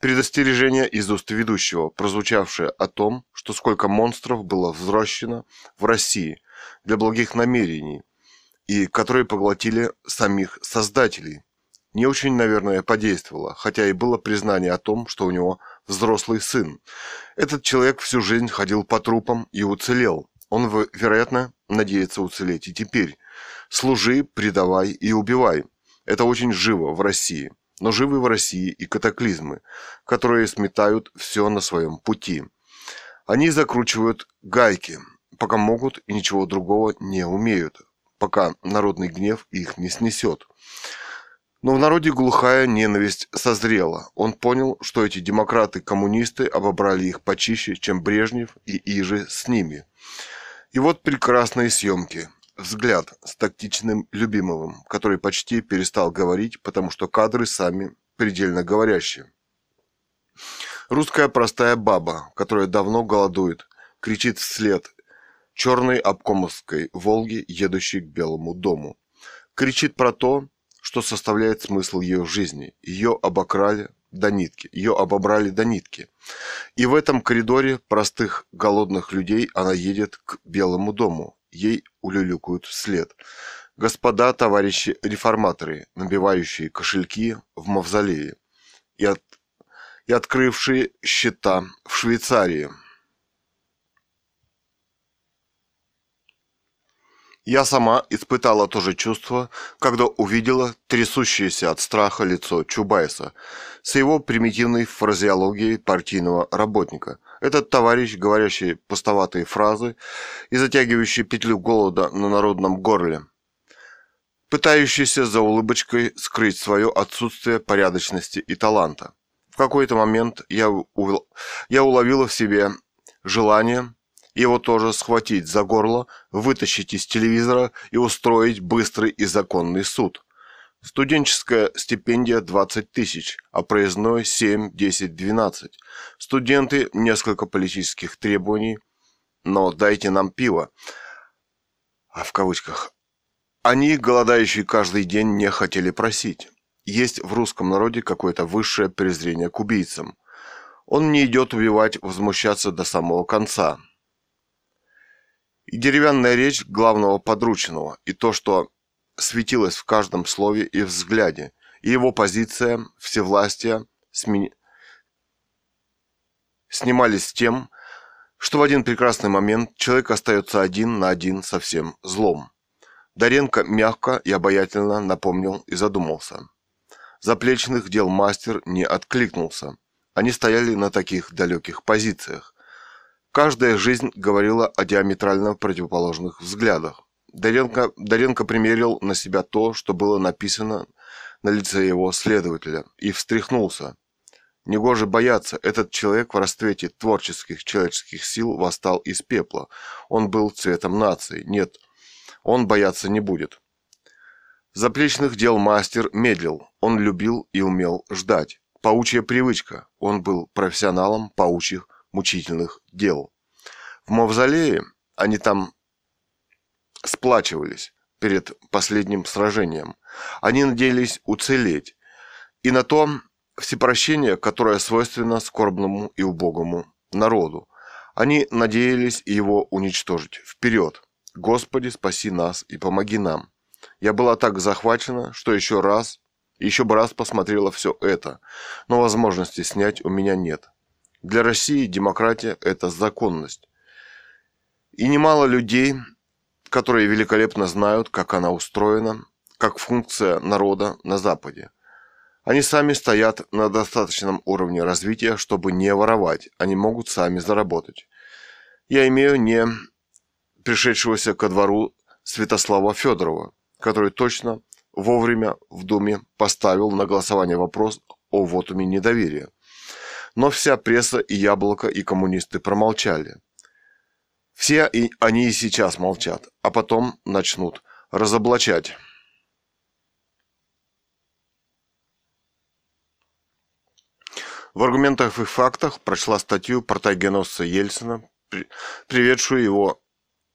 Предостережение из уст ведущего, прозвучавшее о том, что сколько монстров было взращено в России для благих намерений – и которые поглотили самих создателей. Не очень, наверное, подействовало, хотя и было признание о том, что у него взрослый сын. Этот человек всю жизнь ходил по трупам и уцелел. Он, вероятно, надеется уцелеть и теперь. Служи, предавай и убивай. Это очень живо в России. Но живы в России и катаклизмы, которые сметают все на своем пути. Они закручивают гайки, пока могут и ничего другого не умеют пока народный гнев их не снесет. Но в народе глухая ненависть созрела. Он понял, что эти демократы-коммунисты обобрали их почище, чем Брежнев и Иже с ними. И вот прекрасные съемки. Взгляд с тактичным Любимовым, который почти перестал говорить, потому что кадры сами предельно говорящие. Русская простая баба, которая давно голодует, кричит вслед черной обкомовской «Волги», едущей к Белому дому. Кричит про то, что составляет смысл ее жизни. Ее обокрали до нитки, ее обобрали до нитки. И в этом коридоре простых голодных людей она едет к Белому дому. Ей улюлюкают вслед. Господа, товарищи реформаторы, набивающие кошельки в мавзолее и, от, и открывшие счета в Швейцарии – Я сама испытала то же чувство, когда увидела трясущееся от страха лицо Чубайса с его примитивной фразеологией партийного работника. Этот товарищ, говорящий пустоватые фразы и затягивающий петлю голода на народном горле, пытающийся за улыбочкой скрыть свое отсутствие порядочности и таланта. В какой-то момент я, ул... я уловила в себе желание его тоже схватить за горло, вытащить из телевизора и устроить быстрый и законный суд. Студенческая стипендия 20 тысяч, а проездной 7, 10, 12. Студенты несколько политических требований, но дайте нам пиво. А в кавычках. Они, голодающие каждый день, не хотели просить. Есть в русском народе какое-то высшее презрение к убийцам. Он не идет убивать, возмущаться до самого конца и деревянная речь главного подручного, и то, что светилось в каждом слове и взгляде, и его позиция всевластия смен... снимались с тем, что в один прекрасный момент человек остается один на один со всем злом. Доренко мягко и обаятельно напомнил и задумался. Заплечных дел мастер не откликнулся. Они стояли на таких далеких позициях. Каждая жизнь говорила о диаметрально противоположных взглядах. Даренко, Даренко примерил на себя то, что было написано на лице его следователя, и встряхнулся. Негоже бояться, этот человек в расцвете творческих человеческих сил восстал из пепла. Он был цветом нации. Нет, Он бояться не будет. Заплечных дел мастер медлил. Он любил и умел ждать. Паучья привычка. Он был профессионалом паучьих мучительных дел. В мавзолее они там сплачивались перед последним сражением. Они надеялись уцелеть. И на то всепрощение, которое свойственно скорбному и убогому народу. Они надеялись его уничтожить. Вперед! Господи, спаси нас и помоги нам. Я была так захвачена, что еще раз, еще бы раз посмотрела все это, но возможности снять у меня нет. Для России демократия – это законность. И немало людей, которые великолепно знают, как она устроена, как функция народа на Западе. Они сами стоят на достаточном уровне развития, чтобы не воровать, они могут сами заработать. Я имею не пришедшегося ко двору Святослава Федорова, который точно вовремя в Думе поставил на голосование вопрос о вотуме недоверия. Но вся пресса и Яблоко, и коммунисты промолчали. Все и они и сейчас молчат, а потом начнут разоблачать. В аргументах и фактах прочла статью протагеносца Ельцина, приведшую его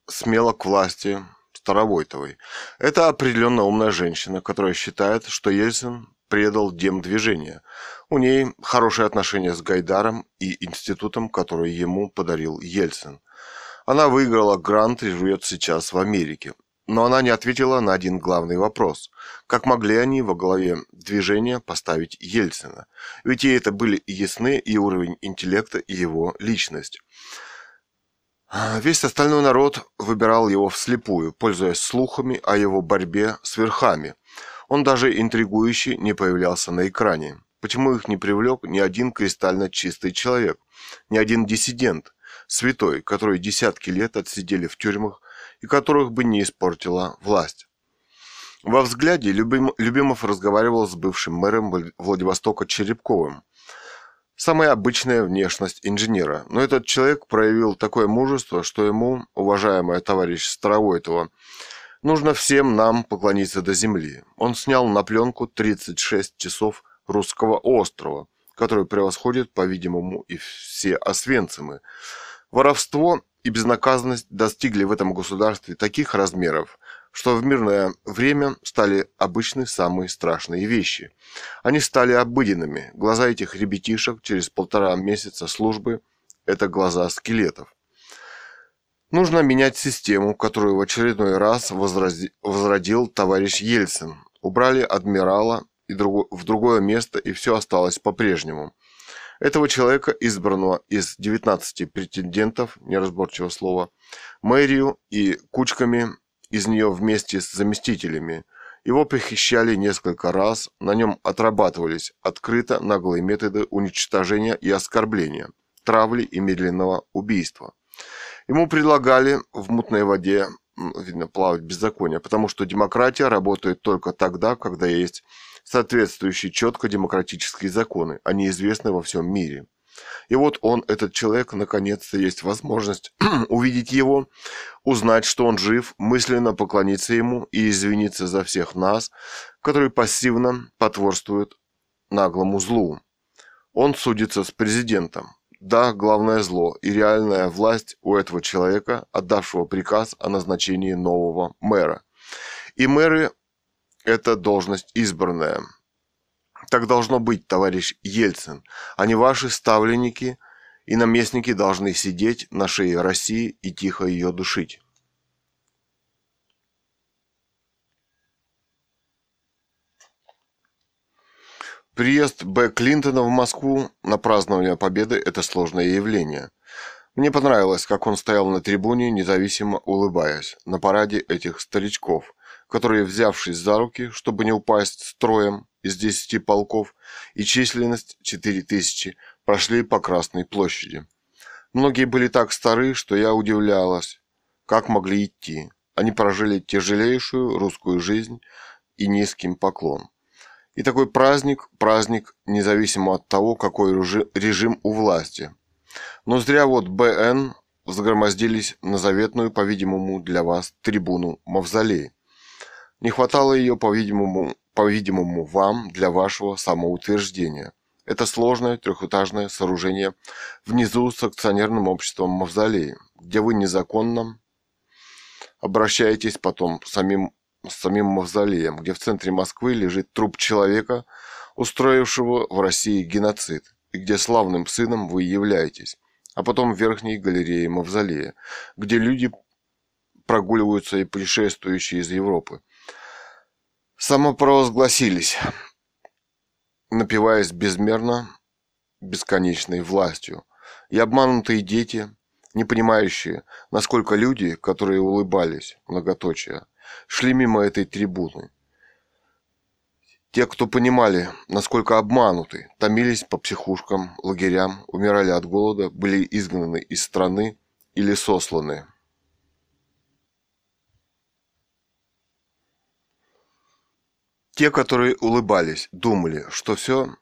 смело к власти Старовойтовой. Это определенно умная женщина, которая считает, что Ельцин предал демдвижение. У ней хорошие отношения с Гайдаром и институтом, который ему подарил Ельцин. Она выиграла грант и живет сейчас в Америке. Но она не ответила на один главный вопрос. Как могли они во главе движения поставить Ельцина? Ведь ей это были ясны и уровень интеллекта, и его личность. Весь остальной народ выбирал его вслепую, пользуясь слухами о его борьбе с верхами. Он даже интригующий не появлялся на экране. Почему их не привлек ни один кристально чистый человек, ни один диссидент, святой, который десятки лет отсидели в тюрьмах и которых бы не испортила власть? Во взгляде Любим, Любимов разговаривал с бывшим мэром Владивостока Черепковым, Самая обычная внешность инженера. Но этот человек проявил такое мужество, что ему, уважаемая товарищ Старовойтова, нужно всем нам поклониться до земли. Он снял на пленку 36 часов русского острова, который превосходит, по-видимому, и все освенцимы. Воровство и безнаказанность достигли в этом государстве таких размеров, что в мирное время стали обычны самые страшные вещи. Они стали обыденными. Глаза этих ребятишек через полтора месяца службы – это глаза скелетов. Нужно менять систему, которую в очередной раз возрази... возродил товарищ Ельцин. Убрали адмирала и друг... в другое место, и все осталось по-прежнему. Этого человека, избранного из 19 претендентов, неразборчивого слова, мэрию и кучками из нее вместе с заместителями. Его похищали несколько раз, на нем отрабатывались открыто наглые методы уничтожения и оскорбления, травли и медленного убийства. Ему предлагали в мутной воде, видно, плавать беззаконие, потому что демократия работает только тогда, когда есть соответствующие четко демократические законы, они известны во всем мире. И вот он, этот человек, наконец-то есть возможность *clears throat* увидеть его, узнать, что он жив, мысленно поклониться ему и извиниться за всех нас, которые пассивно потворствуют наглому злу. Он судится с президентом. Да, главное зло и реальная власть у этого человека, отдавшего приказ о назначении нового мэра. И мэры – это должность избранная – так должно быть, товарищ Ельцин. Они ваши ставленники и наместники должны сидеть на шее России и тихо ее душить. Приезд Б. Клинтона в Москву на празднование Победы – это сложное явление. Мне понравилось, как он стоял на трибуне, независимо улыбаясь, на параде этих старичков, которые, взявшись за руки, чтобы не упасть строем, из 10 полков и численность 4000 прошли по Красной площади. Многие были так стары, что я удивлялась, как могли идти. Они прожили тяжелейшую русскую жизнь и низким поклон. И такой праздник, праздник, независимо от того, какой режим у власти. Но зря вот БН взгромоздились на заветную, по-видимому, для вас трибуну Мавзолей. Не хватало ее, по-видимому, по-видимому, вам для вашего самоутверждения. Это сложное трехэтажное сооружение внизу с акционерным обществом Мавзолей, где вы незаконно обращаетесь потом самим, с самим Мавзолеем, где в центре Москвы лежит труп человека, устроившего в России геноцид, и где славным сыном вы являетесь, а потом в верхней галерее Мавзолея, где люди прогуливаются и путешествующие из Европы. Самопровозгласились, напиваясь безмерно бесконечной властью, и обманутые дети, не понимающие, насколько люди, которые улыбались, многоточие, шли мимо этой трибуны. Те, кто понимали, насколько обмануты, томились по психушкам, лагерям, умирали от голода, были изгнаны из страны или сосланы. Те, которые улыбались, думали, что все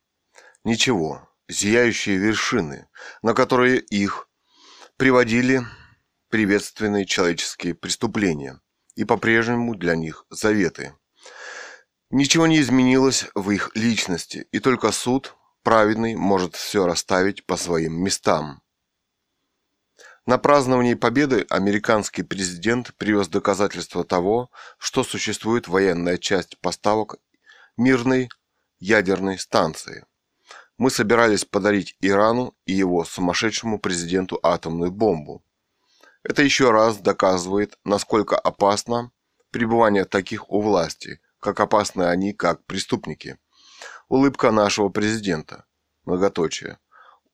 ничего, зияющие вершины, на которые их приводили приветственные человеческие преступления и по-прежнему для них заветы. Ничего не изменилось в их личности, и только суд праведный может все расставить по своим местам. На праздновании победы американский президент привез доказательства того, что существует военная часть поставок мирной ядерной станции. Мы собирались подарить Ирану и его сумасшедшему президенту атомную бомбу. Это еще раз доказывает, насколько опасно пребывание таких у власти, как опасны они, как преступники. Улыбка нашего президента. Многоточие.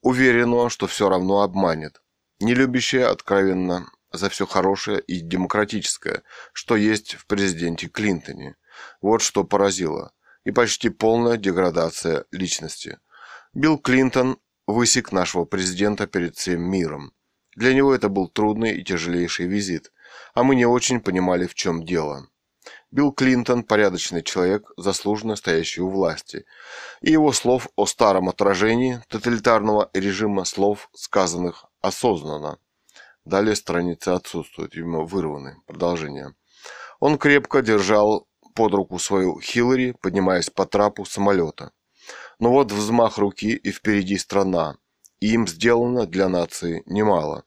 Уверенного, что все равно обманет. Не любящая откровенно за все хорошее и демократическое, что есть в президенте Клинтоне. Вот что поразило и почти полная деградация личности. Билл Клинтон высек нашего президента перед всем миром. Для него это был трудный и тяжелейший визит, а мы не очень понимали, в чем дело. Билл Клинтон – порядочный человек, заслуженно стоящий у власти. И его слов о старом отражении тоталитарного режима слов, сказанных осознанно. Далее страницы отсутствуют, видимо, вырваны. Продолжение. Он крепко держал под руку свою Хиллари, поднимаясь по трапу самолета. Но вот взмах руки и впереди страна. И им сделано для нации немало.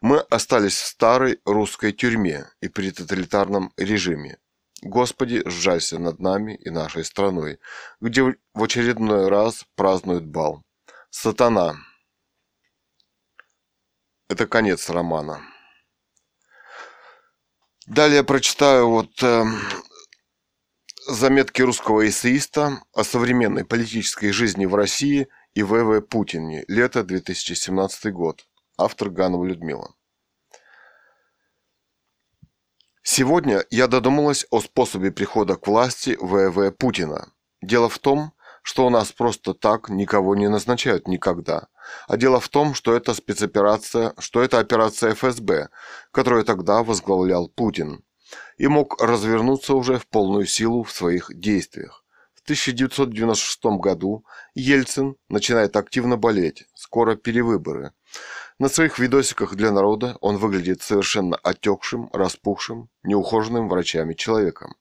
Мы остались в старой русской тюрьме и при тоталитарном режиме. Господи, сжалься над нами и нашей страной, где в очередной раз празднуют бал. Сатана. Это конец романа. Далее прочитаю вот э, Заметки русского эссеиста о современной политической жизни в России и В.В. Путине. Лето 2017 год. Автор Ганова Людмила. Сегодня я додумалась о способе прихода к власти В.В. Путина. Дело в том, что у нас просто так никого не назначают никогда. А дело в том, что это спецоперация, что это операция ФСБ, которую тогда возглавлял Путин и мог развернуться уже в полную силу в своих действиях. В 1996 году Ельцин начинает активно болеть, скоро перевыборы. На своих видосиках для народа он выглядит совершенно отекшим, распухшим, неухоженным врачами человеком.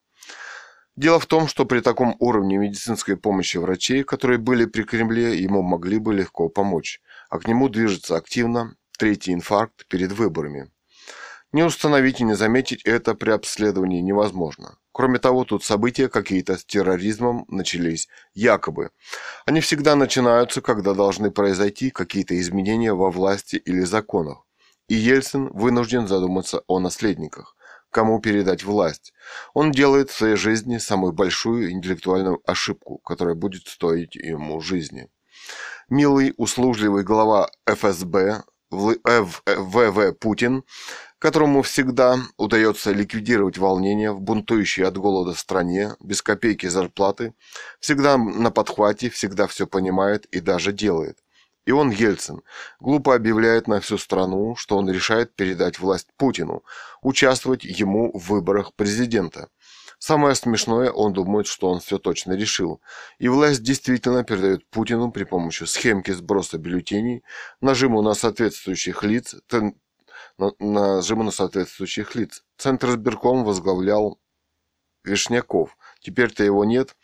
Дело в том, что при таком уровне медицинской помощи врачей, которые были при Кремле, ему могли бы легко помочь, а к нему движется активно третий инфаркт перед выборами. Не установить и не заметить это при обследовании невозможно. Кроме того, тут события какие-то с терроризмом начались якобы. Они всегда начинаются, когда должны произойти какие-то изменения во власти или законах. И Ельцин вынужден задуматься о наследниках. Кому передать власть? Он делает в своей жизни самую большую интеллектуальную ошибку, которая будет стоить ему жизни. Милый, услужливый глава ФСБ ВВ Путин которому всегда удается ликвидировать волнение в бунтующей от голода стране, без копейки зарплаты, всегда на подхвате, всегда все понимает и даже делает. И он, Ельцин, глупо объявляет на всю страну, что он решает передать власть Путину, участвовать ему в выборах президента. Самое смешное, он думает, что он все точно решил. И власть действительно передает Путину при помощи схемки сброса бюллетеней, нажиму на соответствующих лиц, нажима на соответствующих лиц. Центр избирком возглавлял Вишняков. Теперь-то его нет.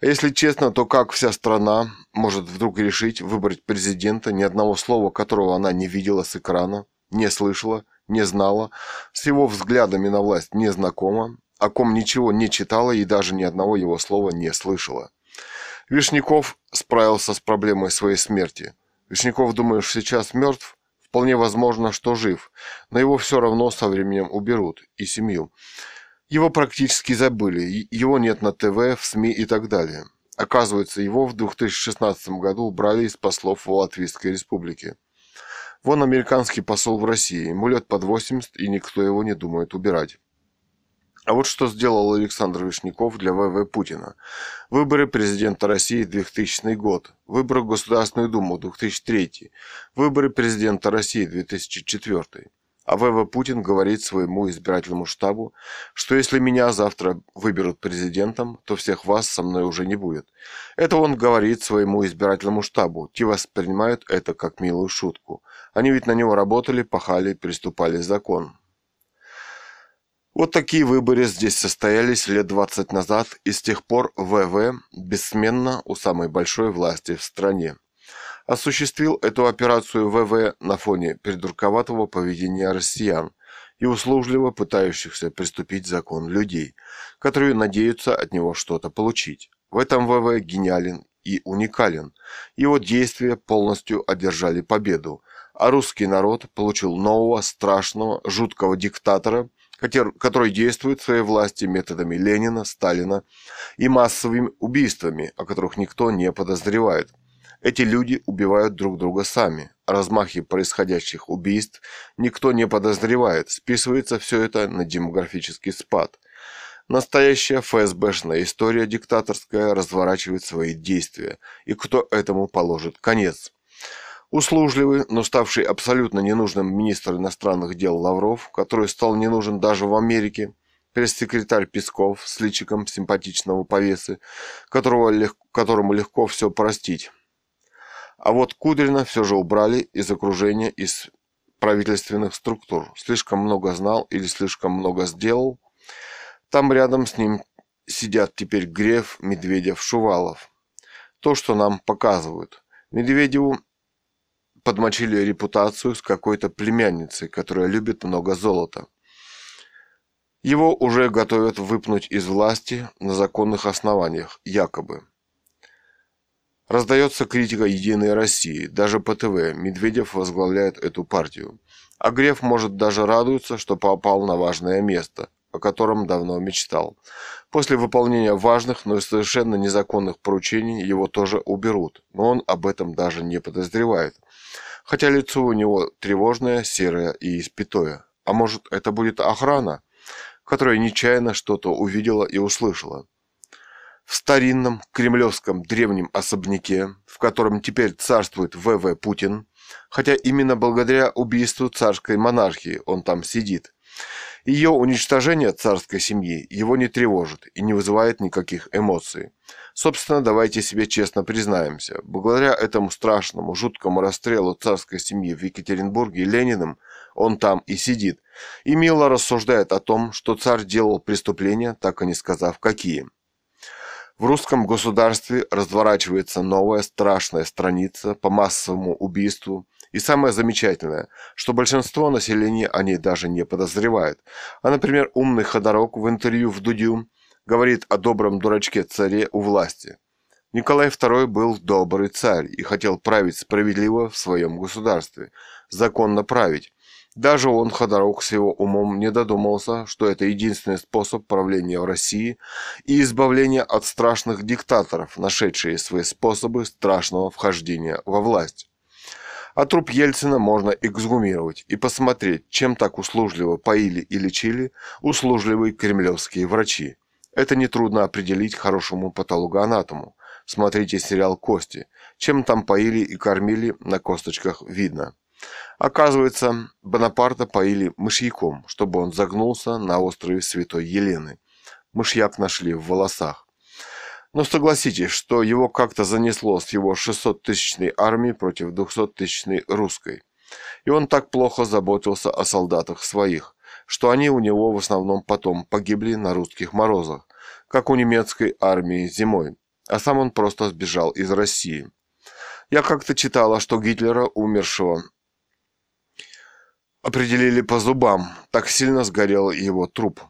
Если честно, то как вся страна может вдруг решить выбрать президента, ни одного слова которого она не видела с экрана, не слышала, не знала, с его взглядами на власть не знакома, о ком ничего не читала и даже ни одного его слова не слышала. Вишняков справился с проблемой своей смерти. Вишняков, думаешь, сейчас мертв? Вполне возможно, что жив, но его все равно со временем уберут, и семью. Его практически забыли, его нет на ТВ, в СМИ и так далее. Оказывается, его в 2016 году убрали из послов в Латвийской республике. Вон американский посол в России, ему лет под 80, и никто его не думает убирать. А вот что сделал Александр Вишняков для ВВ Путина. Выборы президента России 2000 год, выборы в Государственную Думу 2003, выборы президента России 2004. А ВВ Путин говорит своему избирательному штабу, что если меня завтра выберут президентом, то всех вас со мной уже не будет. Это он говорит своему избирательному штабу. Те воспринимают это как милую шутку. Они ведь на него работали, пахали, приступали закон. Вот такие выборы здесь состоялись лет 20 назад, и с тех пор ВВ бессменно у самой большой власти в стране. Осуществил эту операцию ВВ на фоне придурковатого поведения россиян и услужливо пытающихся приступить закон людей, которые надеются от него что-то получить. В этом ВВ гениален и уникален. Его действия полностью одержали победу, а русский народ получил нового, страшного, жуткого диктатора – который действует своей власти методами Ленина, Сталина и массовыми убийствами, о которых никто не подозревает. Эти люди убивают друг друга сами. О размахе происходящих убийств никто не подозревает. Списывается все это на демографический спад. Настоящая ФСБшная история диктаторская разворачивает свои действия. И кто этому положит конец? Услужливый, но ставший абсолютно ненужным министр иностранных дел Лавров, который стал не нужен даже в Америке, пресс-секретарь Песков с личиком симпатичного повесы, которого лег... которому легко все простить. А вот Кудрина все же убрали из окружения, из правительственных структур. Слишком много знал или слишком много сделал. Там рядом с ним сидят теперь Греф, Медведев, Шувалов. То, что нам показывают. Медведеву подмочили репутацию с какой-то племянницей, которая любит много золота. Его уже готовят выпнуть из власти на законных основаниях, якобы. Раздается критика «Единой России», даже по ТВ Медведев возглавляет эту партию. А Греф может даже радуется, что попал на важное место, о котором давно мечтал. После выполнения важных, но совершенно незаконных поручений его тоже уберут, но он об этом даже не подозревает – хотя лицо у него тревожное, серое и испятое. А может, это будет охрана, которая нечаянно что-то увидела и услышала. В старинном кремлевском древнем особняке, в котором теперь царствует ВВ Путин, хотя именно благодаря убийству царской монархии он там сидит, ее уничтожение царской семьи его не тревожит и не вызывает никаких эмоций. Собственно, давайте себе честно признаемся. Благодаря этому страшному, жуткому расстрелу царской семьи в Екатеринбурге Лениным, он там и сидит. И мило рассуждает о том, что царь делал преступления, так и не сказав какие. В русском государстве разворачивается новая страшная страница по массовому убийству, и самое замечательное, что большинство населения о ней даже не подозревает. А, например, умный Ходорок в интервью в Дудю говорит о добром дурачке-царе у власти. Николай II был добрый царь и хотел править справедливо в своем государстве, законно править. Даже он, Ходорок, с его умом не додумался, что это единственный способ правления в России и избавления от страшных диктаторов, нашедшие свои способы страшного вхождения во власть. А труп Ельцина можно эксгумировать и посмотреть, чем так услужливо поили и лечили услужливые кремлевские врачи. Это нетрудно определить хорошему патологоанатому. Смотрите сериал «Кости». Чем там поили и кормили, на косточках видно. Оказывается, Бонапарта поили мышьяком, чтобы он загнулся на острове Святой Елены. Мышьяк нашли в волосах. Но согласитесь, что его как-то занесло с его 600-тысячной армии против 200-тысячной русской. И он так плохо заботился о солдатах своих, что они у него в основном потом погибли на русских морозах, как у немецкой армии зимой, а сам он просто сбежал из России. Я как-то читала, что Гитлера, умершего, определили по зубам, так сильно сгорел его труп.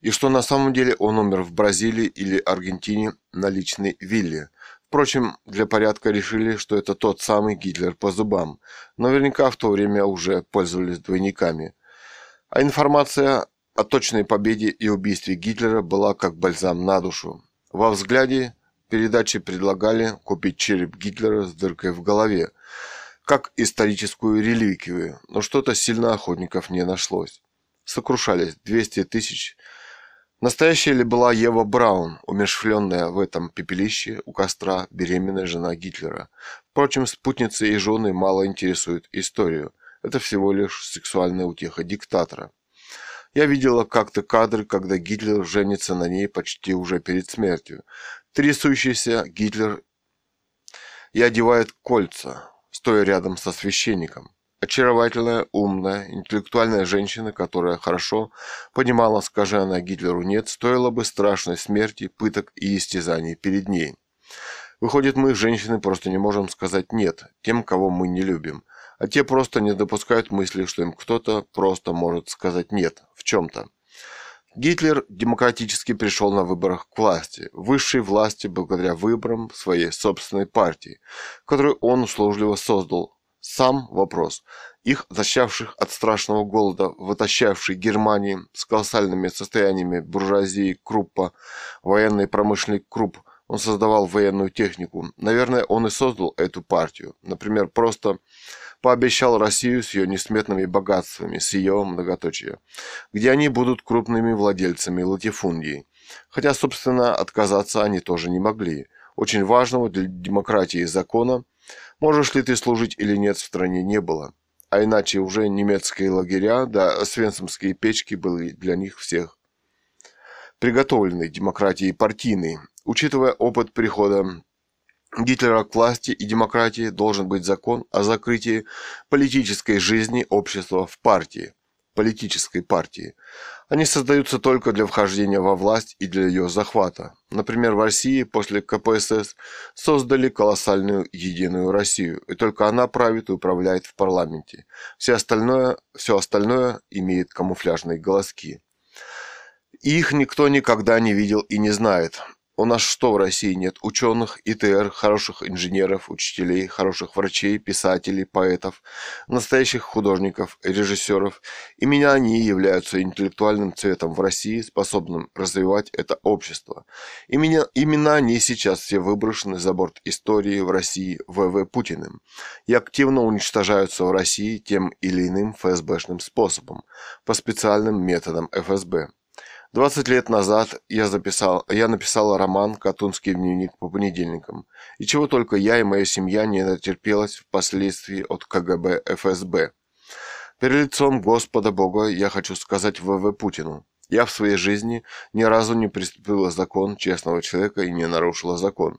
И что на самом деле он умер в Бразилии или Аргентине на личной вилле. Впрочем, для порядка решили, что это тот самый Гитлер по зубам. Наверняка в то время уже пользовались двойниками. А информация о точной победе и убийстве Гитлера была как бальзам на душу. Во взгляде передачи предлагали купить череп Гитлера с дыркой в голове, как историческую реликвию, но что-то сильно охотников не нашлось. Сокрушались 200 тысяч. Настоящая ли была Ева Браун, умершвленная в этом пепелище у костра беременная жена Гитлера? Впрочем, спутницы и жены мало интересуют историю. Это всего лишь сексуальная утеха диктатора. Я видела как-то кадры, когда Гитлер женится на ней почти уже перед смертью. Трясущийся Гитлер и одевает кольца, стоя рядом со священником. Очаровательная, умная, интеллектуальная женщина, которая хорошо понимала, скажи она Гитлеру «нет», стоила бы страшной смерти, пыток и истязаний перед ней. Выходит, мы, женщины, просто не можем сказать «нет» тем, кого мы не любим, а те просто не допускают мысли, что им кто-то просто может сказать «нет» в чем-то. Гитлер демократически пришел на выборах к власти, высшей власти благодаря выборам своей собственной партии, которую он услужливо создал. Сам вопрос, их защищавших от страшного голода, вытащавший Германии с колоссальными состояниями буржуазии Круппа, военный промышленный Крупп, он создавал военную технику. Наверное, он и создал эту партию. Например, просто пообещал Россию с ее несметными богатствами, с ее многоточия, где они будут крупными владельцами латифундий. Хотя, собственно, отказаться они тоже не могли. Очень важного для демократии закона, можешь ли ты служить или нет, в стране не было. А иначе уже немецкие лагеря, да свенцемские печки были для них всех приготовлены демократией партийной. Учитывая опыт прихода Гитлера к власти и демократии должен быть закон о закрытии политической жизни общества в партии, политической партии. Они создаются только для вхождения во власть и для ее захвата. Например, в России после КПСС создали колоссальную единую Россию, и только она правит и управляет в парламенте. Все остальное, все остальное имеет камуфляжные голоски. их никто никогда не видел и не знает. У нас что в России нет? Ученых, ИТР, хороших инженеров, учителей, хороших врачей, писателей, поэтов, настоящих художников, режиссеров. Именно они являются интеллектуальным цветом в России, способным развивать это общество. Именно, именно они сейчас все выброшены за борт истории в России ВВ Путиным и активно уничтожаются в России тем или иным ФСБшным способом, по специальным методам ФСБ. 20 лет назад я, записал, я написал роман «Катунский дневник по понедельникам», и чего только я и моя семья не натерпелась впоследствии от КГБ ФСБ. Перед лицом Господа Бога я хочу сказать ВВ Путину. Я в своей жизни ни разу не приступила закон честного человека и не нарушила закон.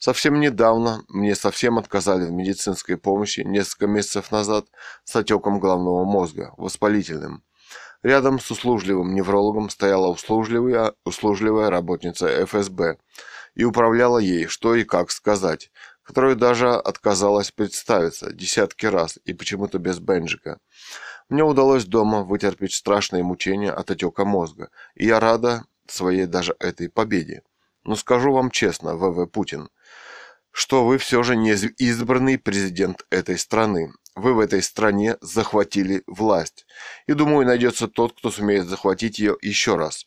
Совсем недавно мне совсем отказали в медицинской помощи несколько месяцев назад с отеком головного мозга, воспалительным. Рядом с услужливым неврологом стояла услужливая, услужливая работница ФСБ и управляла ей, что и как сказать, которая даже отказалась представиться десятки раз и почему-то без бенджика. Мне удалось дома вытерпеть страшные мучения от отека мозга, и я рада своей даже этой победе. Но скажу вам честно, ВВ Путин, что вы все же не избранный президент этой страны, вы в этой стране захватили власть. И думаю, найдется тот, кто сумеет захватить ее еще раз.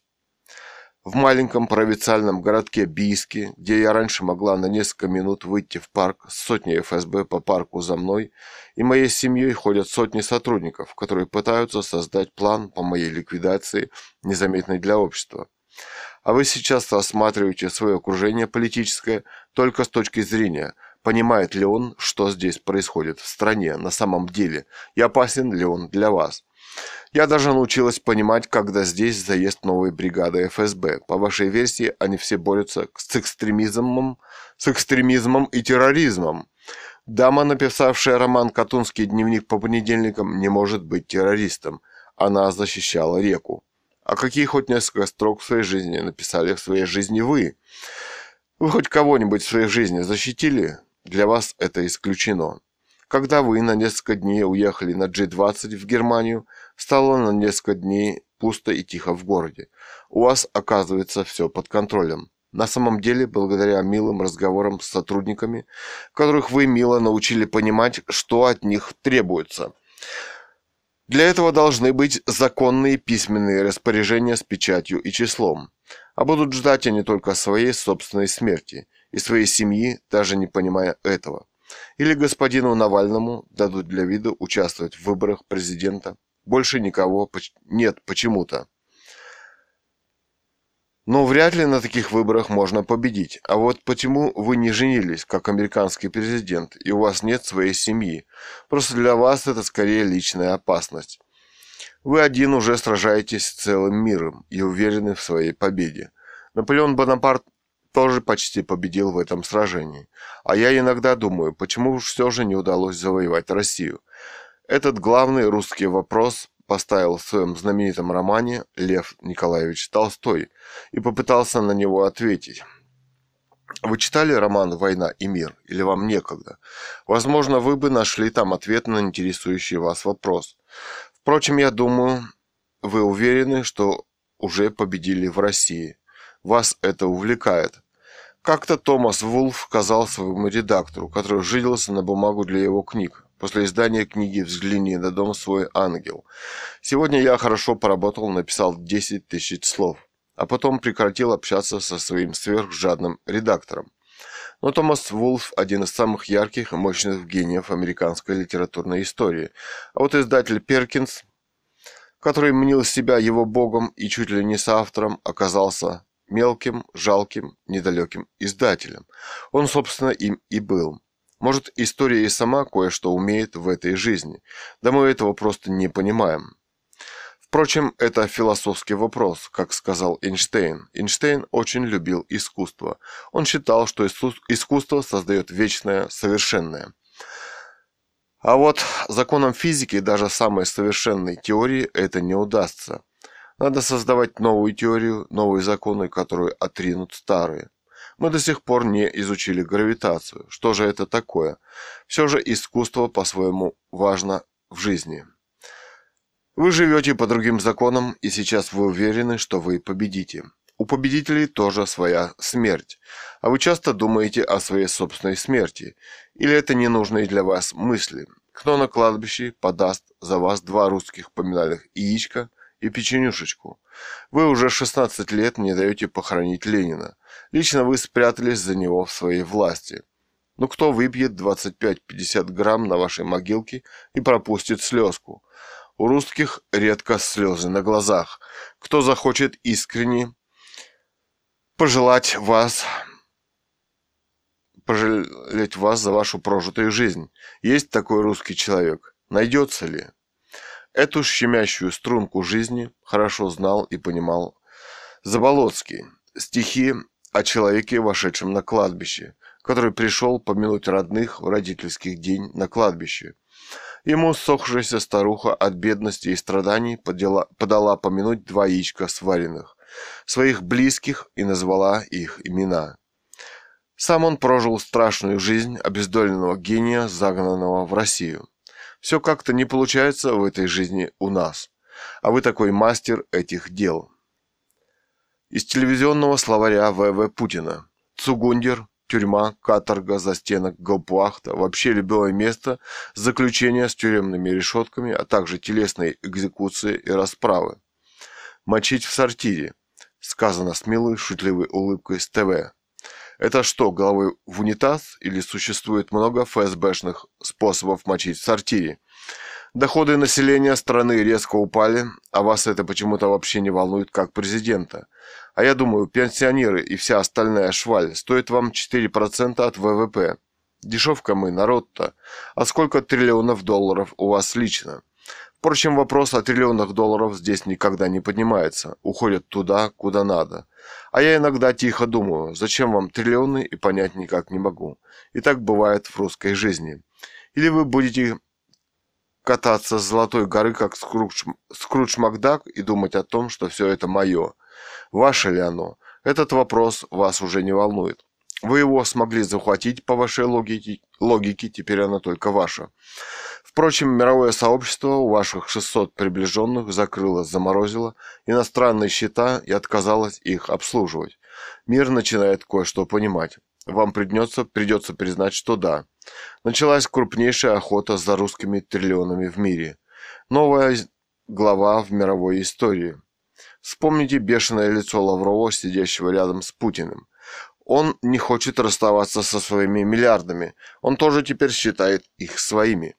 В маленьком провинциальном городке Бийске, где я раньше могла на несколько минут выйти в парк с сотней ФСБ по парку за мной, и моей семьей ходят сотни сотрудников, которые пытаются создать план по моей ликвидации, незаметной для общества. А вы сейчас рассматриваете свое окружение политическое только с точки зрения – Понимает ли он, что здесь происходит в стране на самом деле, и опасен ли он для вас? Я даже научилась понимать, когда здесь заезд новой бригады ФСБ. По вашей версии, они все борются с экстремизмом, с экстремизмом и терроризмом. Дама, написавшая роман «Катунский дневник по понедельникам», не может быть террористом. Она защищала реку. А какие хоть несколько строк в своей жизни написали в своей жизни вы? Вы хоть кого-нибудь в своей жизни защитили? Для вас это исключено. Когда вы на несколько дней уехали на G20 в Германию, стало на несколько дней пусто и тихо в городе. У вас оказывается все под контролем. На самом деле, благодаря милым разговорам с сотрудниками, которых вы мило научили понимать, что от них требуется. Для этого должны быть законные письменные распоряжения с печатью и числом. А будут ждать они только своей собственной смерти и своей семьи, даже не понимая этого. Или господину Навальному дадут для виду участвовать в выборах президента. Больше никого нет почему-то. Но вряд ли на таких выборах можно победить. А вот почему вы не женились, как американский президент, и у вас нет своей семьи? Просто для вас это скорее личная опасность. Вы один уже сражаетесь с целым миром и уверены в своей победе. Наполеон Бонапарт тоже почти победил в этом сражении. А я иногда думаю, почему все же не удалось завоевать Россию. Этот главный русский вопрос поставил в своем знаменитом романе Лев Николаевич Толстой и попытался на него ответить. Вы читали роман «Война и мир» или вам некогда? Возможно, вы бы нашли там ответ на интересующий вас вопрос. Впрочем, я думаю, вы уверены, что уже победили в России. Вас это увлекает. Как-то Томас Вулф сказал своему редактору, который жилился на бумагу для его книг, после издания книги «Взгляни на дом свой ангел». Сегодня я хорошо поработал, написал 10 тысяч слов, а потом прекратил общаться со своим сверхжадным редактором. Но Томас Вулф – один из самых ярких и мощных гениев американской литературной истории. А вот издатель Перкинс, который мнил себя его богом и чуть ли не соавтором, оказался мелким, жалким, недалеким издателем. Он, собственно, им и был. Может, история и сама кое-что умеет в этой жизни. Да мы этого просто не понимаем. Впрочем, это философский вопрос, как сказал Эйнштейн. Эйнштейн очень любил искусство. Он считал, что искусство создает вечное, совершенное. А вот законам физики даже самой совершенной теории это не удастся. Надо создавать новую теорию, новые законы, которые отринут старые. Мы до сих пор не изучили гравитацию. Что же это такое? Все же искусство по-своему важно в жизни. Вы живете по другим законам, и сейчас вы уверены, что вы победите. У победителей тоже своя смерть. А вы часто думаете о своей собственной смерти. Или это ненужные для вас мысли. Кто на кладбище подаст за вас два русских поминальных яичка – и печенюшечку. Вы уже 16 лет не даете похоронить Ленина. Лично вы спрятались за него в своей власти. Ну кто выпьет 25-50 грамм на вашей могилке и пропустит слезку? У русских редко слезы на глазах. Кто захочет искренне пожелать вас пожалеть вас за вашу прожитую жизнь. Есть такой русский человек. Найдется ли? Эту щемящую струнку жизни хорошо знал и понимал Заболоцкий. Стихи о человеке, вошедшем на кладбище, который пришел помянуть родных в родительский день на кладбище. Ему сохшаяся старуха от бедности и страданий подела, подала помянуть два яичка сваренных, своих близких и назвала их имена. Сам он прожил страшную жизнь обездоленного гения, загнанного в Россию. Все как-то не получается в этой жизни у нас. А вы такой мастер этих дел. Из телевизионного словаря В.В. Путина. Цугундер, тюрьма, каторга, застенок, гауптвахта, вообще любое место заключения с тюремными решетками, а также телесной экзекуции и расправы. Мочить в сортире, сказано с милой шутливой улыбкой с ТВ. Это что, головой в унитаз или существует много ФСБшных способов мочить в сортире? Доходы населения страны резко упали, а вас это почему-то вообще не волнует как президента. А я думаю, пенсионеры и вся остальная шваль стоят вам 4% от ВВП. Дешевка мы, народ-то. А сколько триллионов долларов у вас лично? Впрочем, вопрос о триллионах долларов здесь никогда не поднимается, уходят туда, куда надо. А я иногда тихо думаю, зачем вам триллионы и понять никак не могу. И так бывает в русской жизни. Или вы будете кататься с золотой горы, как Скрудж, Скрудж Макдак, и думать о том, что все это мое. Ваше ли оно? Этот вопрос вас уже не волнует. Вы его смогли захватить по вашей логике, логике теперь она только ваша. Впрочем, мировое сообщество у ваших 600 приближенных закрыло, заморозило иностранные счета и отказалось их обслуживать. Мир начинает кое-что понимать. Вам придется, придется признать, что да. Началась крупнейшая охота за русскими триллионами в мире. Новая глава в мировой истории. Вспомните бешеное лицо Лаврова, сидящего рядом с Путиным. Он не хочет расставаться со своими миллиардами. Он тоже теперь считает их своими.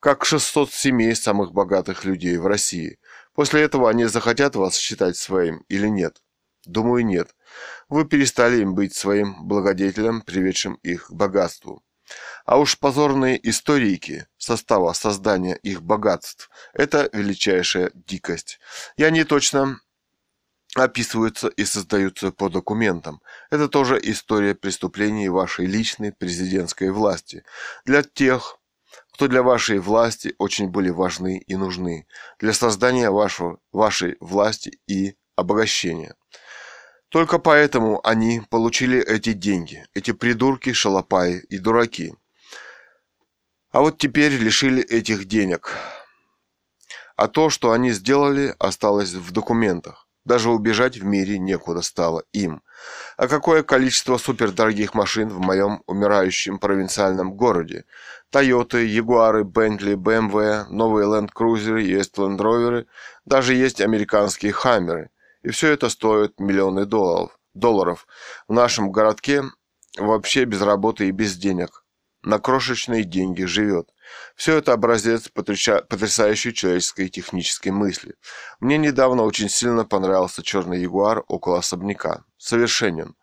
Как 600 семей самых богатых людей в России. После этого они захотят вас считать своим или нет? Думаю, нет. Вы перестали им быть своим благодетелем, приведшим их к богатству. А уж позорные историки состава создания их богатств – это величайшая дикость. И они точно описываются и создаются по документам. Это тоже история преступлений вашей личной президентской власти. Для тех, кто для вашей власти очень были важны и нужны. Для создания вашего, вашей власти и обогащения. Только поэтому они получили эти деньги, эти придурки, шалопаи и дураки. А вот теперь лишили этих денег. А то, что они сделали, осталось в документах. Даже убежать в мире некуда стало им. А какое количество супердорогих машин в моем умирающем провинциальном городе? Тойоты, Ягуары, Бентли, БМВ, новые Ленд Крузеры, есть Ленд Роверы, даже есть американские Хаммеры – и все это стоит миллионы долларов. долларов. В нашем городке вообще без работы и без денег. На крошечные деньги живет. Все это образец потрясающей человеческой технической мысли. Мне недавно очень сильно понравился черный ягуар около особняка. Совершенен.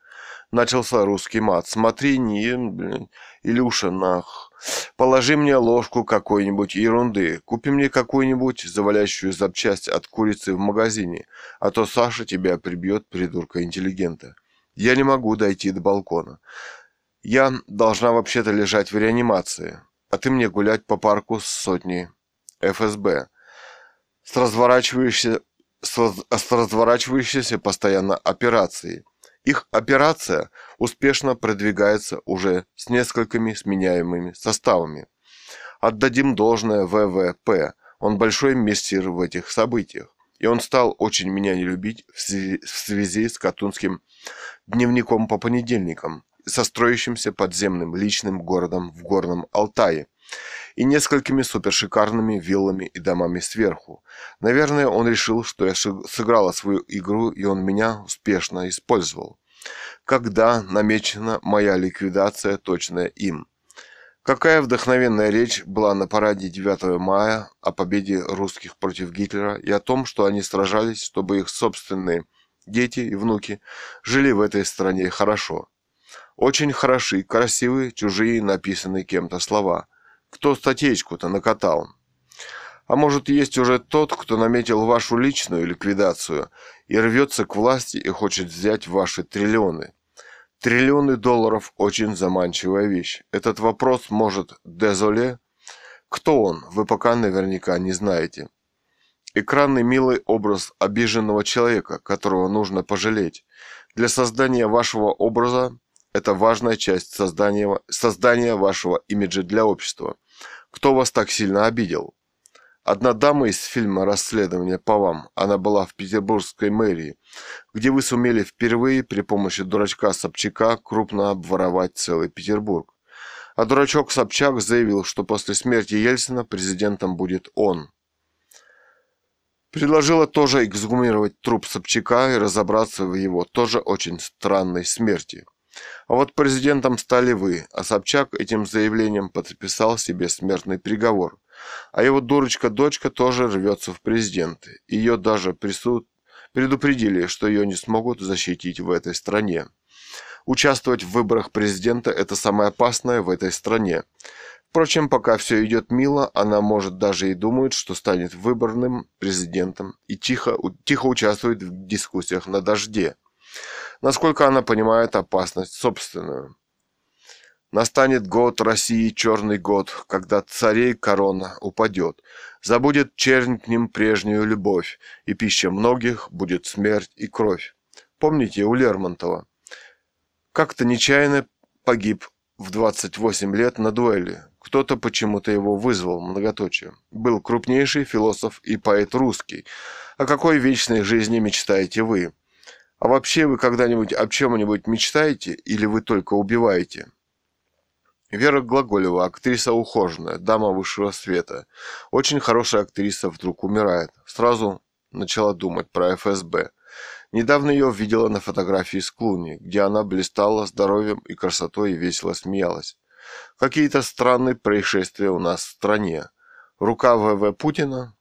Начался русский мат. Смотри, не, Илюша, нах. Положи мне ложку какой-нибудь ерунды. Купи мне какую-нибудь завалящую запчасть от курицы в магазине, а то Саша тебя прибьет, придурка интеллигента. Я не могу дойти до балкона. Я должна вообще-то лежать в реанимации, а ты мне гулять по парку с сотней ФСБ. С разворачивающейся, с разворачивающейся постоянно операцией. Их операция успешно продвигается уже с несколькими сменяемыми составами. Отдадим должное ВВП. Он большой мессир в этих событиях. И он стал очень меня не любить в связи, с Катунским дневником по понедельникам, со строящимся подземным личным городом в Горном Алтае и несколькими супершикарными виллами и домами сверху. Наверное, он решил, что я сыграла свою игру, и он меня успешно использовал. Когда намечена моя ликвидация, точная им. Какая вдохновенная речь была на параде 9 мая о победе русских против Гитлера и о том, что они сражались, чтобы их собственные дети и внуки жили в этой стране хорошо. Очень хороши, красивые, чужие, написанные кем-то слова – кто статейку-то накатал? А может, есть уже тот, кто наметил вашу личную ликвидацию и рвется к власти и хочет взять ваши триллионы? Триллионы долларов – очень заманчивая вещь. Этот вопрос может Дезоле? Кто он, вы пока наверняка не знаете. Экранный милый образ обиженного человека, которого нужно пожалеть. Для создания вашего образа это важная часть создания, создания вашего имиджа для общества. Кто вас так сильно обидел? Одна дама из фильма «Расследование по вам», она была в петербургской мэрии, где вы сумели впервые при помощи дурачка Собчака крупно обворовать целый Петербург. А дурачок Собчак заявил, что после смерти Ельцина президентом будет он. Предложила тоже эксгумировать труп Собчака и разобраться в его тоже очень странной смерти. А вот президентом стали вы, а Собчак этим заявлением подписал себе смертный приговор. А его дурочка-дочка тоже рвется в президенты. Ее даже присуд... предупредили, что ее не смогут защитить в этой стране. Участвовать в выборах президента – это самое опасное в этой стране. Впрочем, пока все идет мило, она может даже и думает, что станет выборным президентом и тихо, тихо участвует в дискуссиях на дожде. Насколько она понимает опасность собственную. Настанет год России, черный год, когда царей корона упадет. Забудет чернь к ним прежнюю любовь, и пища многих будет смерть и кровь. Помните у Лермонтова? Как-то нечаянно погиб в 28 лет на дуэли. Кто-то почему-то его вызвал, многоточие. Был крупнейший философ и поэт русский. О какой вечной жизни мечтаете вы? А вообще вы когда-нибудь об чем-нибудь мечтаете или вы только убиваете? Вера Глаголева, актриса ухоженная, дама высшего света. Очень хорошая актриса вдруг умирает. Сразу начала думать про ФСБ. Недавно ее видела на фотографии с Клуни, где она блистала здоровьем и красотой и весело смеялась. Какие-то странные происшествия у нас в стране. Рука ВВ Путина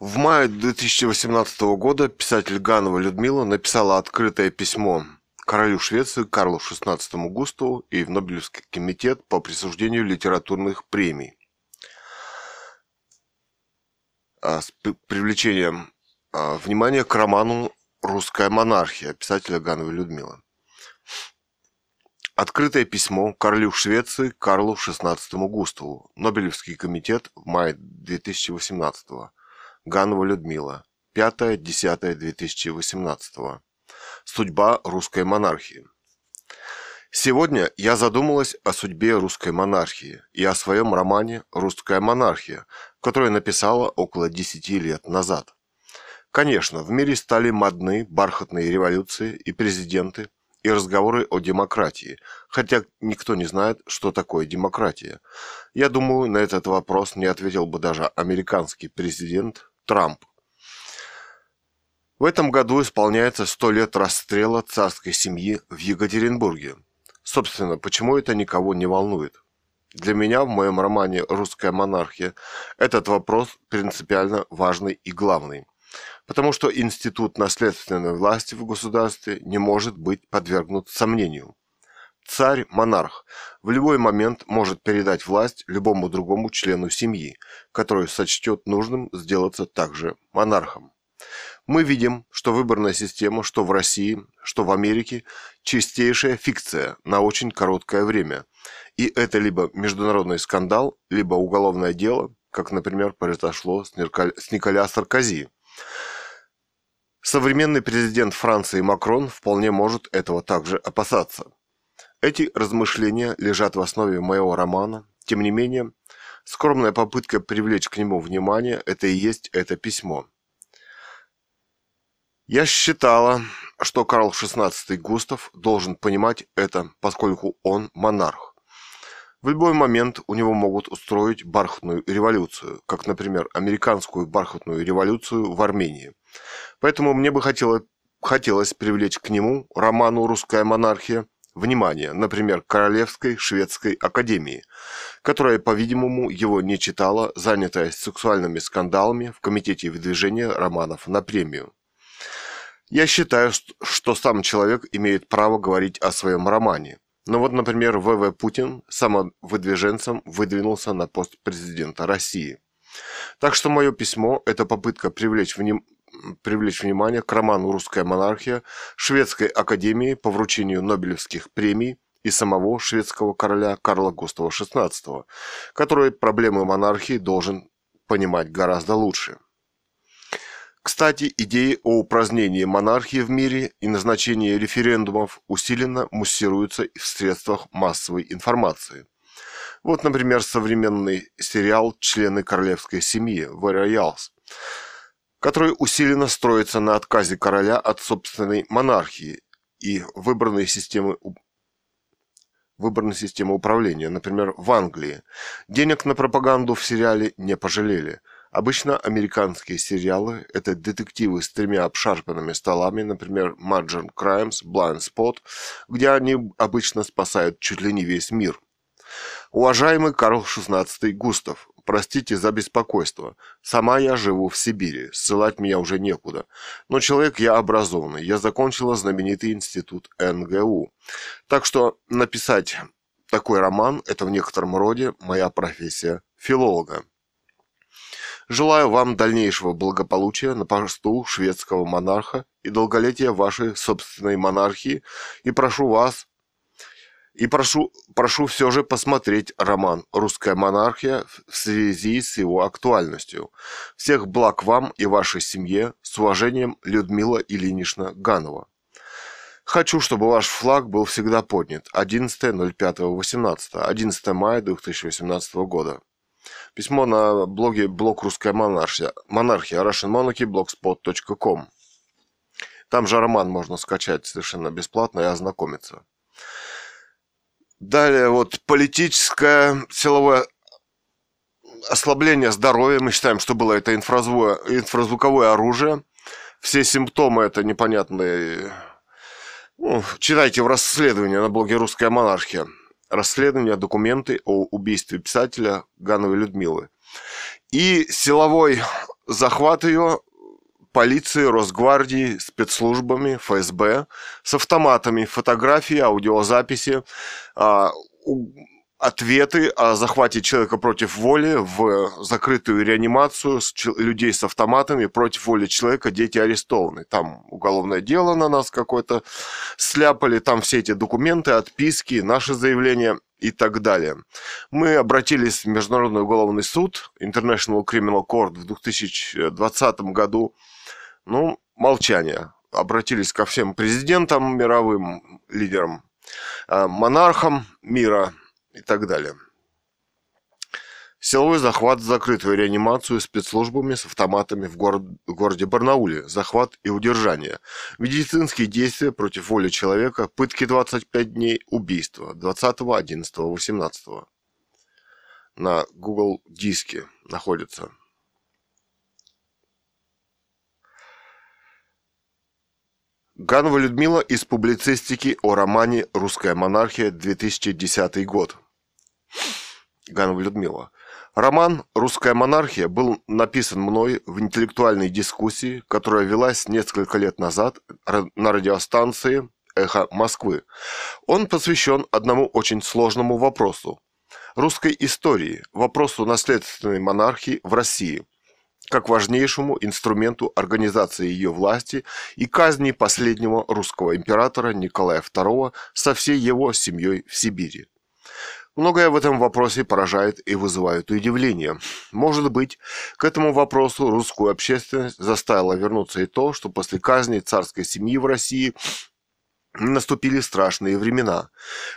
В мае 2018 года писатель Ганова Людмила написала открытое письмо королю Швеции Карлу XVI Густаву и в Нобелевский комитет по присуждению литературных премий а, с привлечением а, внимания к роману «Русская монархия» писателя Гановой Людмилы. Открытое письмо королю Швеции Карлу XVI Густаву. Нобелевский комитет в мае 2018 года. Ганова Людмила. 5-10-2018. Судьба русской монархии. Сегодня я задумалась о судьбе русской монархии и о своем романе «Русская монархия», который написала около 10 лет назад. Конечно, в мире стали модны бархатные революции и президенты, и разговоры о демократии, хотя никто не знает, что такое демократия. Я думаю, на этот вопрос не ответил бы даже американский президент Трамп. В этом году исполняется сто лет расстрела царской семьи в Екатеринбурге. Собственно, почему это никого не волнует? Для меня в моем романе «Русская монархия» этот вопрос принципиально важный и главный, потому что институт наследственной власти в государстве не может быть подвергнут сомнению. Царь-монарх в любой момент может передать власть любому другому члену семьи, который сочтет нужным сделаться также монархом. Мы видим, что выборная система, что в России, что в Америке, чистейшая фикция на очень короткое время. И это либо международный скандал, либо уголовное дело, как, например, произошло с Николя Саркози. Современный президент Франции Макрон вполне может этого также опасаться. Эти размышления лежат в основе моего романа. Тем не менее, скромная попытка привлечь к нему внимание – это и есть это письмо. Я считала, что Карл XVI Густав должен понимать это, поскольку он монарх. В любой момент у него могут устроить бархатную революцию, как, например, американскую бархатную революцию в Армении. Поэтому мне бы хотело, хотелось привлечь к нему роману «Русская монархия» внимание, например, Королевской шведской академии, которая, по-видимому, его не читала, занятая сексуальными скандалами в комитете выдвижения романов на премию. Я считаю, что сам человек имеет право говорить о своем романе. Но вот, например, В.В. Путин самовыдвиженцем выдвинулся на пост президента России. Так что мое письмо – это попытка привлечь внимание привлечь внимание к роману «Русская монархия» Шведской академии по вручению Нобелевских премий и самого шведского короля Карла Густава XVI, который проблемы монархии должен понимать гораздо лучше. Кстати, идеи о упразднении монархии в мире и назначении референдумов усиленно муссируются в средствах массовой информации. Вот, например, современный сериал «Члены королевской семьи» «The Royals», который усиленно строится на отказе короля от собственной монархии и выбранной системы выбранной системы управления, например, в Англии. Денег на пропаганду в сериале не пожалели. Обычно американские сериалы – это детективы с тремя обшарпанными столами, например, Margin Crimes, Blind Spot, где они обычно спасают чуть ли не весь мир. Уважаемый Карл XVI Густав, простите за беспокойство. Сама я живу в Сибири, ссылать меня уже некуда. Но человек я образованный, я закончила знаменитый институт НГУ. Так что написать такой роман – это в некотором роде моя профессия филолога. Желаю вам дальнейшего благополучия на посту шведского монарха и долголетия вашей собственной монархии и прошу вас и прошу, прошу все же посмотреть роман «Русская монархия» в связи с его актуальностью. Всех благ вам и вашей семье. С уважением, Людмила Ильинична Ганова. Хочу, чтобы ваш флаг был всегда поднят. 11.05.18. 11 мая 2018 года. Письмо на блоге блог «Русская монархия», монархия Russian Monarchy, blogspot.com. Там же роман можно скачать совершенно бесплатно и ознакомиться. Далее вот политическое силовое ослабление здоровья. Мы считаем, что было это инфразвуковое оружие. Все симптомы это непонятные. Ну, читайте в расследовании на блоге «Русская монархия» расследования, документы о убийстве писателя Гановой Людмилы. И силовой захват ее полиции, Росгвардии, спецслужбами, ФСБ с автоматами, фотографии, аудиозаписи, а, ответы о захвате человека против воли в закрытую реанимацию с людей с автоматами против воли человека, дети арестованы. Там уголовное дело на нас какое-то сляпали, там все эти документы, отписки, наши заявления и так далее. Мы обратились в Международный уголовный суд, International Criminal Court в 2020 году. Ну, молчание. Обратились ко всем президентам мировым, лидерам, э, монархам мира – и так далее. Силовой захват, закрытую реанимацию спецслужбами с автоматами в, город, городе Барнауле, захват и удержание, медицинские действия против воли человека, пытки 25 дней, убийство 20, 11, 18. На Google диске находится. Ганова Людмила из публицистики о романе «Русская монархия», 2010 год. Ганова Людмила. Роман «Русская монархия» был написан мной в интеллектуальной дискуссии, которая велась несколько лет назад на радиостанции «Эхо Москвы». Он посвящен одному очень сложному вопросу – русской истории, вопросу наследственной монархии в России – как важнейшему инструменту организации ее власти и казни последнего русского императора Николая II со всей его семьей в Сибири. Многое в этом вопросе поражает и вызывает удивление. Может быть, к этому вопросу русскую общественность заставило вернуться и то, что после казни царской семьи в России наступили страшные времена.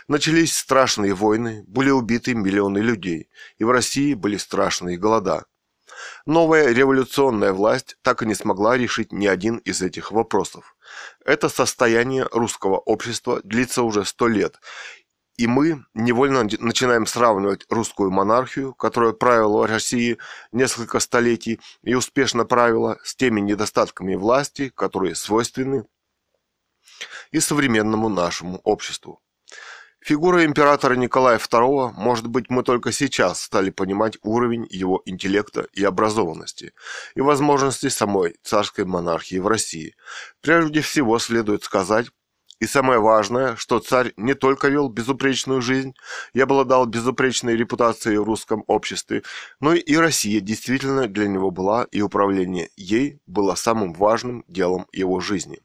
Начались страшные войны, были убиты миллионы людей, и в России были страшные голода. Новая революционная власть так и не смогла решить ни один из этих вопросов. Это состояние русского общества длится уже сто лет, и мы невольно начинаем сравнивать русскую монархию, которая правила России несколько столетий и успешно правила, с теми недостатками власти, которые свойственны и современному нашему обществу. Фигура императора Николая II, может быть, мы только сейчас стали понимать уровень его интеллекта и образованности, и возможности самой царской монархии в России. Прежде всего следует сказать, и самое важное, что царь не только вел безупречную жизнь и обладал безупречной репутацией в русском обществе, но и Россия действительно для него была, и управление ей было самым важным делом его жизни.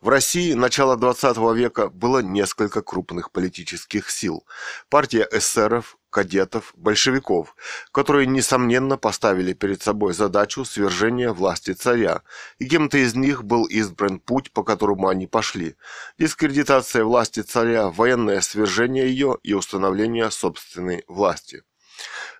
В России начала 20 века было несколько крупных политических сил. Партия эсеров, кадетов, большевиков, которые, несомненно, поставили перед собой задачу свержения власти царя, и кем-то из них был избран путь, по которому они пошли – дискредитация власти царя, военное свержение ее и установление собственной власти.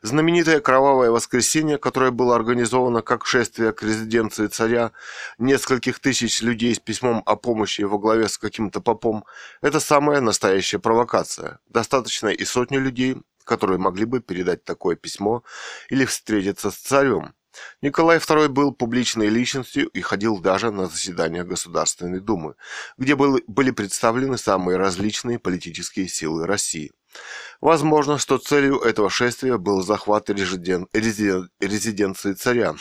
Знаменитое кровавое воскресенье, которое было организовано как шествие к резиденции царя нескольких тысяч людей с письмом о помощи во главе с каким-то попом, это самая настоящая провокация. Достаточно и сотни людей, которые могли бы передать такое письмо или встретиться с царем. Николай II был публичной личностью и ходил даже на заседания Государственной Думы, где были представлены самые различные политические силы России. Возможно, что целью этого шествия был захват резиден... резиден... резиденции царя.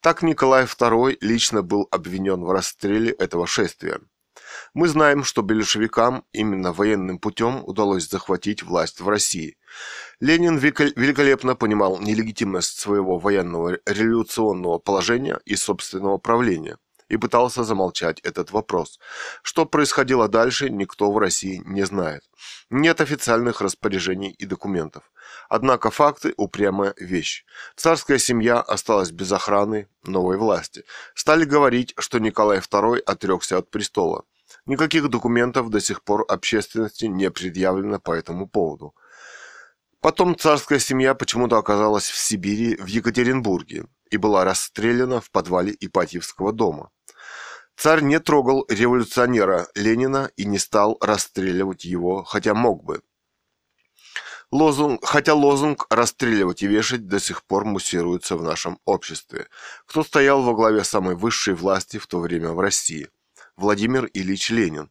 Так Николай II лично был обвинен в расстреле этого шествия. Мы знаем, что большевикам именно военным путем удалось захватить власть в России. Ленин великолепно понимал нелегитимность своего военного революционного положения и собственного правления и пытался замолчать этот вопрос. Что происходило дальше, никто в России не знает. Нет официальных распоряжений и документов. Однако факты – упрямая вещь. Царская семья осталась без охраны новой власти. Стали говорить, что Николай II отрекся от престола. Никаких документов до сих пор общественности не предъявлено по этому поводу. Потом царская семья почему-то оказалась в Сибири, в Екатеринбурге, и была расстреляна в подвале Ипатьевского дома. Царь не трогал революционера Ленина и не стал расстреливать его, хотя мог бы. Лозунг, хотя лозунг «расстреливать и вешать» до сих пор муссируется в нашем обществе. Кто стоял во главе самой высшей власти в то время в России – Владимир Ильич Ленин.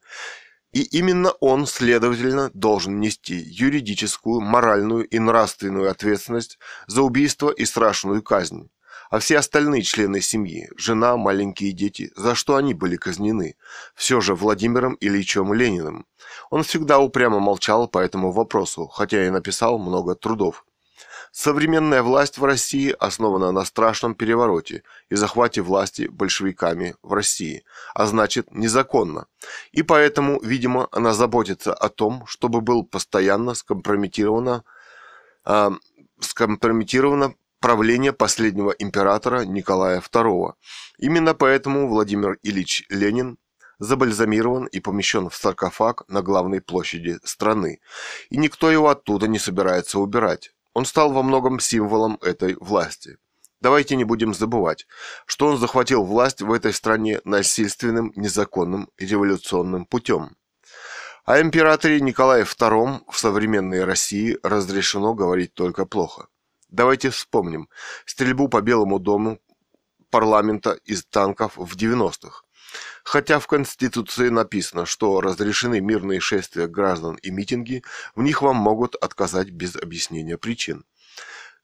И именно он, следовательно, должен нести юридическую, моральную и нравственную ответственность за убийство и страшную казнь. А все остальные члены семьи, жена, маленькие дети, за что они были казнены? Все же Владимиром Ильичем Лениным. Он всегда упрямо молчал по этому вопросу, хотя и написал много трудов. Современная власть в России основана на страшном перевороте и захвате власти большевиками в России, а значит незаконно. И поэтому, видимо, она заботится о том, чтобы был постоянно скомпрометировано, э, скомпрометировано правление последнего императора Николая II. Именно поэтому Владимир Ильич Ленин забальзамирован и помещен в саркофаг на главной площади страны. И никто его оттуда не собирается убирать. Он стал во многом символом этой власти. Давайте не будем забывать, что он захватил власть в этой стране насильственным, незаконным революционным путем. О императоре Николае II в современной России разрешено говорить только плохо. Давайте вспомним стрельбу по Белому дому парламента из танков в 90-х. Хотя в Конституции написано, что разрешены мирные шествия граждан и митинги, в них вам могут отказать без объяснения причин.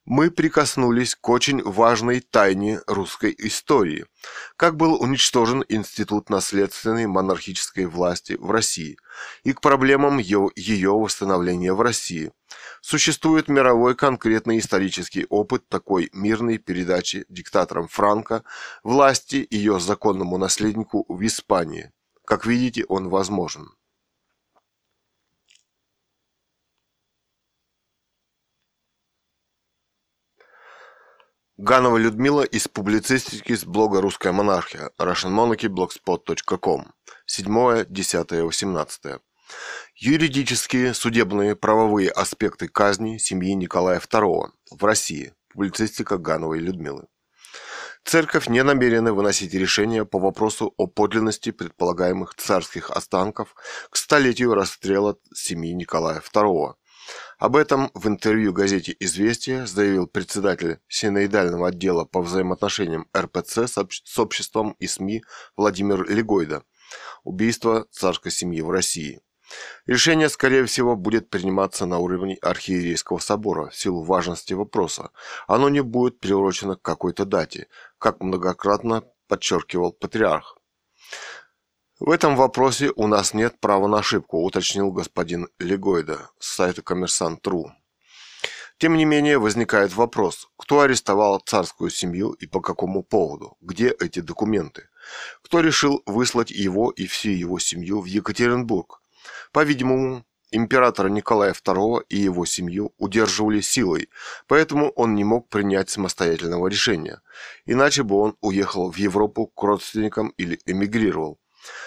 Мы прикоснулись к очень важной тайне русской истории. Как был уничтожен институт наследственной монархической власти в России и к проблемам ее, восстановления в России – Существует мировой конкретный исторический опыт такой мирной передачи диктатором Франко власти ее законному наследнику в Испании. Как видите, он возможен. Ганова Людмила из публицистики с блога «Русская монархия» russianmonarchy.blogspot.com 7, 10, 18. Юридические, судебные, правовые аспекты казни семьи Николая II в России. Публицистика Гановой Людмилы. Церковь не намерена выносить решение по вопросу о подлинности предполагаемых царских останков к столетию расстрела семьи Николая II. Об этом в интервью газете «Известия» заявил председатель синоидального отдела по взаимоотношениям РПЦ с обществом и СМИ Владимир Легойда. Убийство царской семьи в России. Решение, скорее всего, будет приниматься на уровне архиерейского собора в силу важности вопроса. Оно не будет приурочено к какой-то дате, как многократно подчеркивал патриарх. В этом вопросе у нас нет права на ошибку, уточнил господин Легойда с сайта Коммерсант.ру. Тем не менее, возникает вопрос, кто арестовал царскую семью и по какому поводу, где эти документы, кто решил выслать его и всю его семью в Екатеринбург, по-видимому, императора Николая II и его семью удерживали силой, поэтому он не мог принять самостоятельного решения. Иначе бы он уехал в Европу к родственникам или эмигрировал.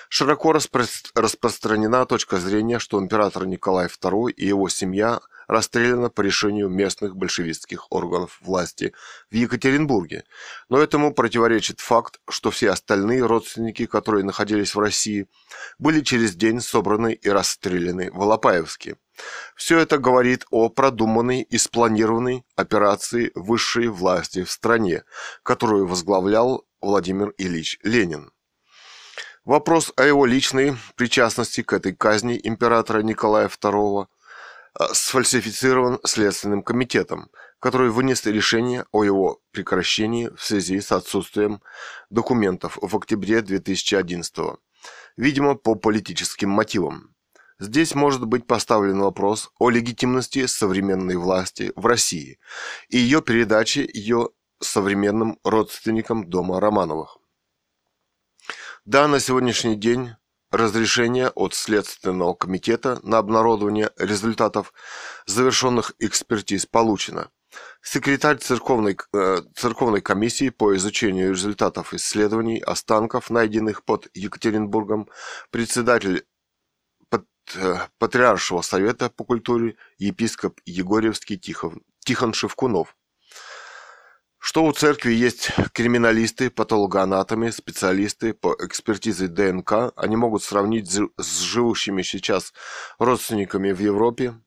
Широко распро распространена точка зрения, что император Николай II и его семья расстреляна по решению местных большевистских органов власти в Екатеринбурге. Но этому противоречит факт, что все остальные родственники, которые находились в России, были через день собраны и расстреляны в Алапаевске. Все это говорит о продуманной и спланированной операции высшей власти в стране, которую возглавлял Владимир Ильич Ленин. Вопрос о его личной причастности к этой казни императора Николая II а, сфальсифицирован Следственным комитетом, который вынес решение о его прекращении в связи с отсутствием документов в октябре 2011 видимо, по политическим мотивам. Здесь может быть поставлен вопрос о легитимности современной власти в России и ее передаче ее современным родственникам дома Романовых. Да, на сегодняшний день разрешение от Следственного комитета на обнародование результатов завершенных экспертиз получено. Секретарь церковной, э, церковной комиссии по изучению результатов исследований останков, найденных под Екатеринбургом, председатель Э, Патриаршего совета по культуре епископ Егорьевский Тихон, Тихон Шевкунов. Что у церкви есть криминалисты, патологоанатомы, специалисты по экспертизе ДНК, они могут сравнить с живущими сейчас родственниками в Европе.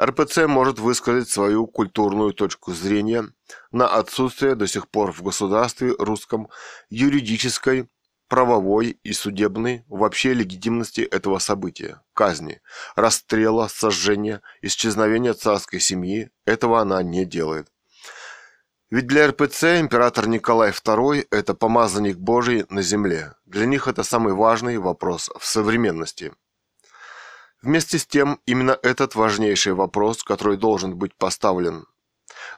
РПЦ может высказать свою культурную точку зрения на отсутствие до сих пор в государстве русском юридической правовой и судебной вообще легитимности этого события, казни, расстрела, сожжения, исчезновения царской семьи, этого она не делает. Ведь для РПЦ император Николай II – это помазанник Божий на земле. Для них это самый важный вопрос в современности. Вместе с тем, именно этот важнейший вопрос, который должен быть поставлен.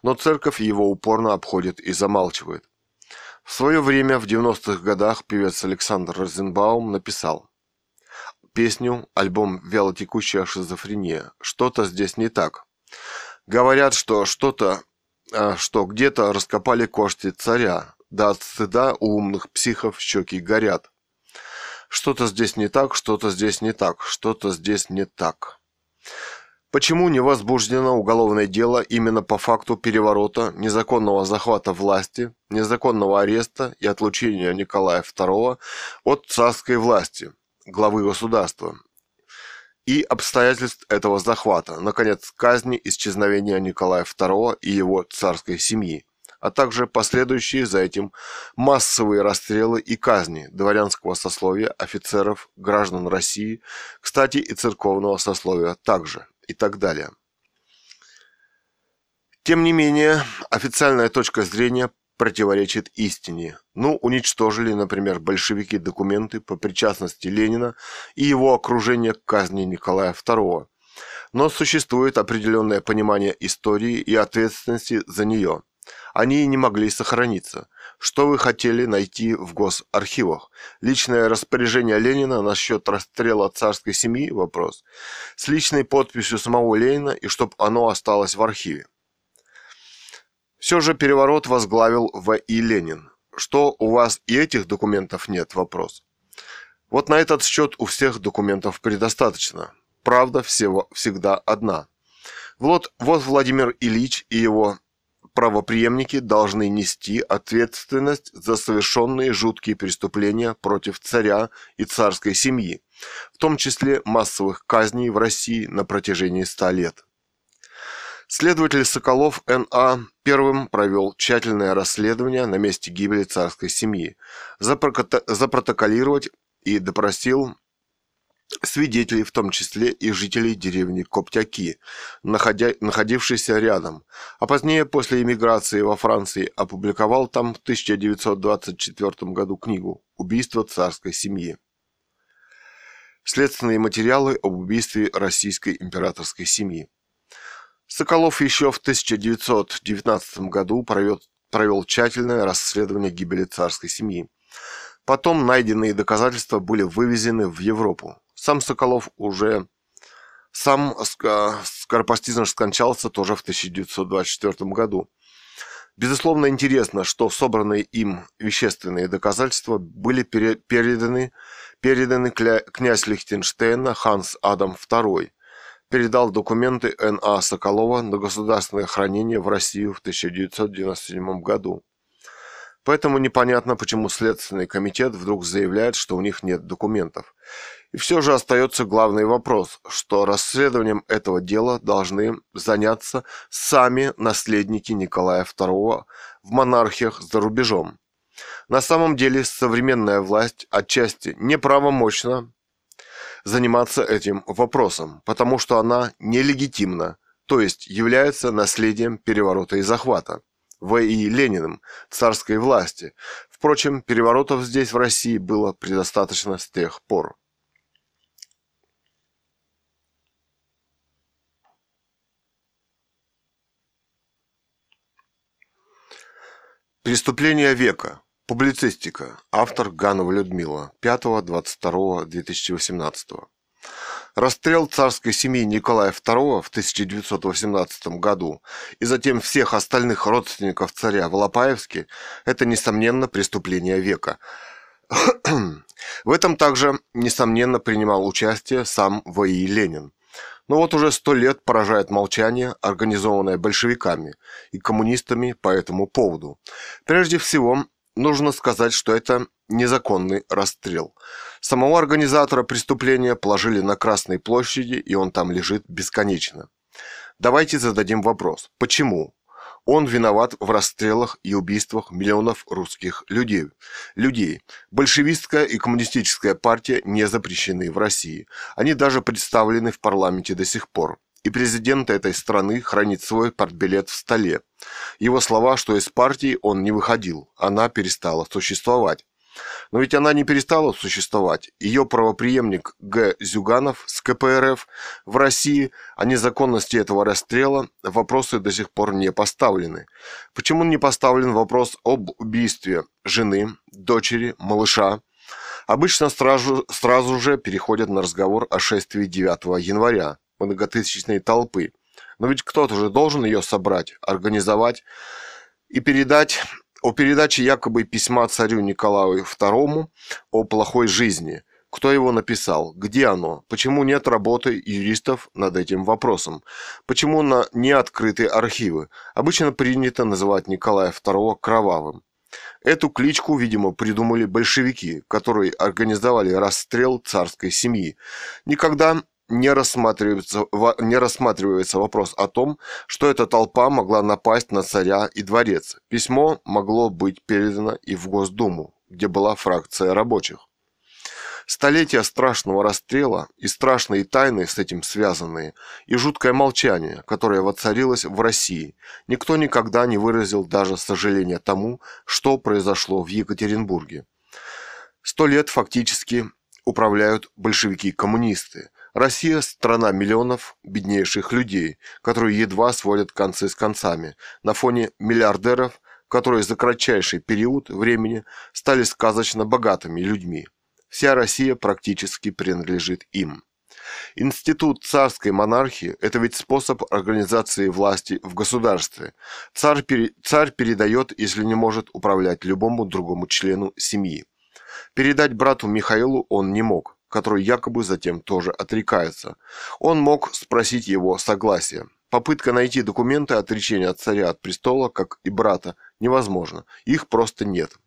Но церковь его упорно обходит и замалчивает. В свое время, в 90-х годах, певец Александр Розенбаум написал песню, альбом «Вялотекущая шизофрения». Что-то здесь не так. Говорят, что что-то, что где-то раскопали кости царя, да от стыда у умных психов щеки горят. Что-то здесь не так, что-то здесь не так, что-то здесь не так. Почему не возбуждено уголовное дело именно по факту переворота, незаконного захвата власти, незаконного ареста и отлучения Николая II от царской власти, главы государства, и обстоятельств этого захвата, наконец, казни исчезновения Николая II и его царской семьи, а также последующие за этим массовые расстрелы и казни дворянского сословия, офицеров, граждан России, кстати, и церковного сословия также и так далее. Тем не менее, официальная точка зрения противоречит истине. Ну, уничтожили, например, большевики документы по причастности Ленина и его окружения к казни Николая II. Но существует определенное понимание истории и ответственности за нее. Они не могли сохраниться. Что вы хотели найти в госархивах? Личное распоряжение Ленина насчет расстрела царской семьи? Вопрос. С личной подписью самого Ленина и чтоб оно осталось в архиве. Все же переворот возглавил В.И. Ленин. Что у вас и этих документов нет? Вопрос. Вот на этот счет у всех документов предостаточно. Правда всего, всегда одна. Вот, вот Владимир Ильич и его правопреемники должны нести ответственность за совершенные жуткие преступления против царя и царской семьи, в том числе массовых казней в России на протяжении ста лет. Следователь Соколов Н.А. первым провел тщательное расследование на месте гибели царской семьи, запротоколировать и допросил свидетелей, в том числе и жителей деревни Коптяки, находя, находившейся рядом, а позднее после эмиграции во Франции опубликовал там в 1924 году книгу «Убийство царской семьи». Следственные материалы об убийстве российской императорской семьи. Соколов еще в 1919 году провел, провел тщательное расследование гибели царской семьи. Потом найденные доказательства были вывезены в Европу. Сам Соколов уже сам скоропостижно скончался тоже в 1924 году. Безусловно, интересно, что собранные им вещественные доказательства были переданы, переданы князь Лихтенштейна Ханс Адам II передал документы Н.А. Соколова на государственное хранение в Россию в 1997 году. Поэтому непонятно, почему Следственный комитет вдруг заявляет, что у них нет документов. И все же остается главный вопрос, что расследованием этого дела должны заняться сами наследники Николая II в монархиях за рубежом. На самом деле современная власть отчасти неправомочна заниматься этим вопросом, потому что она нелегитимна, то есть является наследием переворота и захвата. В.И. Лениным, царской власти. Впрочем, переворотов здесь, в России, было предостаточно с тех пор. Преступление века. Публицистика. Автор Ганова Людмила. 5.22.2018. Расстрел царской семьи Николая II в 1918 году и затем всех остальных родственников царя в Алапаевске – это, несомненно, преступление века. *clears throat* в этом также, несомненно, принимал участие сам В.И. Ленин. Но вот уже сто лет поражает молчание, организованное большевиками и коммунистами по этому поводу. Прежде всего, нужно сказать, что это незаконный расстрел. Самого организатора преступления положили на Красной площади, и он там лежит бесконечно. Давайте зададим вопрос. Почему? Он виноват в расстрелах и убийствах миллионов русских людей. людей. Большевистская и коммунистическая партия не запрещены в России. Они даже представлены в парламенте до сих пор и президент этой страны хранит свой партбилет в столе. Его слова, что из партии он не выходил, она перестала существовать. Но ведь она не перестала существовать. Ее правоприемник Г. Зюганов с КПРФ в России о незаконности этого расстрела вопросы до сих пор не поставлены. Почему не поставлен вопрос об убийстве жены, дочери, малыша? Обычно сразу, сразу же переходят на разговор о шествии 9 января многотысячной толпы. Но ведь кто-то же должен ее собрать, организовать и передать о передаче якобы письма царю Николаю II о плохой жизни. Кто его написал? Где оно? Почему нет работы юристов над этим вопросом? Почему на не открыты архивы? Обычно принято называть Николая II кровавым. Эту кличку, видимо, придумали большевики, которые организовали расстрел царской семьи. Никогда не рассматривается, не рассматривается вопрос о том, что эта толпа могла напасть на царя и дворец. Письмо могло быть передано и в Госдуму, где была фракция рабочих. Столетия страшного расстрела и страшные тайны с этим связанные, и жуткое молчание, которое воцарилось в России. Никто никогда не выразил даже сожаления тому, что произошло в Екатеринбурге. Сто лет фактически управляют большевики-коммунисты, Россия – страна миллионов беднейших людей, которые едва сводят концы с концами, на фоне миллиардеров, которые за кратчайший период времени стали сказочно богатыми людьми. Вся Россия практически принадлежит им. Институт царской монархии – это ведь способ организации власти в государстве. Царь, пере, царь передает, если не может управлять любому другому члену семьи. Передать брату Михаилу он не мог который якобы затем тоже отрекается. Он мог спросить его согласия. Попытка найти документы отречения от царя от престола, как и брата, невозможно. Их просто нет.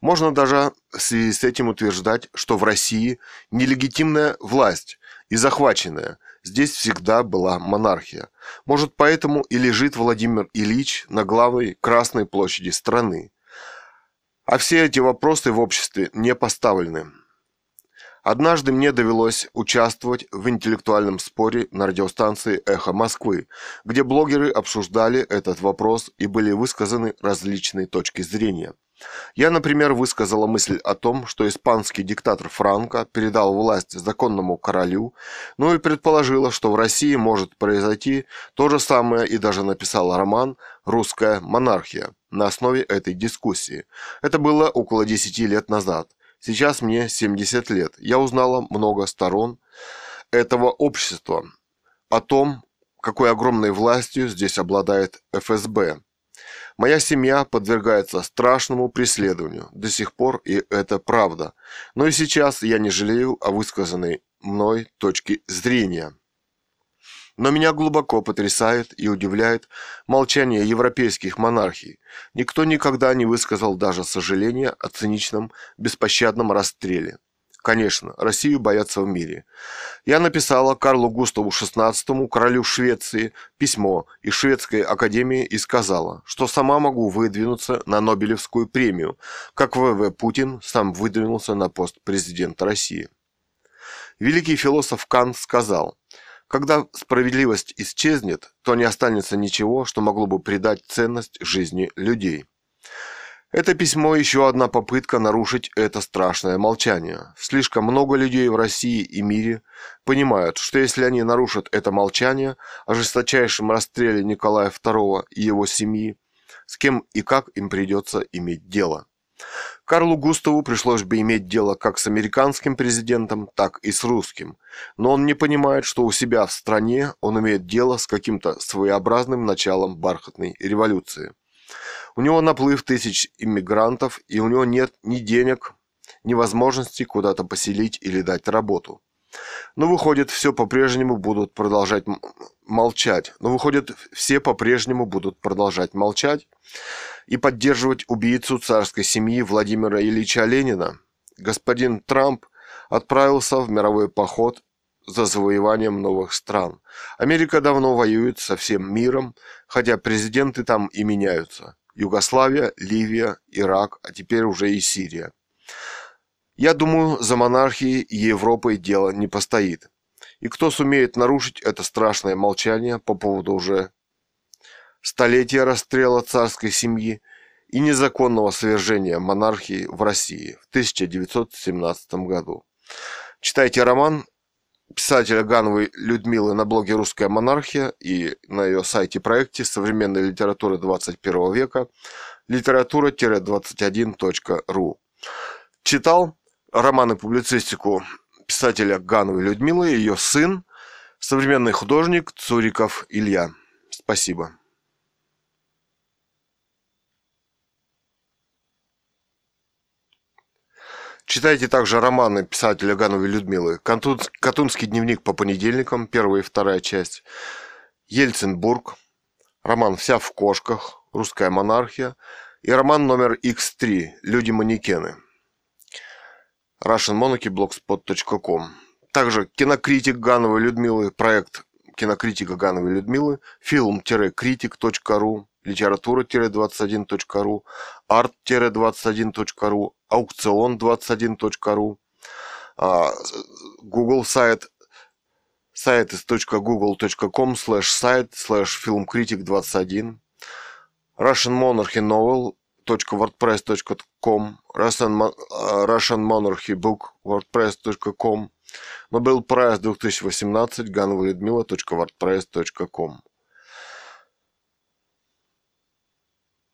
Можно даже в связи с этим утверждать, что в России нелегитимная власть и захваченная. Здесь всегда была монархия. Может, поэтому и лежит Владимир Ильич на главной Красной площади страны. А все эти вопросы в обществе не поставлены. Однажды мне довелось участвовать в интеллектуальном споре на радиостанции «Эхо Москвы», где блогеры обсуждали этот вопрос и были высказаны различные точки зрения. Я, например, высказала мысль о том, что испанский диктатор Франко передал власть законному королю, ну и предположила, что в России может произойти то же самое и даже написала роман «Русская монархия» на основе этой дискуссии. Это было около 10 лет назад. Сейчас мне 70 лет. Я узнала много сторон этого общества, о том, какой огромной властью здесь обладает ФСБ. Моя семья подвергается страшному преследованию до сих пор, и это правда. Но и сейчас я не жалею о высказанной мной точке зрения. Но меня глубоко потрясает и удивляет молчание европейских монархий. Никто никогда не высказал даже сожаления о циничном, беспощадном расстреле. Конечно, Россию боятся в мире. Я написала Карлу Густаву XVI, королю Швеции, письмо из Шведской академии и сказала, что сама могу выдвинуться на Нобелевскую премию, как В.В. Путин сам выдвинулся на пост президента России. Великий философ Кант сказал – когда справедливость исчезнет, то не останется ничего, что могло бы придать ценность жизни людей. Это письмо еще одна попытка нарушить это страшное молчание. Слишком много людей в России и мире понимают, что если они нарушат это молчание о жесточайшем расстреле Николая II и его семьи, с кем и как им придется иметь дело. Карлу Густаву пришлось бы иметь дело как с американским президентом, так и с русским. Но он не понимает, что у себя в стране он имеет дело с каким-то своеобразным началом бархатной революции. У него наплыв тысяч иммигрантов, и у него нет ни денег, ни возможности куда-то поселить или дать работу. Но выходит, все по-прежнему будут продолжать молчать. Но выходит, все по-прежнему будут продолжать молчать и поддерживать убийцу царской семьи Владимира Ильича Ленина, господин Трамп отправился в мировой поход за завоеванием новых стран. Америка давно воюет со всем миром, хотя президенты там и меняются. Югославия, Ливия, Ирак, а теперь уже и Сирия. Я думаю, за монархией и Европой дело не постоит. И кто сумеет нарушить это страшное молчание по поводу уже столетия расстрела царской семьи и незаконного свержения монархии в России в 1917 году. Читайте роман писателя Гановой Людмилы на блоге «Русская монархия» и на ее сайте проекте современной литературы 21 века литература-21.ру. Читал роман и публицистику писателя Гановой Людмилы, ее сын, современный художник Цуриков Илья. Спасибо. Читайте также романы писателя Гановой Людмилы. «Катунский дневник по понедельникам», первая и вторая часть. Ельцинбург. Роман «Вся в кошках», «Русская монархия». И роман номер X3 «Люди-манекены». russianmonarchyblogspot.com Также кинокритик Гановой Людмилы, проект кинокритика Гановой Людмилы, film-critic.ru, литература-21.ру, арт-21.ру, аукцион21.ру, а, Google сайт сайт из .google.com slash сайт slash filmcritic21 Russian Monarchy Novel wordpress.com Russian, Russian Monarchy Book wordpress.com Нобел Прайс 2018 Ганова Людмила .wordpress.com